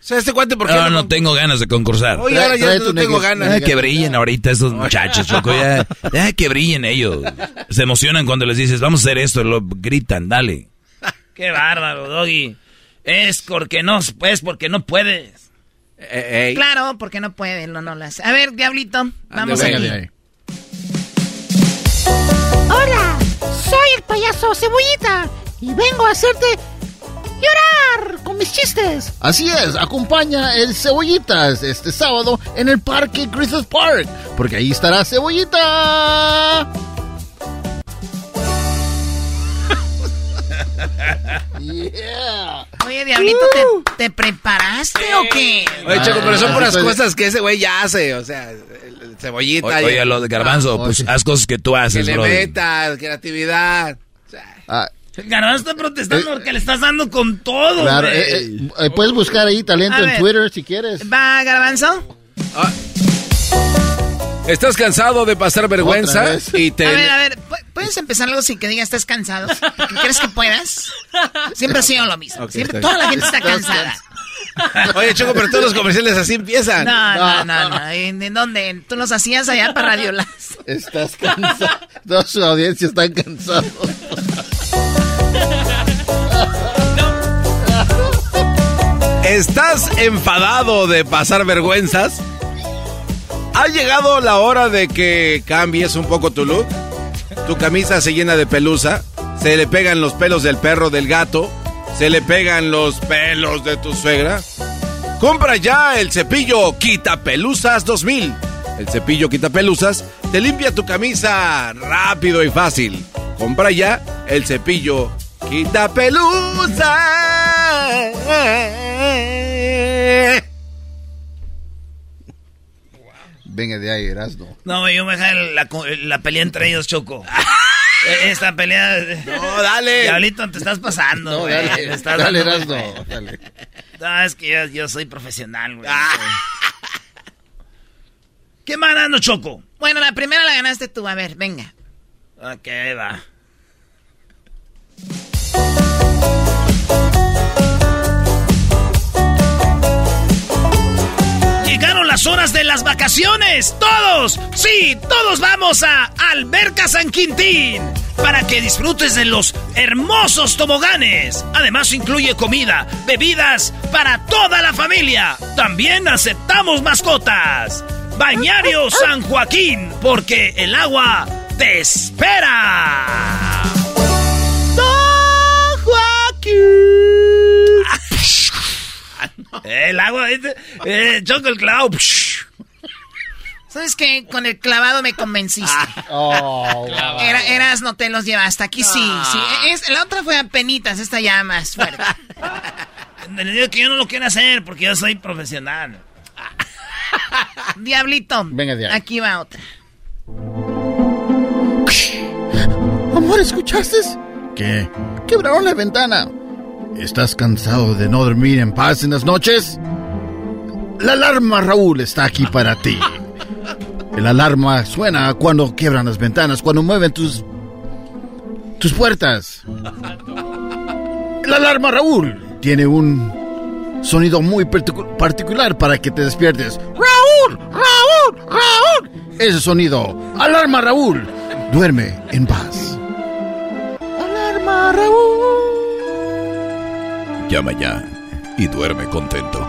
O sea, este cuate, ¿por qué No, no, no tengo ganas de concursar. Oye, ahora ya no tengo ganas. Ya que brillen ahorita estos muchachos, Choco. Ya, ya que brillen ellos. Se emocionan cuando les dices, vamos a hacer esto. Lo gritan, dale. Qué bárbaro, Doggy. Es porque no, pues porque no puedes. Eh. Claro, porque no puede, no, no las. A ver, Diablito, vamos Venga aquí. de ahí. Hola, soy el payaso Cebollita y vengo a hacerte llorar con mis chistes. Así es, acompaña el Cebollitas este sábado en el Parque Griffith Park, porque ahí estará Cebollita. Yeah. Oye, Diablito, ¿te, te preparaste o qué? Oye, Choco, pero son Ah, puras cosas que ese güey ya hace. O sea, el, cebollita. Oye, oye, lo de Garbanzo, Ah, pues oye. haz cosas que tú Que haces, le bro. metas, creatividad. Ah, El Garbanzo está protestando porque le estás dando con todo, claro, eh, eh, eh, puedes buscar ahí talento A en ver. Twitter si quieres. ¿Va, Garbanzo? ¿Estás cansado de pasar vergüenza? Y te... A ver, a ver, ¿pu- ¿puedes empezar algo sin que diga estás cansado? ¿Qué ¿Crees que puedas? Siempre ha sido lo mismo. Siempre, toda la gente está cansada. Oye, Choco, pero todos los comerciales así empiezan. No, no, no, no. ¿En, en dónde? ¿Tú los hacías allá para Radio Las? Estás cansado. Toda su audiencia está cansada. ¿Estás enfadado de pasar vergüenzas? ¿Ha llegado la hora de que cambies un poco tu look? Tu camisa se llena de pelusa, se le pegan los pelos del perro, del gato, se le pegan los pelos de tu suegra. Compra ya el cepillo Quita Pelusas 2000. El cepillo Quita Pelusas te limpia tu camisa rápido y fácil. Compra ya el cepillo Quita Venga de ahí, Erasmo. No, güey, yo me dejé la, la pelea entre ellos, Choco. Eh, Esta pelea... No, dale. Diablito, te estás pasando, No, dale, Te estás dale, dando- dale. No, es que yo, yo soy profesional, güey. ¿Qué más dando, Choco? Bueno, la primera la ganaste tú. A ver, venga. Ok, va. Llegaron las horas de las vacaciones. Todos, sí, todos vamos a Alberca San Quintín para que disfrutes de los hermosos toboganes. Además incluye comida, bebidas para toda la familia. También aceptamos mascotas. Bañario San Joaquín, porque el agua te espera. San Joaquín. El agua, este, eh, choco el clavo. ¿Sabes qué? Con el clavado me convenciste. Oh, Era, eras, no te los llevaste. Aquí sí, sí. Es, la otra fue a penitas, esta ya más fuerte. Le digo que yo no lo quiero hacer porque yo soy profesional. Diablito. Venga ahí. Aquí va otra. Amor, ¿escuchaste? ¿Qué? Quebraron la ventana. ¿Estás cansado de no dormir en paz en las noches? La alarma, Raúl, está aquí para ti. El alarma suena cuando quiebran las ventanas, cuando mueven tus... tus puertas. La alarma, Raúl, tiene un sonido muy particu- particular para que te despiertes. ¡Raúl! ¡Raúl! ¡Raúl! Ese sonido. Alarma, Raúl. Duerme en paz. Alarma, Raúl. Llama ya y duerme contento.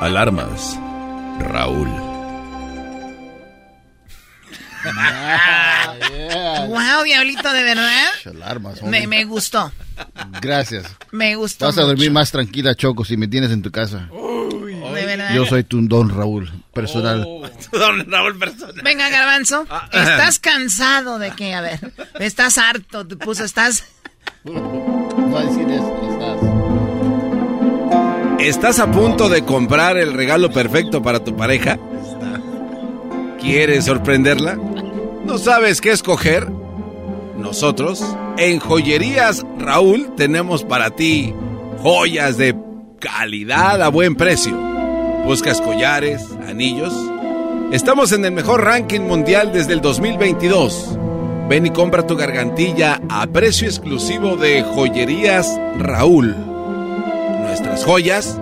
Alarmas, Raúl. Wow, Diablito, de verdad. Alarmas, Me, me gustó. Gracias. Me gustó. Vas a dormir mucho. más tranquila, Choco, si me tienes en tu casa. De verdad. Yo soy tu don Raúl, personal. Don Raúl Persona. Venga, Garbanzo. ¿Estás cansado de qué? A ver. ¿Estás harto? Te puso, ¿estás...? Va a decir esto, ¿Estás a punto de comprar el regalo perfecto para tu pareja? ¿Quieres sorprenderla? ¿No sabes qué escoger? Nosotros, en Joyerías Raúl, tenemos para ti joyas de calidad a buen precio. ¿Buscas collares, anillos? Estamos en el mejor ranking mundial desde el 2022. Ven y compra tu gargantilla a precio exclusivo de Joyerías Raúl. Nuestras joyas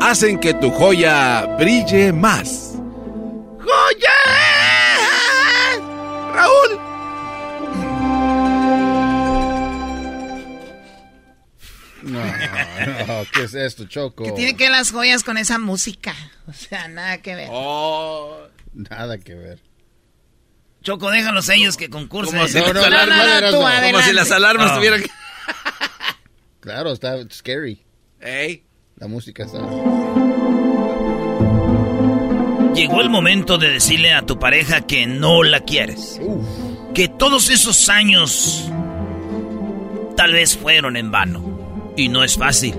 hacen que tu joya brille más. ¡Joya! ¡Raúl! No, no, ¿qué es esto, Choco? ¿Qué tiene que ver las joyas con esa música? O sea, nada que ver. Oh. Nada que ver. Choco, déjalos ellos que concursen. Como si No, las no, no, alarmas, no, no, tú no. como si las alarmas tuvieran que... Claro, está scary. Ey, La música está... Llegó el momento de decirle a tu pareja que no la quieres. Que todos esos años tal vez fueron en vano. Y no es fácil.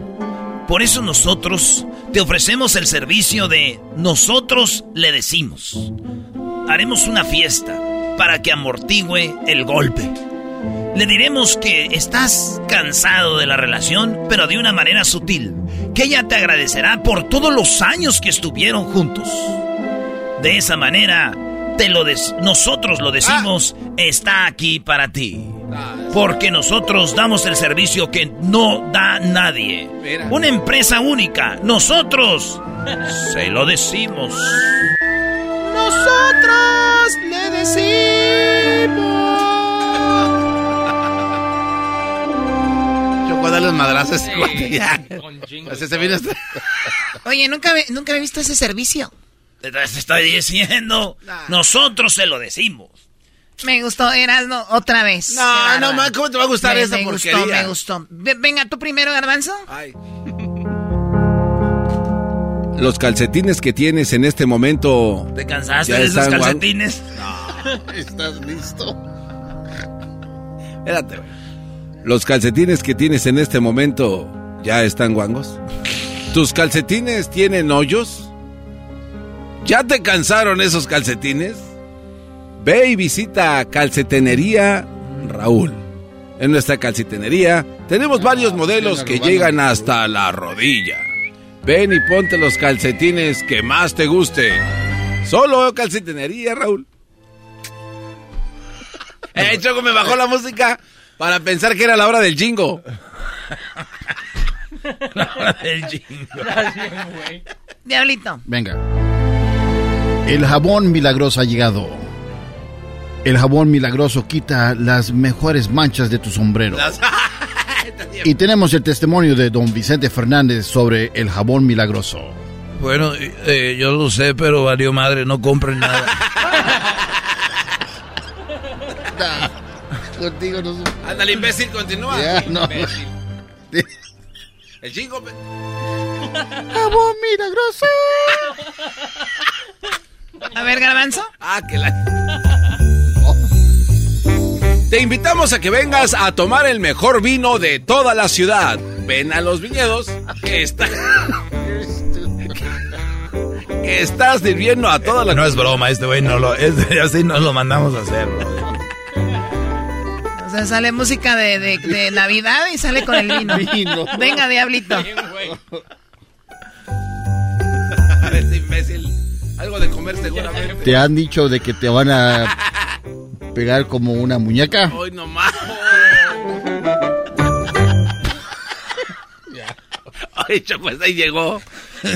Por eso nosotros te ofrecemos el servicio de nosotros le decimos. Haremos una fiesta para que amortigüe el golpe. Le diremos que estás cansado de la relación, pero de una manera sutil, que ella te agradecerá por todos los años que estuvieron juntos. De esa manera, te lo nosotros lo decimos, está aquí para ti. Porque nosotros damos el servicio que no da nadie. Una empresa única. Nosotros se lo decimos. Nosotros le decimos. Choco, dale los madrazos. Oye, nunca, nunca he visto ese servicio. Te estoy diciendo. Nosotros se lo decimos. Me gustó, Erasmo, otra vez. No, no, ma, ¿cómo te va a gustar me, esa me porquería? Gustó, me gustó. Venga, tú primero, Garbanzo. Ay. Los calcetines que tienes en este momento. ¿Te cansaste de esos calcetines? ¿Estás listo? Espérate, güey. Los calcetines que tienes en este momento ya están guangos. ¿Tus calcetines tienen hoyos? ¿Ya te cansaron esos calcetines? Ve y visita Calcetenería Raúl. En nuestra calcetenería tenemos varios modelos que llegan hasta la rodilla. Ven y ponte los calcetines que más te gusten. Solo calcetenería Raúl. Eh, Choco, me bajó la música para pensar que era la hora del jingo. La hora del jingo. Diablito. Venga. El jabón milagroso ha llegado. El jabón milagroso quita las mejores manchas de tu sombrero. Y tenemos el testimonio de don Vicente Fernández sobre el jabón milagroso. Bueno, eh, yo lo sé, pero valió madre, no compren nada. Contigo no Ándale, imbécil, continúa. Ya, no. El jingo. pe- Jabón milagroso. A ver, Garbanzo. Ah, que la... Te invitamos a que vengas a tomar el mejor vino de toda la ciudad. Ven a los viñedos que está... que está sirviendo a toda la... No es broma, este güey no lo... Este, así nos lo mandamos a hacer, bro. Sale música de, de- de Navidad y sale con el vino. Vino. Venga, Diablito. Ese imbécil. Algo de comer seguramente. ¿Te han dicho de que te van a pegar como una muñeca? Hoy nomás. Ay, Choco, pues ahí llegó.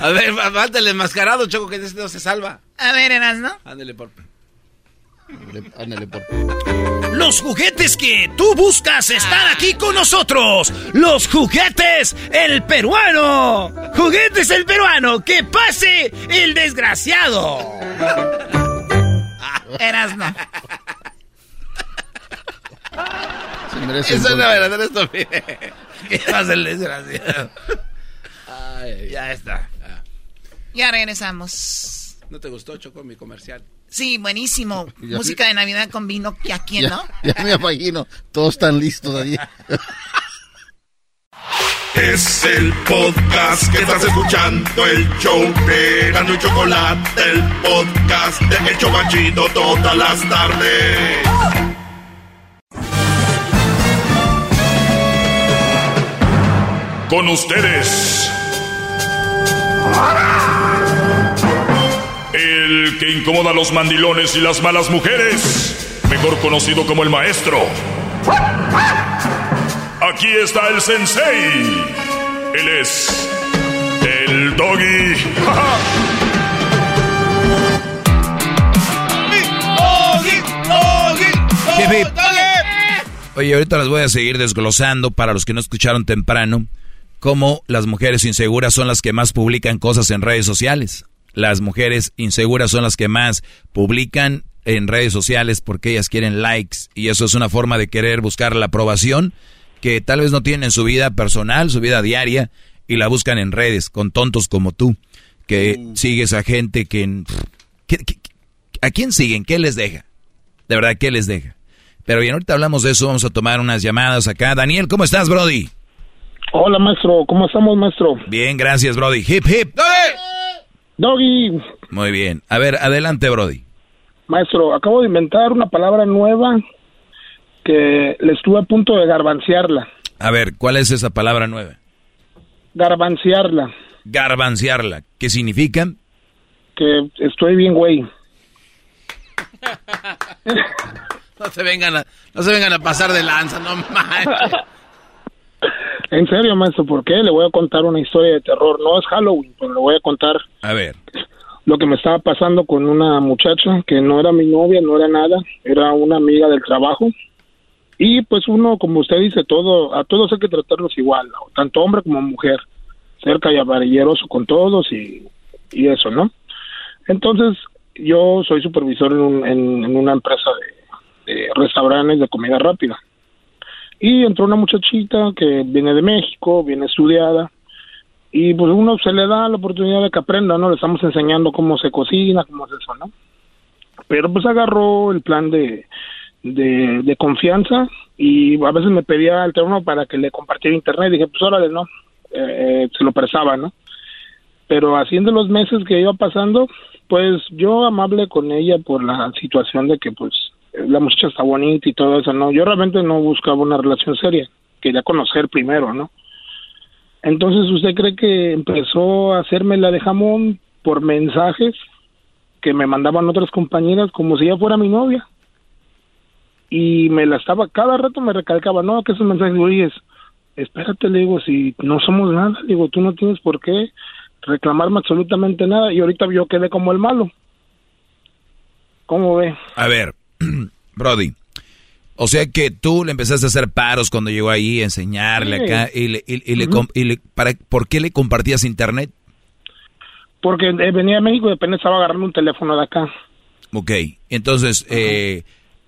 A ver, mándale enmascarado, Choco, que este no se salva. A ver, Erasmo. Ándale por... Ándale por... Los juguetes que tú buscas están aquí con nosotros. Los juguetes el peruano. Juguetes el peruano. Que pase el desgraciado. Erasmo. Se merece Eso es la verdadera estupidez. Que pase el desgraciado. Ay, ya está. Ah. Ya regresamos. ¿No te gustó, Choco, mi comercial? Sí, buenísimo. Ya- Música de Navidad con vino. ¿Que a quién, Ya, no? ya me imagino. Todos están listos allí. Es el podcast que estás escuchando, el show de Erasmo y Chocolate, el podcast de El Chobachito todas las tardes. Con ustedes. El que incomoda a los mandilones y las malas mujeres, mejor conocido como el maestro. Aquí está el sensei. Él es el doggy. Hip. Oye, ahorita las voy a seguir desglosando para los que no escucharon temprano, cómo las mujeres inseguras son las que más publican cosas en redes sociales. Las mujeres inseguras son las que más publican en redes sociales porque ellas quieren likes y eso es una forma de querer buscar la aprobación que tal vez no tienen en su vida personal, su vida diaria y la buscan en redes con tontos como tú, que Mm. sigues a gente que, que- que- ¿A quién siguen? ¿Qué les deja? De verdad, ¿qué les deja? Pero bien, ahorita hablamos de eso, vamos a tomar unas llamadas acá. Daniel, ¿cómo estás, Brody? Hola, maestro. ¿Cómo estamos, maestro? Bien, gracias, Brody. Hip, hip. Doggy. Muy bien. A ver, adelante, Brody. Maestro, acabo de inventar una palabra nueva que le estuve a punto de garbanciarla. A ver, ¿cuál es esa palabra nueva? Garbanciarla. Garbanciarla. ¿Qué significa? Que estoy bien, güey. No se vengan a, no se vengan a pasar de lanza, no manches. En serio, maestro, ¿por qué? Le voy a contar una historia de terror. No es Halloween, pero le voy a contar A ver. lo que me estaba pasando con una muchacha que no era mi novia, no era nada, era una amiga del trabajo. Y pues uno, como usted dice, todo a todos hay que tratarlos igual, ¿no? tanto hombre como mujer, ser caballeroso con todos y, y eso, ¿no? Entonces, yo soy supervisor en, un- en- en una empresa de, de restaurantes de comida rápida. Y entró una muchachita que viene de México, viene estudiada, y pues uno se le da la oportunidad de que aprenda, ¿no? Le estamos enseñando cómo se cocina, cómo es eso, ¿no? Pero pues agarró el plan de, de, confianza y a veces me pedía el teléfono para que le compartiera internet. Dije, pues órale, no, Eh, se lo prestaba, ¿no? Pero haciendo los meses que iba pasando, pues yo amable con ella por la situación de que pues la muchacha está bonita y todo eso, ¿no? Yo realmente no buscaba una relación seria, quería conocer primero, ¿no? Entonces, ¿usted cree que empezó a hacerme la de jamón por mensajes que me mandaban otras compañeras como si ella fuera mi novia? Y me la estaba, cada rato me recalcaba, no, que esos mensajes, oye, espérate, le digo, si no somos nada, le digo, tú no tienes por qué reclamarme absolutamente nada y ahorita yo quedé como el malo. ¿Cómo ve? A ver, Brody. O sea que tú le empezaste a hacer paros cuando llegó ahí, a enseñarle Sí. acá. Y le, y- y le Ujú. com- y le- para, ¿Por qué le compartías internet? Porque eh, venía a México y apenas estaba agarrando un teléfono de acá. Ok, entonces eh,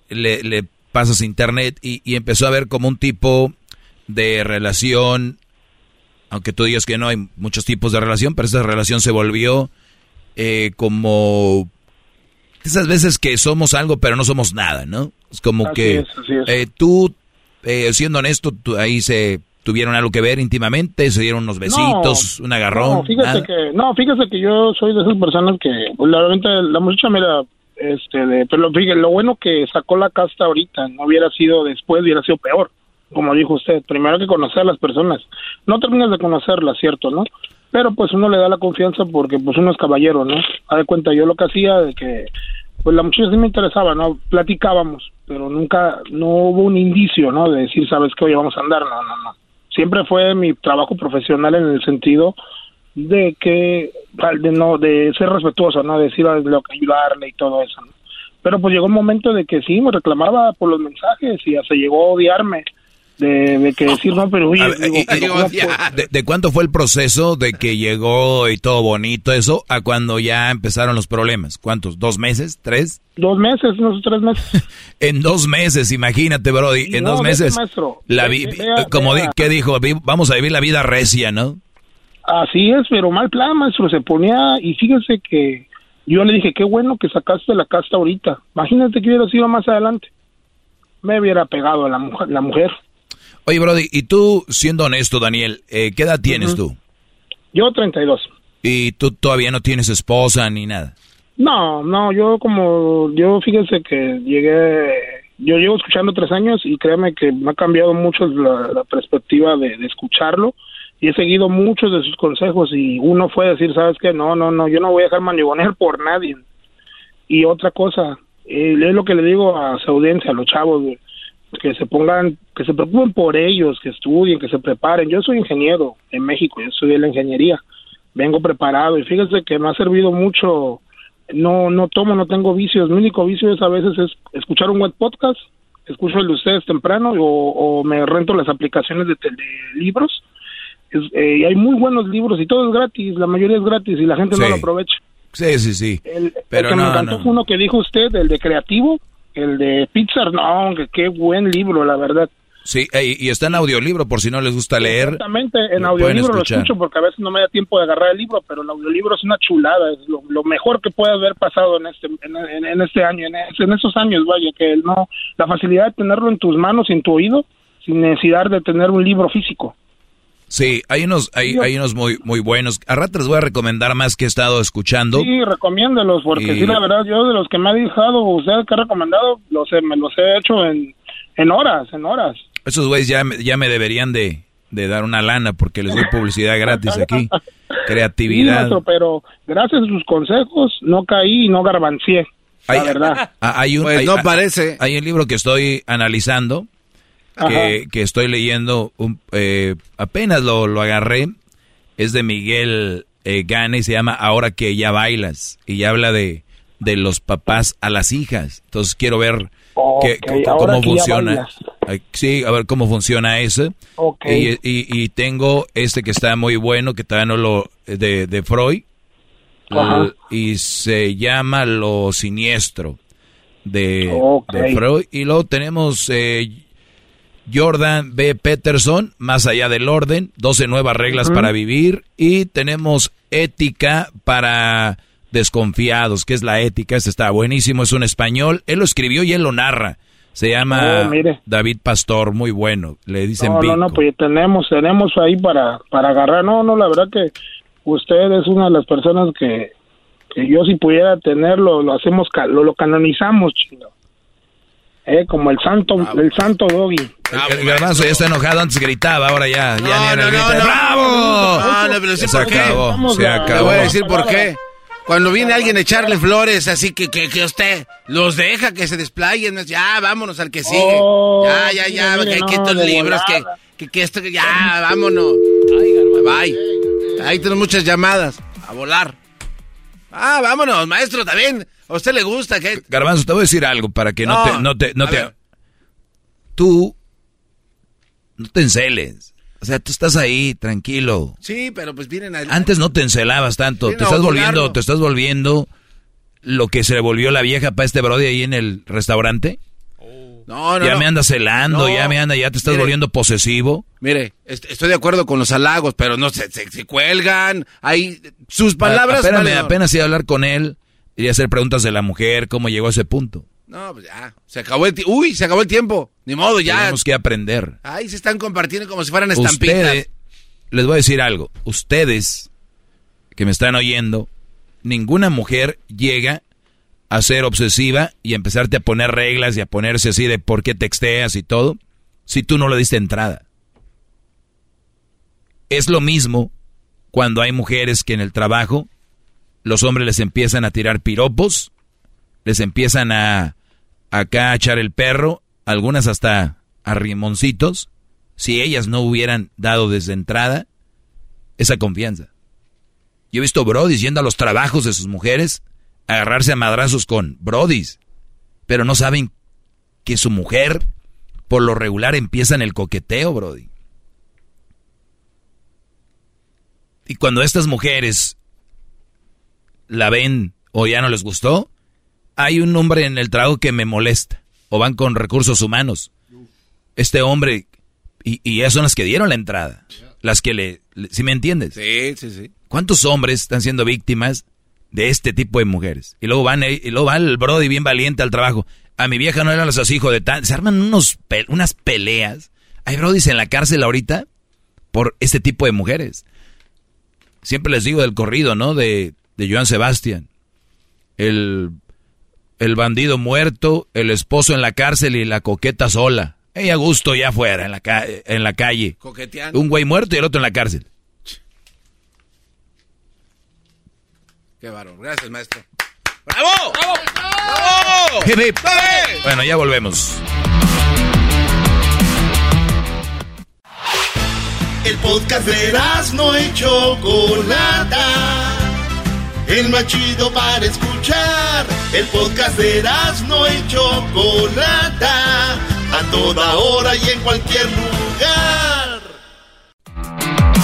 le, le pasas internet y, y empezó a ver como un tipo de relación, aunque tú digas que no hay muchos tipos de relación, pero esa relación se volvió eh, como esas veces que somos algo pero no somos nada, ¿no? Es como Así que es, así es. eh, tú, eh, siendo honesto, tú- ahí se tuvieron algo que ver íntimamente, se dieron unos besitos, un agarrón. No, fíjese nada. que, no, fíjese que yo soy de esas personas que, pues, la verdad, la muchacha, mira, este, de, pero fíjese, lo bueno que sacó la casta ahorita, no hubiera sido después, hubiera sido peor, como dijo usted, primero hay que conocer a las personas, no terminas de conocerlas, cierto, ¿no? Pero pues uno le da la confianza porque pues uno es caballero, ¿no? A de cuenta, yo lo que hacía de que, pues la muchacha sí me interesaba, ¿no? Platicábamos, pero nunca, no hubo un indicio, ¿no? De decir, ¿sabes qué? Oye, vamos a andar, no, no, no. Siempre fue mi trabajo profesional en el sentido de que de no de ser respetuoso no decir lo que ayudarle y todo eso ¿no? pero pues llegó un momento de que sí me reclamaba por los mensajes y hasta llegó a odiarme de, de que decir no pero oye. ¿De, de cuánto fue el proceso de que llegó y todo bonito eso a cuando ya empezaron los problemas? ¿Cuántos? ¿Dos meses? ¿Tres? dos meses unos tres meses En dos meses, imagínate, Brody. En No, dos meses. maestro. La vi- vea- como vea. di- ¿qué dijo? Vamos a vivir la vida recia, ¿no? Así es, pero mal plan, maestro. Se ponía, y fíjese que yo le dije, qué bueno que sacaste la casta ahorita. Imagínate que hubiera sido más adelante. Me hubiera pegado a la mujer. La mujer. Oye, Brody, y tú, siendo honesto, Daniel, eh, ¿qué edad tienes tú? Yo 32. Y tú todavía no tienes esposa ni nada. No, no, yo como, yo fíjese que llegué, yo llevo escuchando tres años y créeme que me ha cambiado mucho la, la perspectiva de, de escucharlo y he seguido muchos de sus consejos y uno fue decir, ¿sabes qué? No, no, no, yo no voy a dejar manigonear por nadie. Y otra cosa, eh, es lo que le digo a su audiencia, a los chavos, güey, que se pongan, que se preocupen por ellos, que estudien, que se preparen. Yo soy ingeniero en México, yo estudié la ingeniería, vengo preparado y fíjese que me ha servido mucho. No, no tomo, no tengo vicios. Mi único vicio es a veces es escuchar un web podcast, escucho el de ustedes temprano o, o me rento las aplicaciones de, tele- libros. Es- eh, y hay muy buenos libros y todo es gratis, la mayoría es gratis y la gente no lo aprovecha. Sí, sí, sí. El, Pero el que me no, encantó no. fue uno que dijo usted, el de creativo, el de Pixar, no, que qué buen libro, la verdad. Sí, y, está en audiolibro por si no les gusta leer. Exactamente, en audiolibro lo escucho porque a veces no me da tiempo de agarrar el libro, pero el audiolibro es una chulada, es lo, lo mejor que puede haber pasado en este en, en- en este año, en, en esos años, vaya, que no la facilidad de tenerlo en tus manos, en tu oído, sin necesidad de tener un libro físico. Sí, hay unos, hay, hay unos muy, muy buenos. A rato les voy a recomendar más que he estado escuchando. Sí, recomiéndelos, porque Y- sí, la verdad, yo de los que me ha dejado usted que ha recomendado, los he- me los he hecho en, en horas, en horas. Esos güeyes ya, me- ya me deberían de, de dar una lana porque les doy publicidad gratis aquí. Sí, Creatividad. maestro, pero gracias a sus consejos no caí y no garbancié, la Hay- verdad. Ah, Hay un, Pues hay- no ah, parece. Hay un libro que estoy analizando, que, estoy leyendo, un- eh, apenas lo, lo agarré, es de Miguel eh, Gane y se llama Ahora que ya bailas, y habla de, de los papás a las hijas. Entonces quiero ver cómo funciona. Sí, a ver cómo funciona eso. Y, y- y tengo este que está muy bueno, que todavía no lo... de, de Freud. L- y se llama Lo Siniestro de, de Freud. Y luego tenemos eh, Jordan B. Peterson, Más allá del orden, 12 nuevas reglas para vivir. Y tenemos Ética para desconfiados, que es la ética. Este está buenísimo, es un español. Él lo escribió y él lo narra. Se llama Oh. David Pastor, muy bueno. Le dicen No, no, no, pues tenemos, tenemos ahí para, para agarrar. No, no, la verdad que usted es una de las personas que, que yo si pudiera tenerlo, lo hacemos, lo, lo canonizamos, chino. Eh, como el santo, el santo doggy. El, el garbanzo ya está enojado, antes gritaba, ahora ya, ya ni no, era no, grita, no. ¡Bravo! Ah, no, pero sí, se ¿por qué? acabó, se Te acabó. voy a decir por qué. Cuando viene alguien a echarle flores, así que, que, que usted los deja que se desplayen, ya vámonos al que sigue. Oh, ya, ya, ya, mire, que, no, que estos libros, que, que, que esto, que ya, vámonos. Bye. Ahí tenemos muchas llamadas. A volar. Ah, vámonos, maestro, también. A usted le gusta que... Garbanzo, te voy a decir algo para que no, No, te... No te, no a te tú no te enceles. O sea, tú estás ahí, tranquilo. Sí, pero pues vienen a... Antes no te encelabas tanto. Te a estás volviendo, te estás volviendo lo que se le volvió la vieja para este brody ahí en el restaurante. No, no, ya no. me anda celando, No. ya me anda, ya te estás Mire. volviendo posesivo. Mire, est- estoy de acuerdo con los halagos, pero no se, se, se cuelgan. Hay sus palabras. Ah, Espérame, apenas iba a hablar con él y hacer preguntas de la mujer, cómo llegó a ese punto. No, pues ya. Se acabó el tiempo. Uy, se acabó el tiempo. Ni modo, ya. Tenemos que aprender. Ahí se están compartiendo como si fueran estampitas. Ustedes, les voy a decir algo. Ustedes que me están oyendo, ninguna mujer llega a ser obsesiva y a empezarte a poner reglas y a ponerse así de por qué texteas y todo, si tú no le diste entrada. Es lo mismo cuando hay mujeres que en el trabajo los hombres les empiezan a tirar piropos, les empiezan a acá echar el perro, algunas hasta a rimoncitos, si ellas no hubieran dado desde entrada esa confianza. Yo he visto brodis yendo a los trabajos de sus mujeres a agarrarse a madrazos con brodis, pero no saben que su mujer por lo regular empieza en el coqueteo, brody. Y cuando estas mujeres la ven o ya no les gustó, hay un hombre en el trabajo que me molesta. O van con recursos humanos. Este hombre, y, y ellas son las que dieron la entrada. Las que le, si me entiendes? Sí, sí, sí. ¿Cuántos hombres están siendo víctimas de este tipo de mujeres? Y luego van, eh, y luego va el brody bien valiente al trabajo. A mi vieja no eran los hijos de tan... Se arman unos unas peleas. Hay brodis en la cárcel ahorita por este tipo de mujeres. Siempre les digo del corrido, ¿no? De, de Joan Sebastián. El, el bandido muerto, el esposo en la cárcel y la coqueta sola. Ella a gusto ya afuera, en la, ca- en la calle. Coqueteando. Un güey muerto y el otro en la cárcel. Qué bárbaro. Gracias, maestro. ¡Bravo! ¡Bravo! Hip, hip. Bueno, ya volvemos. El podcast de no y Chocolata. El más chido para escuchar. El podcast de no y Chocolata. A toda hora y en cualquier lugar.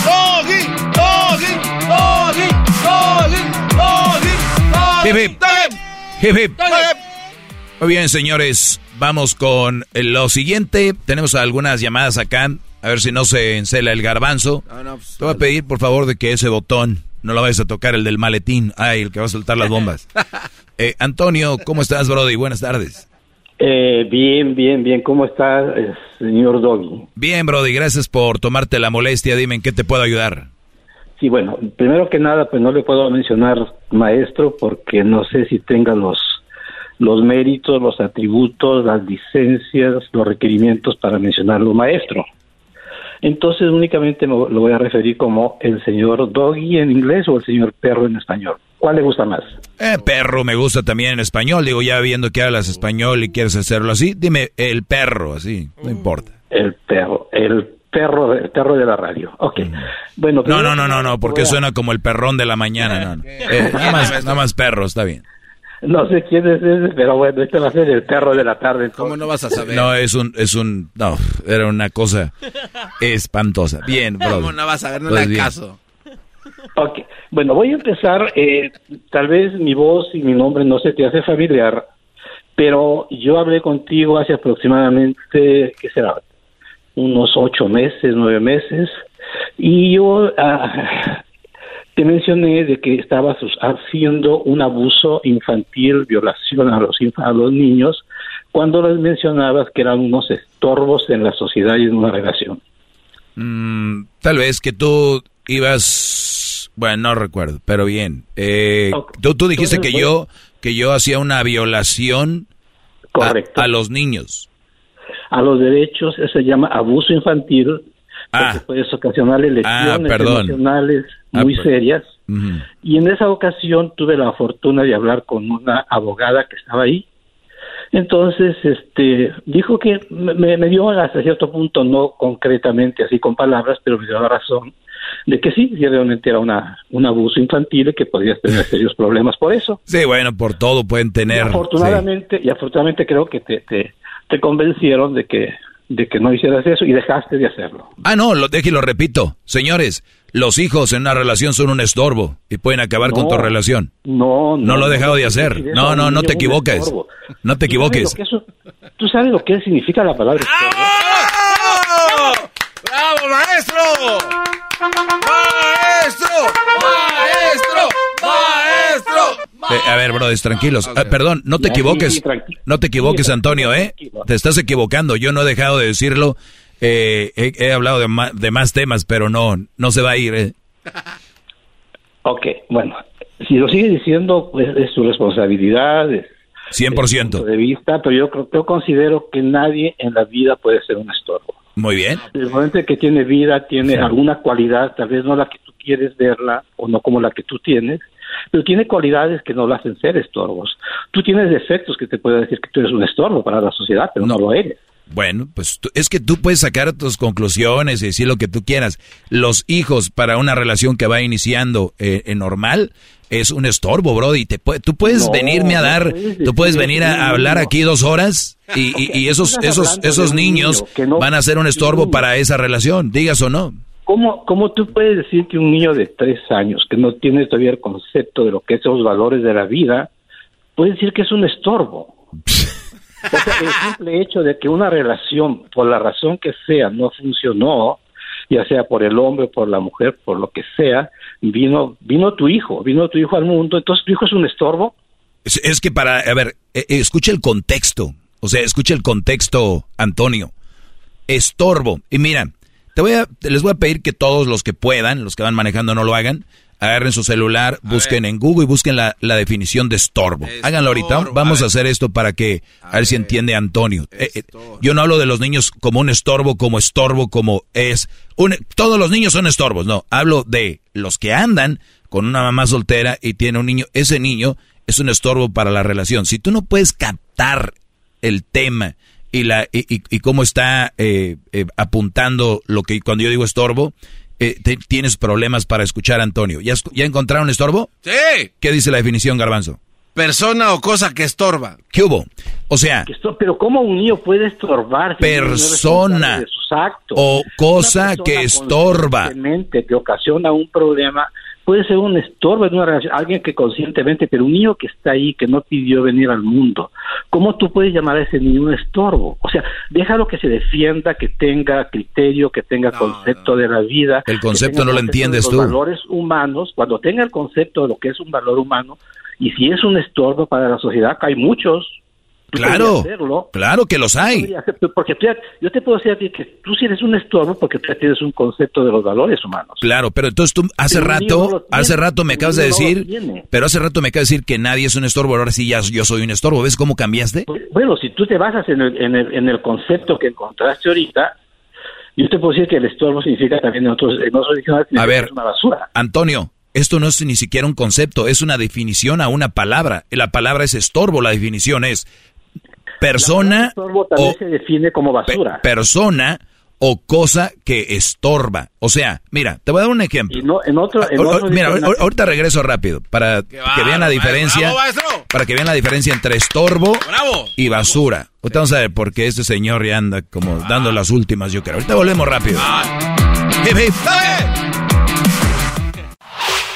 Doggy, doggy, doggy, doggy, doggy, Hip, hip. Hip, hip. Muy bien, señores, vamos con lo siguiente. Tenemos algunas llamadas acá. A ver si no se encela el garbanzo. pues, Te voy a pedir, por favor, de que ese botón no lo vayas a tocar, el del maletín. Ay, el que va a soltar las bombas. Eh, Antonio, ¿cómo estás, Brody? Buenas tardes. Eh, bien, bien, bien. ¿Cómo está, señor Doggy? Bien, Brody, gracias por tomarte la molestia. Dime en qué te puedo ayudar. Sí, bueno, primero que nada, pues no le puedo mencionar maestro porque no sé si tenga los los méritos, los atributos, las licencias, los requerimientos para mencionarlo maestro. Entonces únicamente me lo voy a referir como el señor Doggy en inglés o el señor Perro en español. ¿Cuál le gusta más? Eh, perro me gusta también en español. Digo, ya viendo que hablas español y quieres hacerlo así, dime el perro, así, no importa. El perro, el perro, el perro de la radio. Ok. Bueno, No, no, no, no, no, porque suena como el perrón de la mañana. No, no. Eh, nada, más, nada más perro, está bien. No sé quién es ese, pero bueno, este va a ser el perro de la tarde. ¿Cómo no vas a saber? No, es un, es un, no, era una cosa espantosa. Bien, bro. ¿Cómo no vas a ver? No Pues le bien. hagas caso. Ok, bueno, voy a empezar. eh, tal vez mi voz y mi nombre no se te hace familiar, pero yo hablé contigo hace aproximadamente, ¿qué será? Unos ocho meses, nueve meses, y yo ah, te mencioné de que estabas haciendo un abuso infantil, violación a los, a los niños, cuando les mencionabas que eran unos estorbos en la sociedad y en una relación. Mm, tal vez que tú ibas, bueno, no recuerdo, pero bien. Eh, tú, tú dijiste Entonces, que yo, que yo hacía una violación a-. A, los niños. a los derechos, eso se llama abuso infantil, porque puedes ocasionarle lesiones Ah, emocionales Ah, muy per- serias. Ujú. Y en esa ocasión tuve la fortuna de hablar con una abogada que estaba ahí. Entonces, este, dijo que me, me dio hasta cierto punto, no concretamente así con palabras, pero me dio la razón de que sí, sí, realmente era una, un abuso infantil y que podrías tener serios problemas por eso. Sí, bueno, por todo pueden Y tener. sí. afortunadamente, y afortunadamente creo que te, te, te convencieron de que, de que no hicieras eso y dejaste de hacerlo. Ah, no, lo deje y lo repito. Señores, los hijos en una relación son un estorbo y pueden acabar con No. tu relación. No, No lo he dejado de no, hacer. No, no, no te equivoques. No te ¿Tú sabes equivoques. lo que eso- ¿Tú sabes lo que significa la palabra estorbo? ¡Bravo, maestro! ¡Maestro! ¡Maestro! ¡Maestro! Eh, a ver, brothers, tranquilos. Ah, perdón, no te Ya, equivoques. sí, No te equivoques, sí, Antonio, ¿eh? Te estás equivocando. Yo no he dejado de decirlo. Eh, he, he hablado de, ma- de más temas, pero no, no se va a ir, ¿eh? Ok, bueno, si lo sigue diciendo, pues es su responsabilidad, es 100%. punto de vista, pero yo considero que nadie en la vida puede ser un estorbo. Muy bien. El momento que tiene vida, tiene alguna cualidad, tal vez no la que tú quieres verla o no como la que tú tienes, pero tiene cualidades que no lo hacen ser estorbos. Tú tienes defectos que te pueden decir que tú eres un estorbo para la sociedad, pero no, lo eres. Bueno, pues tú- es que tú puedes sacar tus conclusiones y decir lo que tú quieras. Los hijos para una relación que va iniciando eh, eh, normal es un estorbo, bro. Y te tú puedes No, venirme a dar, tú puedes venir a hablar aquí dos horas y, y- y esos, esos, esos niños niño que no- van a ser un estorbo para esa relación, digas o no. ¿Cómo, ¿Cómo tú puedes decir que un niño de tres años que no tiene todavía el concepto de lo que son los valores de la vida, puede decir que es un estorbo? O sea, el simple hecho de que una relación, por la razón que sea, no funcionó, ya sea por el hombre, por la mujer, por lo que sea, vino, vino tu hijo, vino tu hijo al mundo, entonces tu hijo es un estorbo. Es, es que para, a ver, eh, eh, escucha el contexto. O sea, escucha el contexto, Antonio. Estorbo. Y mira, te voy a, les voy a pedir que todos los que puedan, los que van manejando no lo hagan, agarren su celular, busquen en Google y busquen la, la definición de estorbo. Háganlo ahorita. Vamos a, hacer esto para que, a, ver, si entiende Antonio. Eh, eh, yo no hablo de los niños como un estorbo, como estorbo, como es. Un, todos los niños son estorbos. No, hablo de los que andan con una mamá soltera y tiene un niño. Ese niño es un estorbo para la relación. Si tú no puedes captar el tema y la y, y- y cómo está eh, eh, apuntando lo que cuando yo digo estorbo, eh, te- tienes problemas para escuchar a Antonio. ¿Ya, ¿Ya encontraron estorbo? Sí. ¿Qué dice la definición, Garbanzo? Persona o cosa que estorba. ¿Qué hubo? O sea, pero ¿cómo un niño puede estorbar? si no persona responsable de sus actos? o cosa que estorba. que ocasiona un problema puede ser un estorbo en una relación, alguien que conscientemente, pero un niño que está ahí, que no pidió venir al mundo, ¿cómo tú puedes llamar a ese niño un estorbo? O sea, déjalo que se defienda, que tenga criterio, que tenga concepto de la vida. El concepto no lo entiendes los tú. valores humanos, cuando tenga el concepto de lo que es un valor humano, y si es un estorbo para la sociedad, que hay muchos. Claro, hacerlo, claro que los hay. Porque tú ya- yo te puedo decir a ti que tú sí eres un estorbo porque tú ya tienes un concepto de los valores humanos. Claro, pero entonces tú hace Pero rato, no hace rato me acabas de no decir, pero hace rato me acabas de decir que nadie es un estorbo, ahora sí ya yo soy un estorbo. ¿Ves cómo cambiaste? Bueno, si tú te basas en el, en el, en el concepto que encontraste ahorita, yo te puedo decir que el estorbo significa también en otros, en otros A ver, es una basura. Antonio, esto no es ni siquiera un concepto, es una definición a una palabra. La palabra es estorbo, la definición es persona Estorbo también o se define como pe- basura. persona o cosa que estorba. O sea, mira, te voy a dar un ejemplo. Y no, en otro, en otro mira, diccionario- ahorita regreso rápido para que vean la diferencia. Para que vean la diferencia entre estorbo y basura. Ahorita vamos a ver por qué este señor ya anda como dando las últimas, yo creo. Ahorita volvemos rápido. Hip, hip.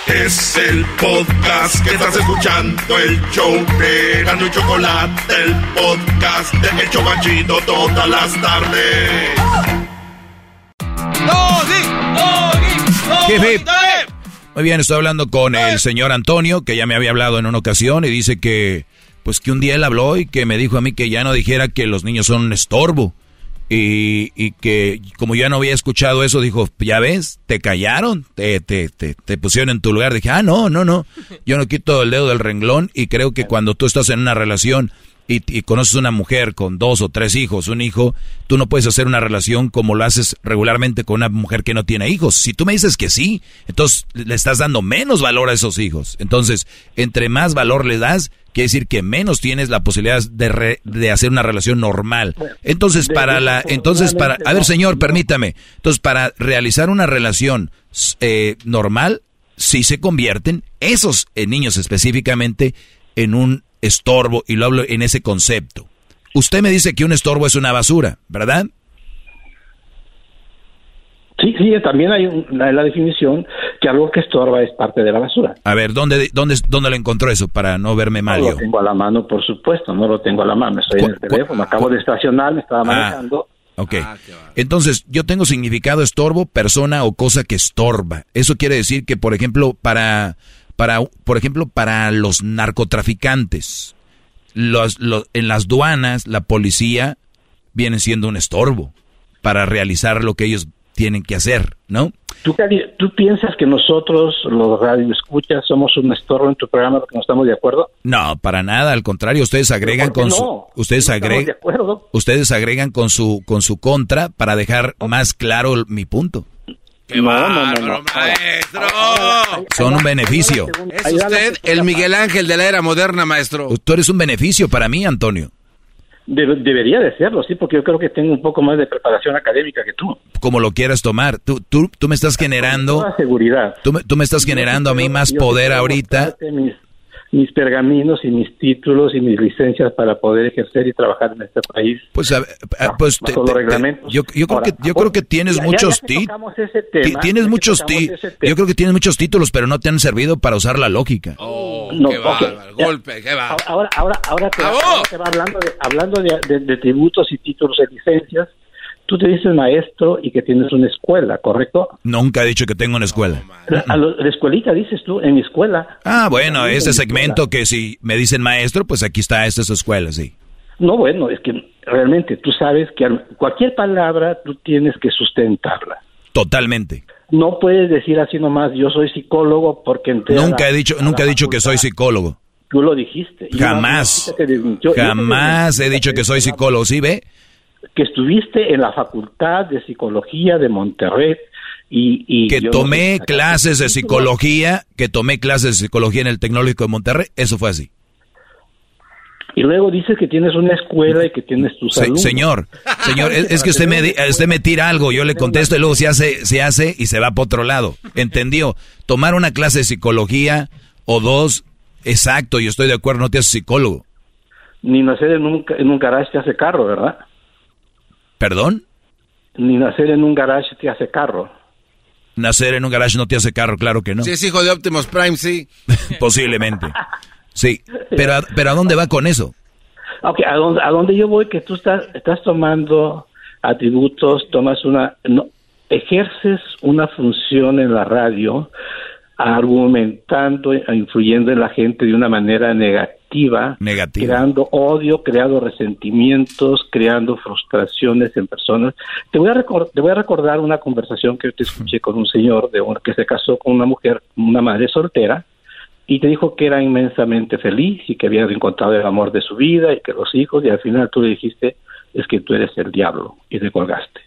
Es el podcast que estás escuchando, el show de Gano y Chocolate, el podcast de El Chocachito todas las tardes. Muy bien, estoy hablando con el señor Antonio, que ya me había hablado en una ocasión, y dice que, pues que un día él habló y que me dijo a mí que ya no dijera que los niños son un estorbo. Y, y que como ya no había escuchado eso, dijo, ya ves, te callaron, te, te, te, te pusieron en tu lugar. Dije, ah, no, no, no, yo no quito el dedo del renglón y creo que cuando tú estás en una relación y, y conoces una mujer con dos o tres hijos, un hijo, tú no puedes hacer una relación como lo haces regularmente con una mujer que no tiene hijos. Si tú me dices que sí, entonces le estás dando menos valor a esos hijos. Entonces, entre más valor le das, quiere decir que menos tienes la posibilidad de, re- de hacer una relación normal. Entonces, para la, entonces para, a ver, señor, permítame. Entonces, para realizar una relación eh, normal, sí se convierten esos eh, niños específicamente en un estorbo y lo hablo en ese concepto. Usted me dice que un estorbo es una basura, ¿verdad? Sí, sí, también hay un- la, definición que algo que estorba es parte de la basura. A ver, ¿dónde, dónde, dónde lo encontró eso para no verme mal no yo? lo tengo a la mano, por supuesto, no lo tengo a la mano. Estoy en el teléfono, acabo de estacionar, me estaba Ah. manejando. Ok. Entonces, yo tengo significado estorbo, persona o cosa que estorba. Eso quiere decir que, por ejemplo, para, para, por ejemplo, para los narcotraficantes, los, los- en las duanas, la policía viene siendo un estorbo para realizar lo que ellos tienen que hacer, ¿no? ¿Tú, ¿Tú piensas que nosotros, los radioescuchas, somos un estorbo en tu programa porque no estamos de acuerdo? No, para nada, al contrario, ustedes agregan ¿por qué con su, ustedes No agregan, ustedes agregan con su, con su contra para dejar más claro mi punto. No, no, no, no. Son un beneficio. Es usted el Miguel Ángel de la era moderna, maestro. Tú eres un beneficio para mí, Antonio. Debe- debería de serlo, sí, porque yo creo que tengo un poco más de preparación académica que tú. Como lo quieras tomar. Tú, tú, tú me estás generando. Toda seguridad. Tú me, tú me estás generando a mí más poder ahorita. Mis, mis pergaminos y mis títulos y mis licencias para poder ejercer y trabajar en este país. Pues, a- a- pues te- los te- te- reglamentos. yo, yo creo Ahora, que yo creo que tienes ya- muchos tema, tienes muchos tema. yo creo que tienes muchos títulos, pero no te han servido para usar la lógica. No, qué ok. bárbaro, Ya. golpe, qué bárbaro. Ahora, ahora, ahora te, ahora te va hablando, de, hablando de, de- de tributos y títulos de licencias. Tú te dices maestro y que tienes una escuela, ¿correcto? Nunca he dicho que tengo una escuela. La, a lo- la escuelita dices tú, en mi escuela. Ah, bueno, ese segmento que si me dicen maestro, pues aquí está, esta es su escuela, sí. No, bueno, es que realmente tú sabes que al- cualquier palabra tú tienes que sustentarla. Totalmente. No puedes decir así nomás, yo soy psicólogo porque entré Nunca la- he dicho, nunca he dicho que soy psicólogo. Tú lo dijiste. Jamás. muchachita te desmintió. Y esa Jamás he dicho que soy psicólogo, ¿sí ve? Que estuviste en la Facultad de Psicología de Monterrey y... y Que tomé clases de psicología, que tomé clases de psicología en el Tecnológico de Monterrey, eso fue así. Y luego dices que tienes una escuela y que tienes tus Se- alumnos. señor, señor, es, es que usted me, usted me tira algo, yo le contesto y luego se hace, se hace y se va para otro lado. ¿Entendió? Tomar una clase de psicología o dos, exacto, yo estoy de acuerdo, no te haces psicólogo. Ni nacer en un, en un garage te hace carro, ¿verdad? ¿Perdón? Ni nacer en un garage te hace carro. Nacer en un garage no te hace carro, claro que no. Si es hijo de Optimus Prime, sí. Posiblemente. Sí. Pero, a- pero ¿a dónde va con eso? Ok, a donde, a donde yo voy, que tú estás, estás tomando atributos, tomas una, no, ejerces una función en la radio, argumentando, e influyendo en la gente de una manera negativa, Negativa. creando odio, creando resentimientos, creando frustraciones en personas. Te voy a, recor- te voy a recordar una conversación que yo te escuché con un señor de un- que se casó con una mujer, una madre soltera, y te dijo que era inmensamente feliz y que había encontrado el amor de su vida y que los hijos, y al final tú le dijiste, es que tú eres el diablo, y te colgaste.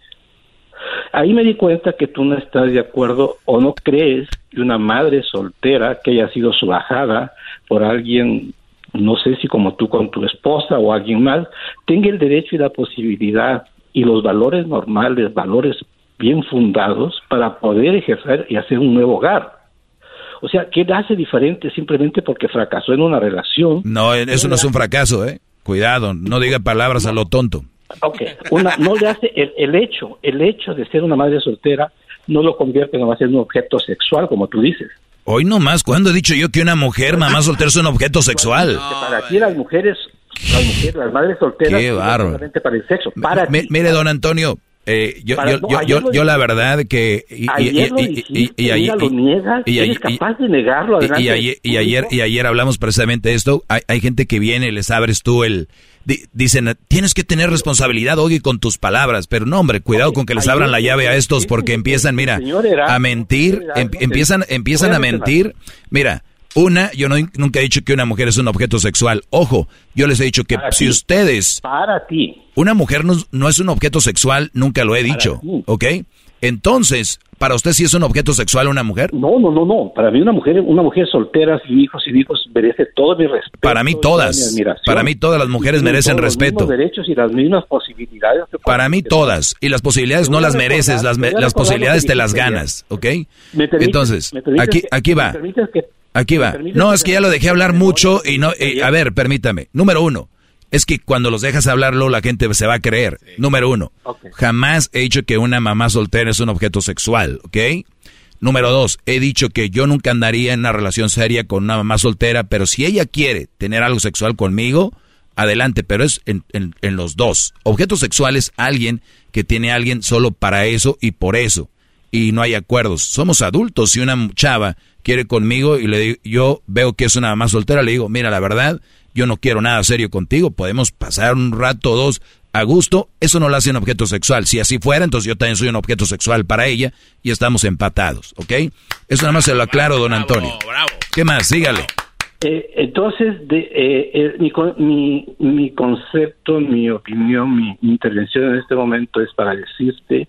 Ahí me di cuenta que tú no estás de acuerdo o no crees que una madre soltera que haya sido subajada por alguien, no sé si como tú con tu esposa o alguien más, tenga el derecho y la posibilidad y los valores normales, valores bien fundados para poder ejercer y hacer un nuevo hogar. O sea, ¿qué le hace diferente simplemente porque fracasó en una relación? No, eso no es un fracaso, ¿eh? Cuidado, no diga palabras a lo tonto. Ok, una, no le hace el, el hecho, el hecho de ser una madre soltera no lo convierte en un objeto sexual, como tú dices. Hoy nomás, ¿cuándo he dicho yo que una mujer, mamá soltera, es un objeto sexual? Para ti las mujeres, las mujeres, las madres solteras, Qué solamente para el sexo, para ti. mire, don Antonio, eh, yo, Para- yo, no, yo, yo, yo la verdad que... Y, Ayer lo y- y- dijiste, y- y- mira, lo niegas, eres capaz de negarlo y- adelante y del ayer, y ayer y ayer hablamos precisamente de esto. Hay, hay gente que viene les abres tú el... di- dicen, tienes que tener responsabilidad, Ogi, con tus palabras. Pero no, hombre, cuidado con que les abran la llave a estos porque empiezan, mira, a mentir, em- empiezan, empiezan a mentir. Mira, una, yo no, nunca he dicho que una mujer es un objeto sexual. Ojo, yo les he dicho que Para si ti. ustedes... Para ti. Una mujer no, no es un objeto sexual, nunca lo he dicho, ¿ok? Entonces, ¿para usted sí es un objeto sexual una mujer? No, no, no, no. Para mí una mujer, una mujer soltera sin hijos y hijos merece todo mi respeto. Para mí todas. Para mí todas las mujeres merecen respeto. Los derechos y las mismas posibilidades. Para mí todas. Y las posibilidades no las mereces, las, las posibilidades te las ganas, ¿ok? ¿Me permites- Entonces, aquí, aquí va. Aquí va. No, es que ya lo dejé hablar mucho y no... eh, a ver, permítame. Número uno. Es que cuando los dejas hablarlo la gente se va a creer. Número uno. Jamás he dicho que una mamá soltera es un objeto sexual, ¿ok? Número dos, he dicho que yo nunca andaría en una relación seria con una mamá soltera, pero si ella quiere tener algo sexual conmigo, adelante, pero es en, en- en los dos. Objeto sexual es alguien que tiene a alguien solo para eso y por eso. Y no hay acuerdos. Somos adultos. Si una chava quiere conmigo y le digo, yo veo que es una mamá soltera, le digo, mira, la verdad, yo no quiero nada serio contigo, podemos pasar un rato o dos a gusto, eso no lo hace un objeto sexual. Si así fuera, entonces yo también soy un objeto sexual para ella y estamos empatados, ¿ok? Eso nada más se lo aclaro, don Antonio. ¿Qué más? Sígale. Eh, entonces, de, eh, eh, mi, mi, mi concepto, mi opinión, mi, mi intervención en este momento es para decirte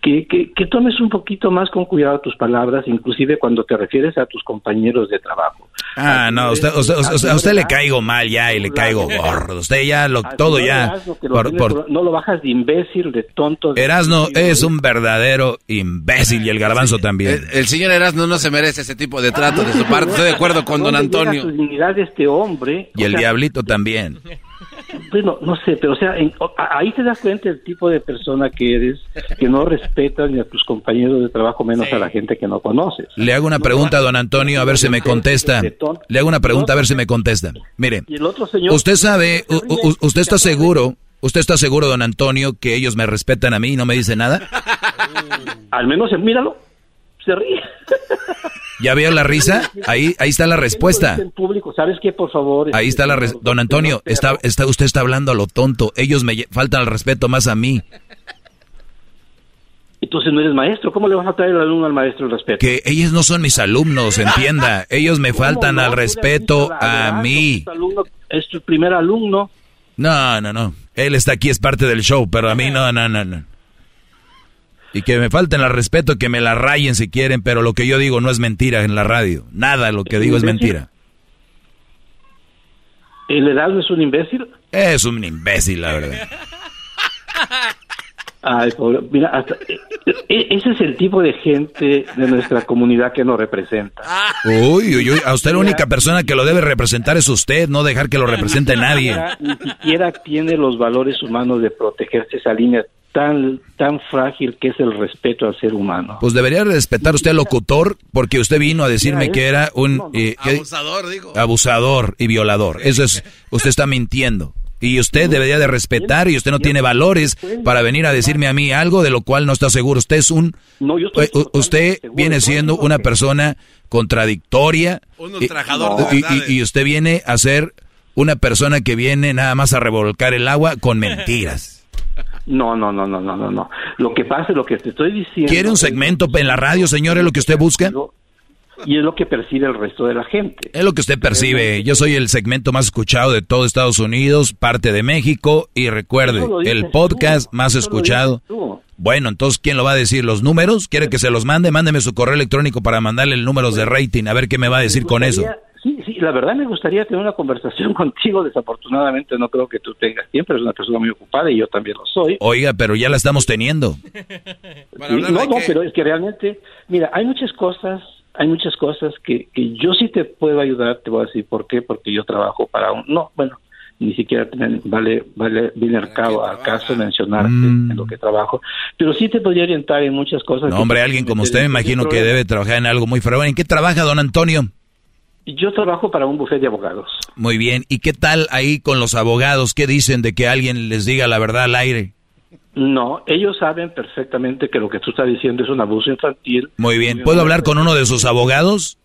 que, que, que tomes un poquito más con cuidado tus palabras, inclusive cuando te refieres a tus compañeros de trabajo. Ah, no, usted, usted- usted- a usted le caigo mal ya y le caigo gordo. Usted ya, lo, todo ya. Por- por- no lo bajas de imbécil, de tonto. de- Erasno es un verdadero imbécil y el garbanzo también. El, el señor Erasmo no se merece ese tipo de trato de su parte. Estoy de acuerdo con don ¿Dónde llega Antonio. su dignidad de este hombre? Y el sea, diablito también. Bueno, no sé, pero o sea, en- ahí te das cuenta el tipo de persona que eres, que no respetas ni a tus compañeros de trabajo, menos a la gente que no conoces. Le hago una pregunta a don Antonio a ver si me contesta. Le hago una pregunta a ver si me contesta. Mire, Y el otro señor... usted sabe, u- u- usted está seguro, usted está seguro, don Antonio, que ellos me respetan a mí y no me dicen nada. Al menos, míralo, se ríe. ¿Ya vio la risa? Ahí, ahí está la respuesta. En público, ¿sabes qué? Por favor... Ahí está la res- Don Antonio, está, está, usted está hablando a lo tonto. Ellos me faltan al respeto más a mí. Entonces no eres maestro, ¿cómo le vas a traer al alumno al maestro el respeto? Que ellos no son mis alumnos, entienda. Ellos me faltan al respeto a mí. Tu alumno es tu primer alumno. No, no, no. Él está aquí, es parte del show, pero a mí no, no, no, no. Y que me falten al respeto, que me la rayen si quieren, pero lo que yo digo no es mentira en la radio. Nada lo que digo es mentira. ¿El Erasmo es un imbécil? Es un imbécil, la verdad. Ay, pobre, mira, hasta- e- e- ese es el tipo de gente de nuestra comunidad que nos representa. Uy, uy, uy. A usted la única persona que lo debe representar es usted, no dejar que lo represente nadie. Ni siquiera tiene los valores humanos de protegerse esa línea tan, tan frágil que es el respeto al ser humano. Pues debería respetar usted al locutor porque usted vino a decirme Mira, que era un no, no. eh, Abusador, digo. abusador y violador. Eso es, usted está mintiendo. Y usted debería de respetar y usted no tiene valores para venir a decirme a mí algo de lo cual no está seguro. Usted es un... No, yo estoy eh, usted viene siendo una persona contradictoria. Un ultrajador de y, y- y usted viene a ser una persona que viene nada más a revolcar el agua con mentiras. No, no, no, no, no, no, no. Lo que pasa, lo que te estoy diciendo... ¿Quiere un segmento en la radio, señor? ¿Es lo que usted busca? Y es lo que percibe el resto de la gente. Es lo que usted percibe. Yo soy el segmento más escuchado de todo Estados Unidos, parte de México. Y recuerde, el podcast tú, más escuchado. Bueno, entonces, ¿quién lo va a decir? ¿Los números? ¿Quiere que se los mande? Mándeme su correo electrónico para mandarle el número de rating. A ver qué me va a decir con eso. Sí, sí, la verdad me gustaría tener una conversación contigo. Desafortunadamente no creo que tú tengas tiempo. Eres una persona muy ocupada y yo también lo soy. Oiga, pero ya la estamos teniendo. Sí, no, no, pero es que realmente, mira, hay muchas cosas, hay muchas cosas que, que yo sí te puedo ayudar, te voy a decir por qué, porque yo trabajo para un, no, bueno, ni siquiera vale, vale, viene al cabo, al caso mencionarte en lo que trabajo, pero sí te podría orientar en muchas cosas. No, hombre, alguien como usted me imagino que debe trabajar en algo muy fregón. ¿En qué trabaja, don Antonio? Yo trabajo para un bufete de abogados. Muy bien. ¿Y qué tal ahí con los abogados? ¿Qué dicen de que alguien les diga la verdad al aire? No, ellos saben perfectamente que lo que tú estás diciendo es un abuso infantil. Muy bien. ¿Puedo hablar con uno de sus abogados?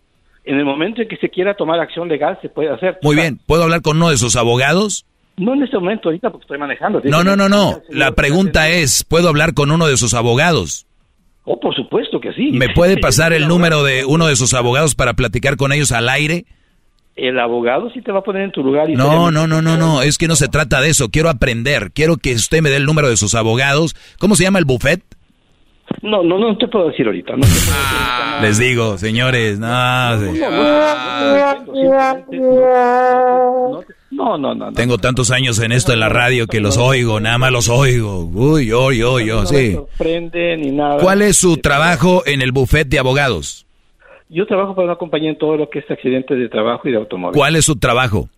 En el momento en que se quiera tomar acción legal, se puede hacer. Muy bien. ¿Puedo hablar con uno de sus abogados? No en este momento, ahorita, porque estoy manejando. No, no, no, no. La pregunta es, ¿puedo hablar con uno de sus abogados? Oh, por supuesto que sí. ¿Me puede pasar el número de uno de sus abogados para platicar con ellos al aire? El abogado sí te va a poner en tu lugar. Y No, no, no, no, no. Es que no se trata de eso. Quiero aprender. Quiero que usted me dé el número de sus abogados. ¿Cómo se llama el buffet? No, no, no te puedo decir ahorita. No te puedo decir ahorita. Les digo, señores, no, sí. No, no, no. no. Tengo tantos años en esto en la radio que los oigo, nada más los oigo. Uy, yo, yo, yo, No sí. sorprende ni nada. ¿Cuál es su trabajo en el buffet de abogados? Yo trabajo para una compañía en todo lo que es accidentes de trabajo y de automóvil. ¿Cuál es su trabajo?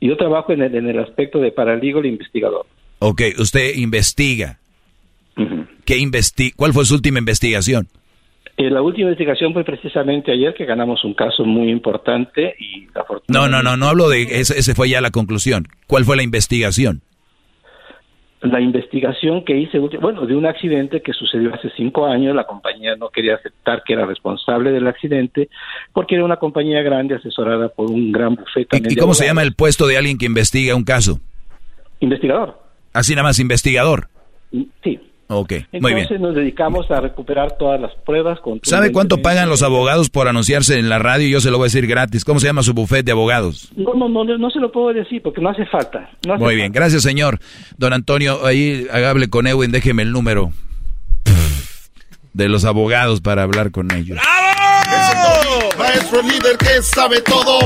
Yo trabajo en el, en el aspecto de paralegal e investigador. Ok, usted investiga. ¿Qué investi ¿Cuál fue su última investigación? Eh, la última investigación fue precisamente ayer que ganamos un caso muy importante y la fortuna. No, no, no, no hablo de ese, ese fue ya la conclusión. ¿Cuál fue la investigación? La investigación que hice, bueno, de un accidente que sucedió hace cinco años, la compañía no quería aceptar que era responsable del accidente porque era una compañía grande asesorada por un gran bufete. ¿Y, y cómo se llama el puesto de alguien que investiga un caso? Investigador. Así nada más, investigador. Sí. Ok, muy bien. Entonces nos dedicamos a recuperar todas las pruebas. ¿Sabe cuánto pagan los abogados por anunciarse en la radio? Yo se lo voy a decir gratis. ¿Cómo se llama su buffet de abogados? No, no, no, no se lo puedo decir porque no hace falta. No hace Muy bien, gracias señor. Don Antonio, ahí hable con Edwin, déjeme el número de los abogados para hablar con ellos. Maestro líder que sabe todo.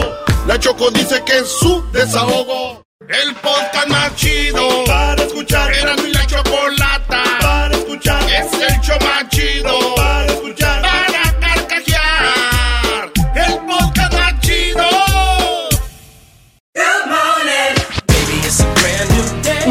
La Choco dice que es su desahogo. El podcast más chido para escuchar. Era mi la chocolata para escuchar. Es el show más chido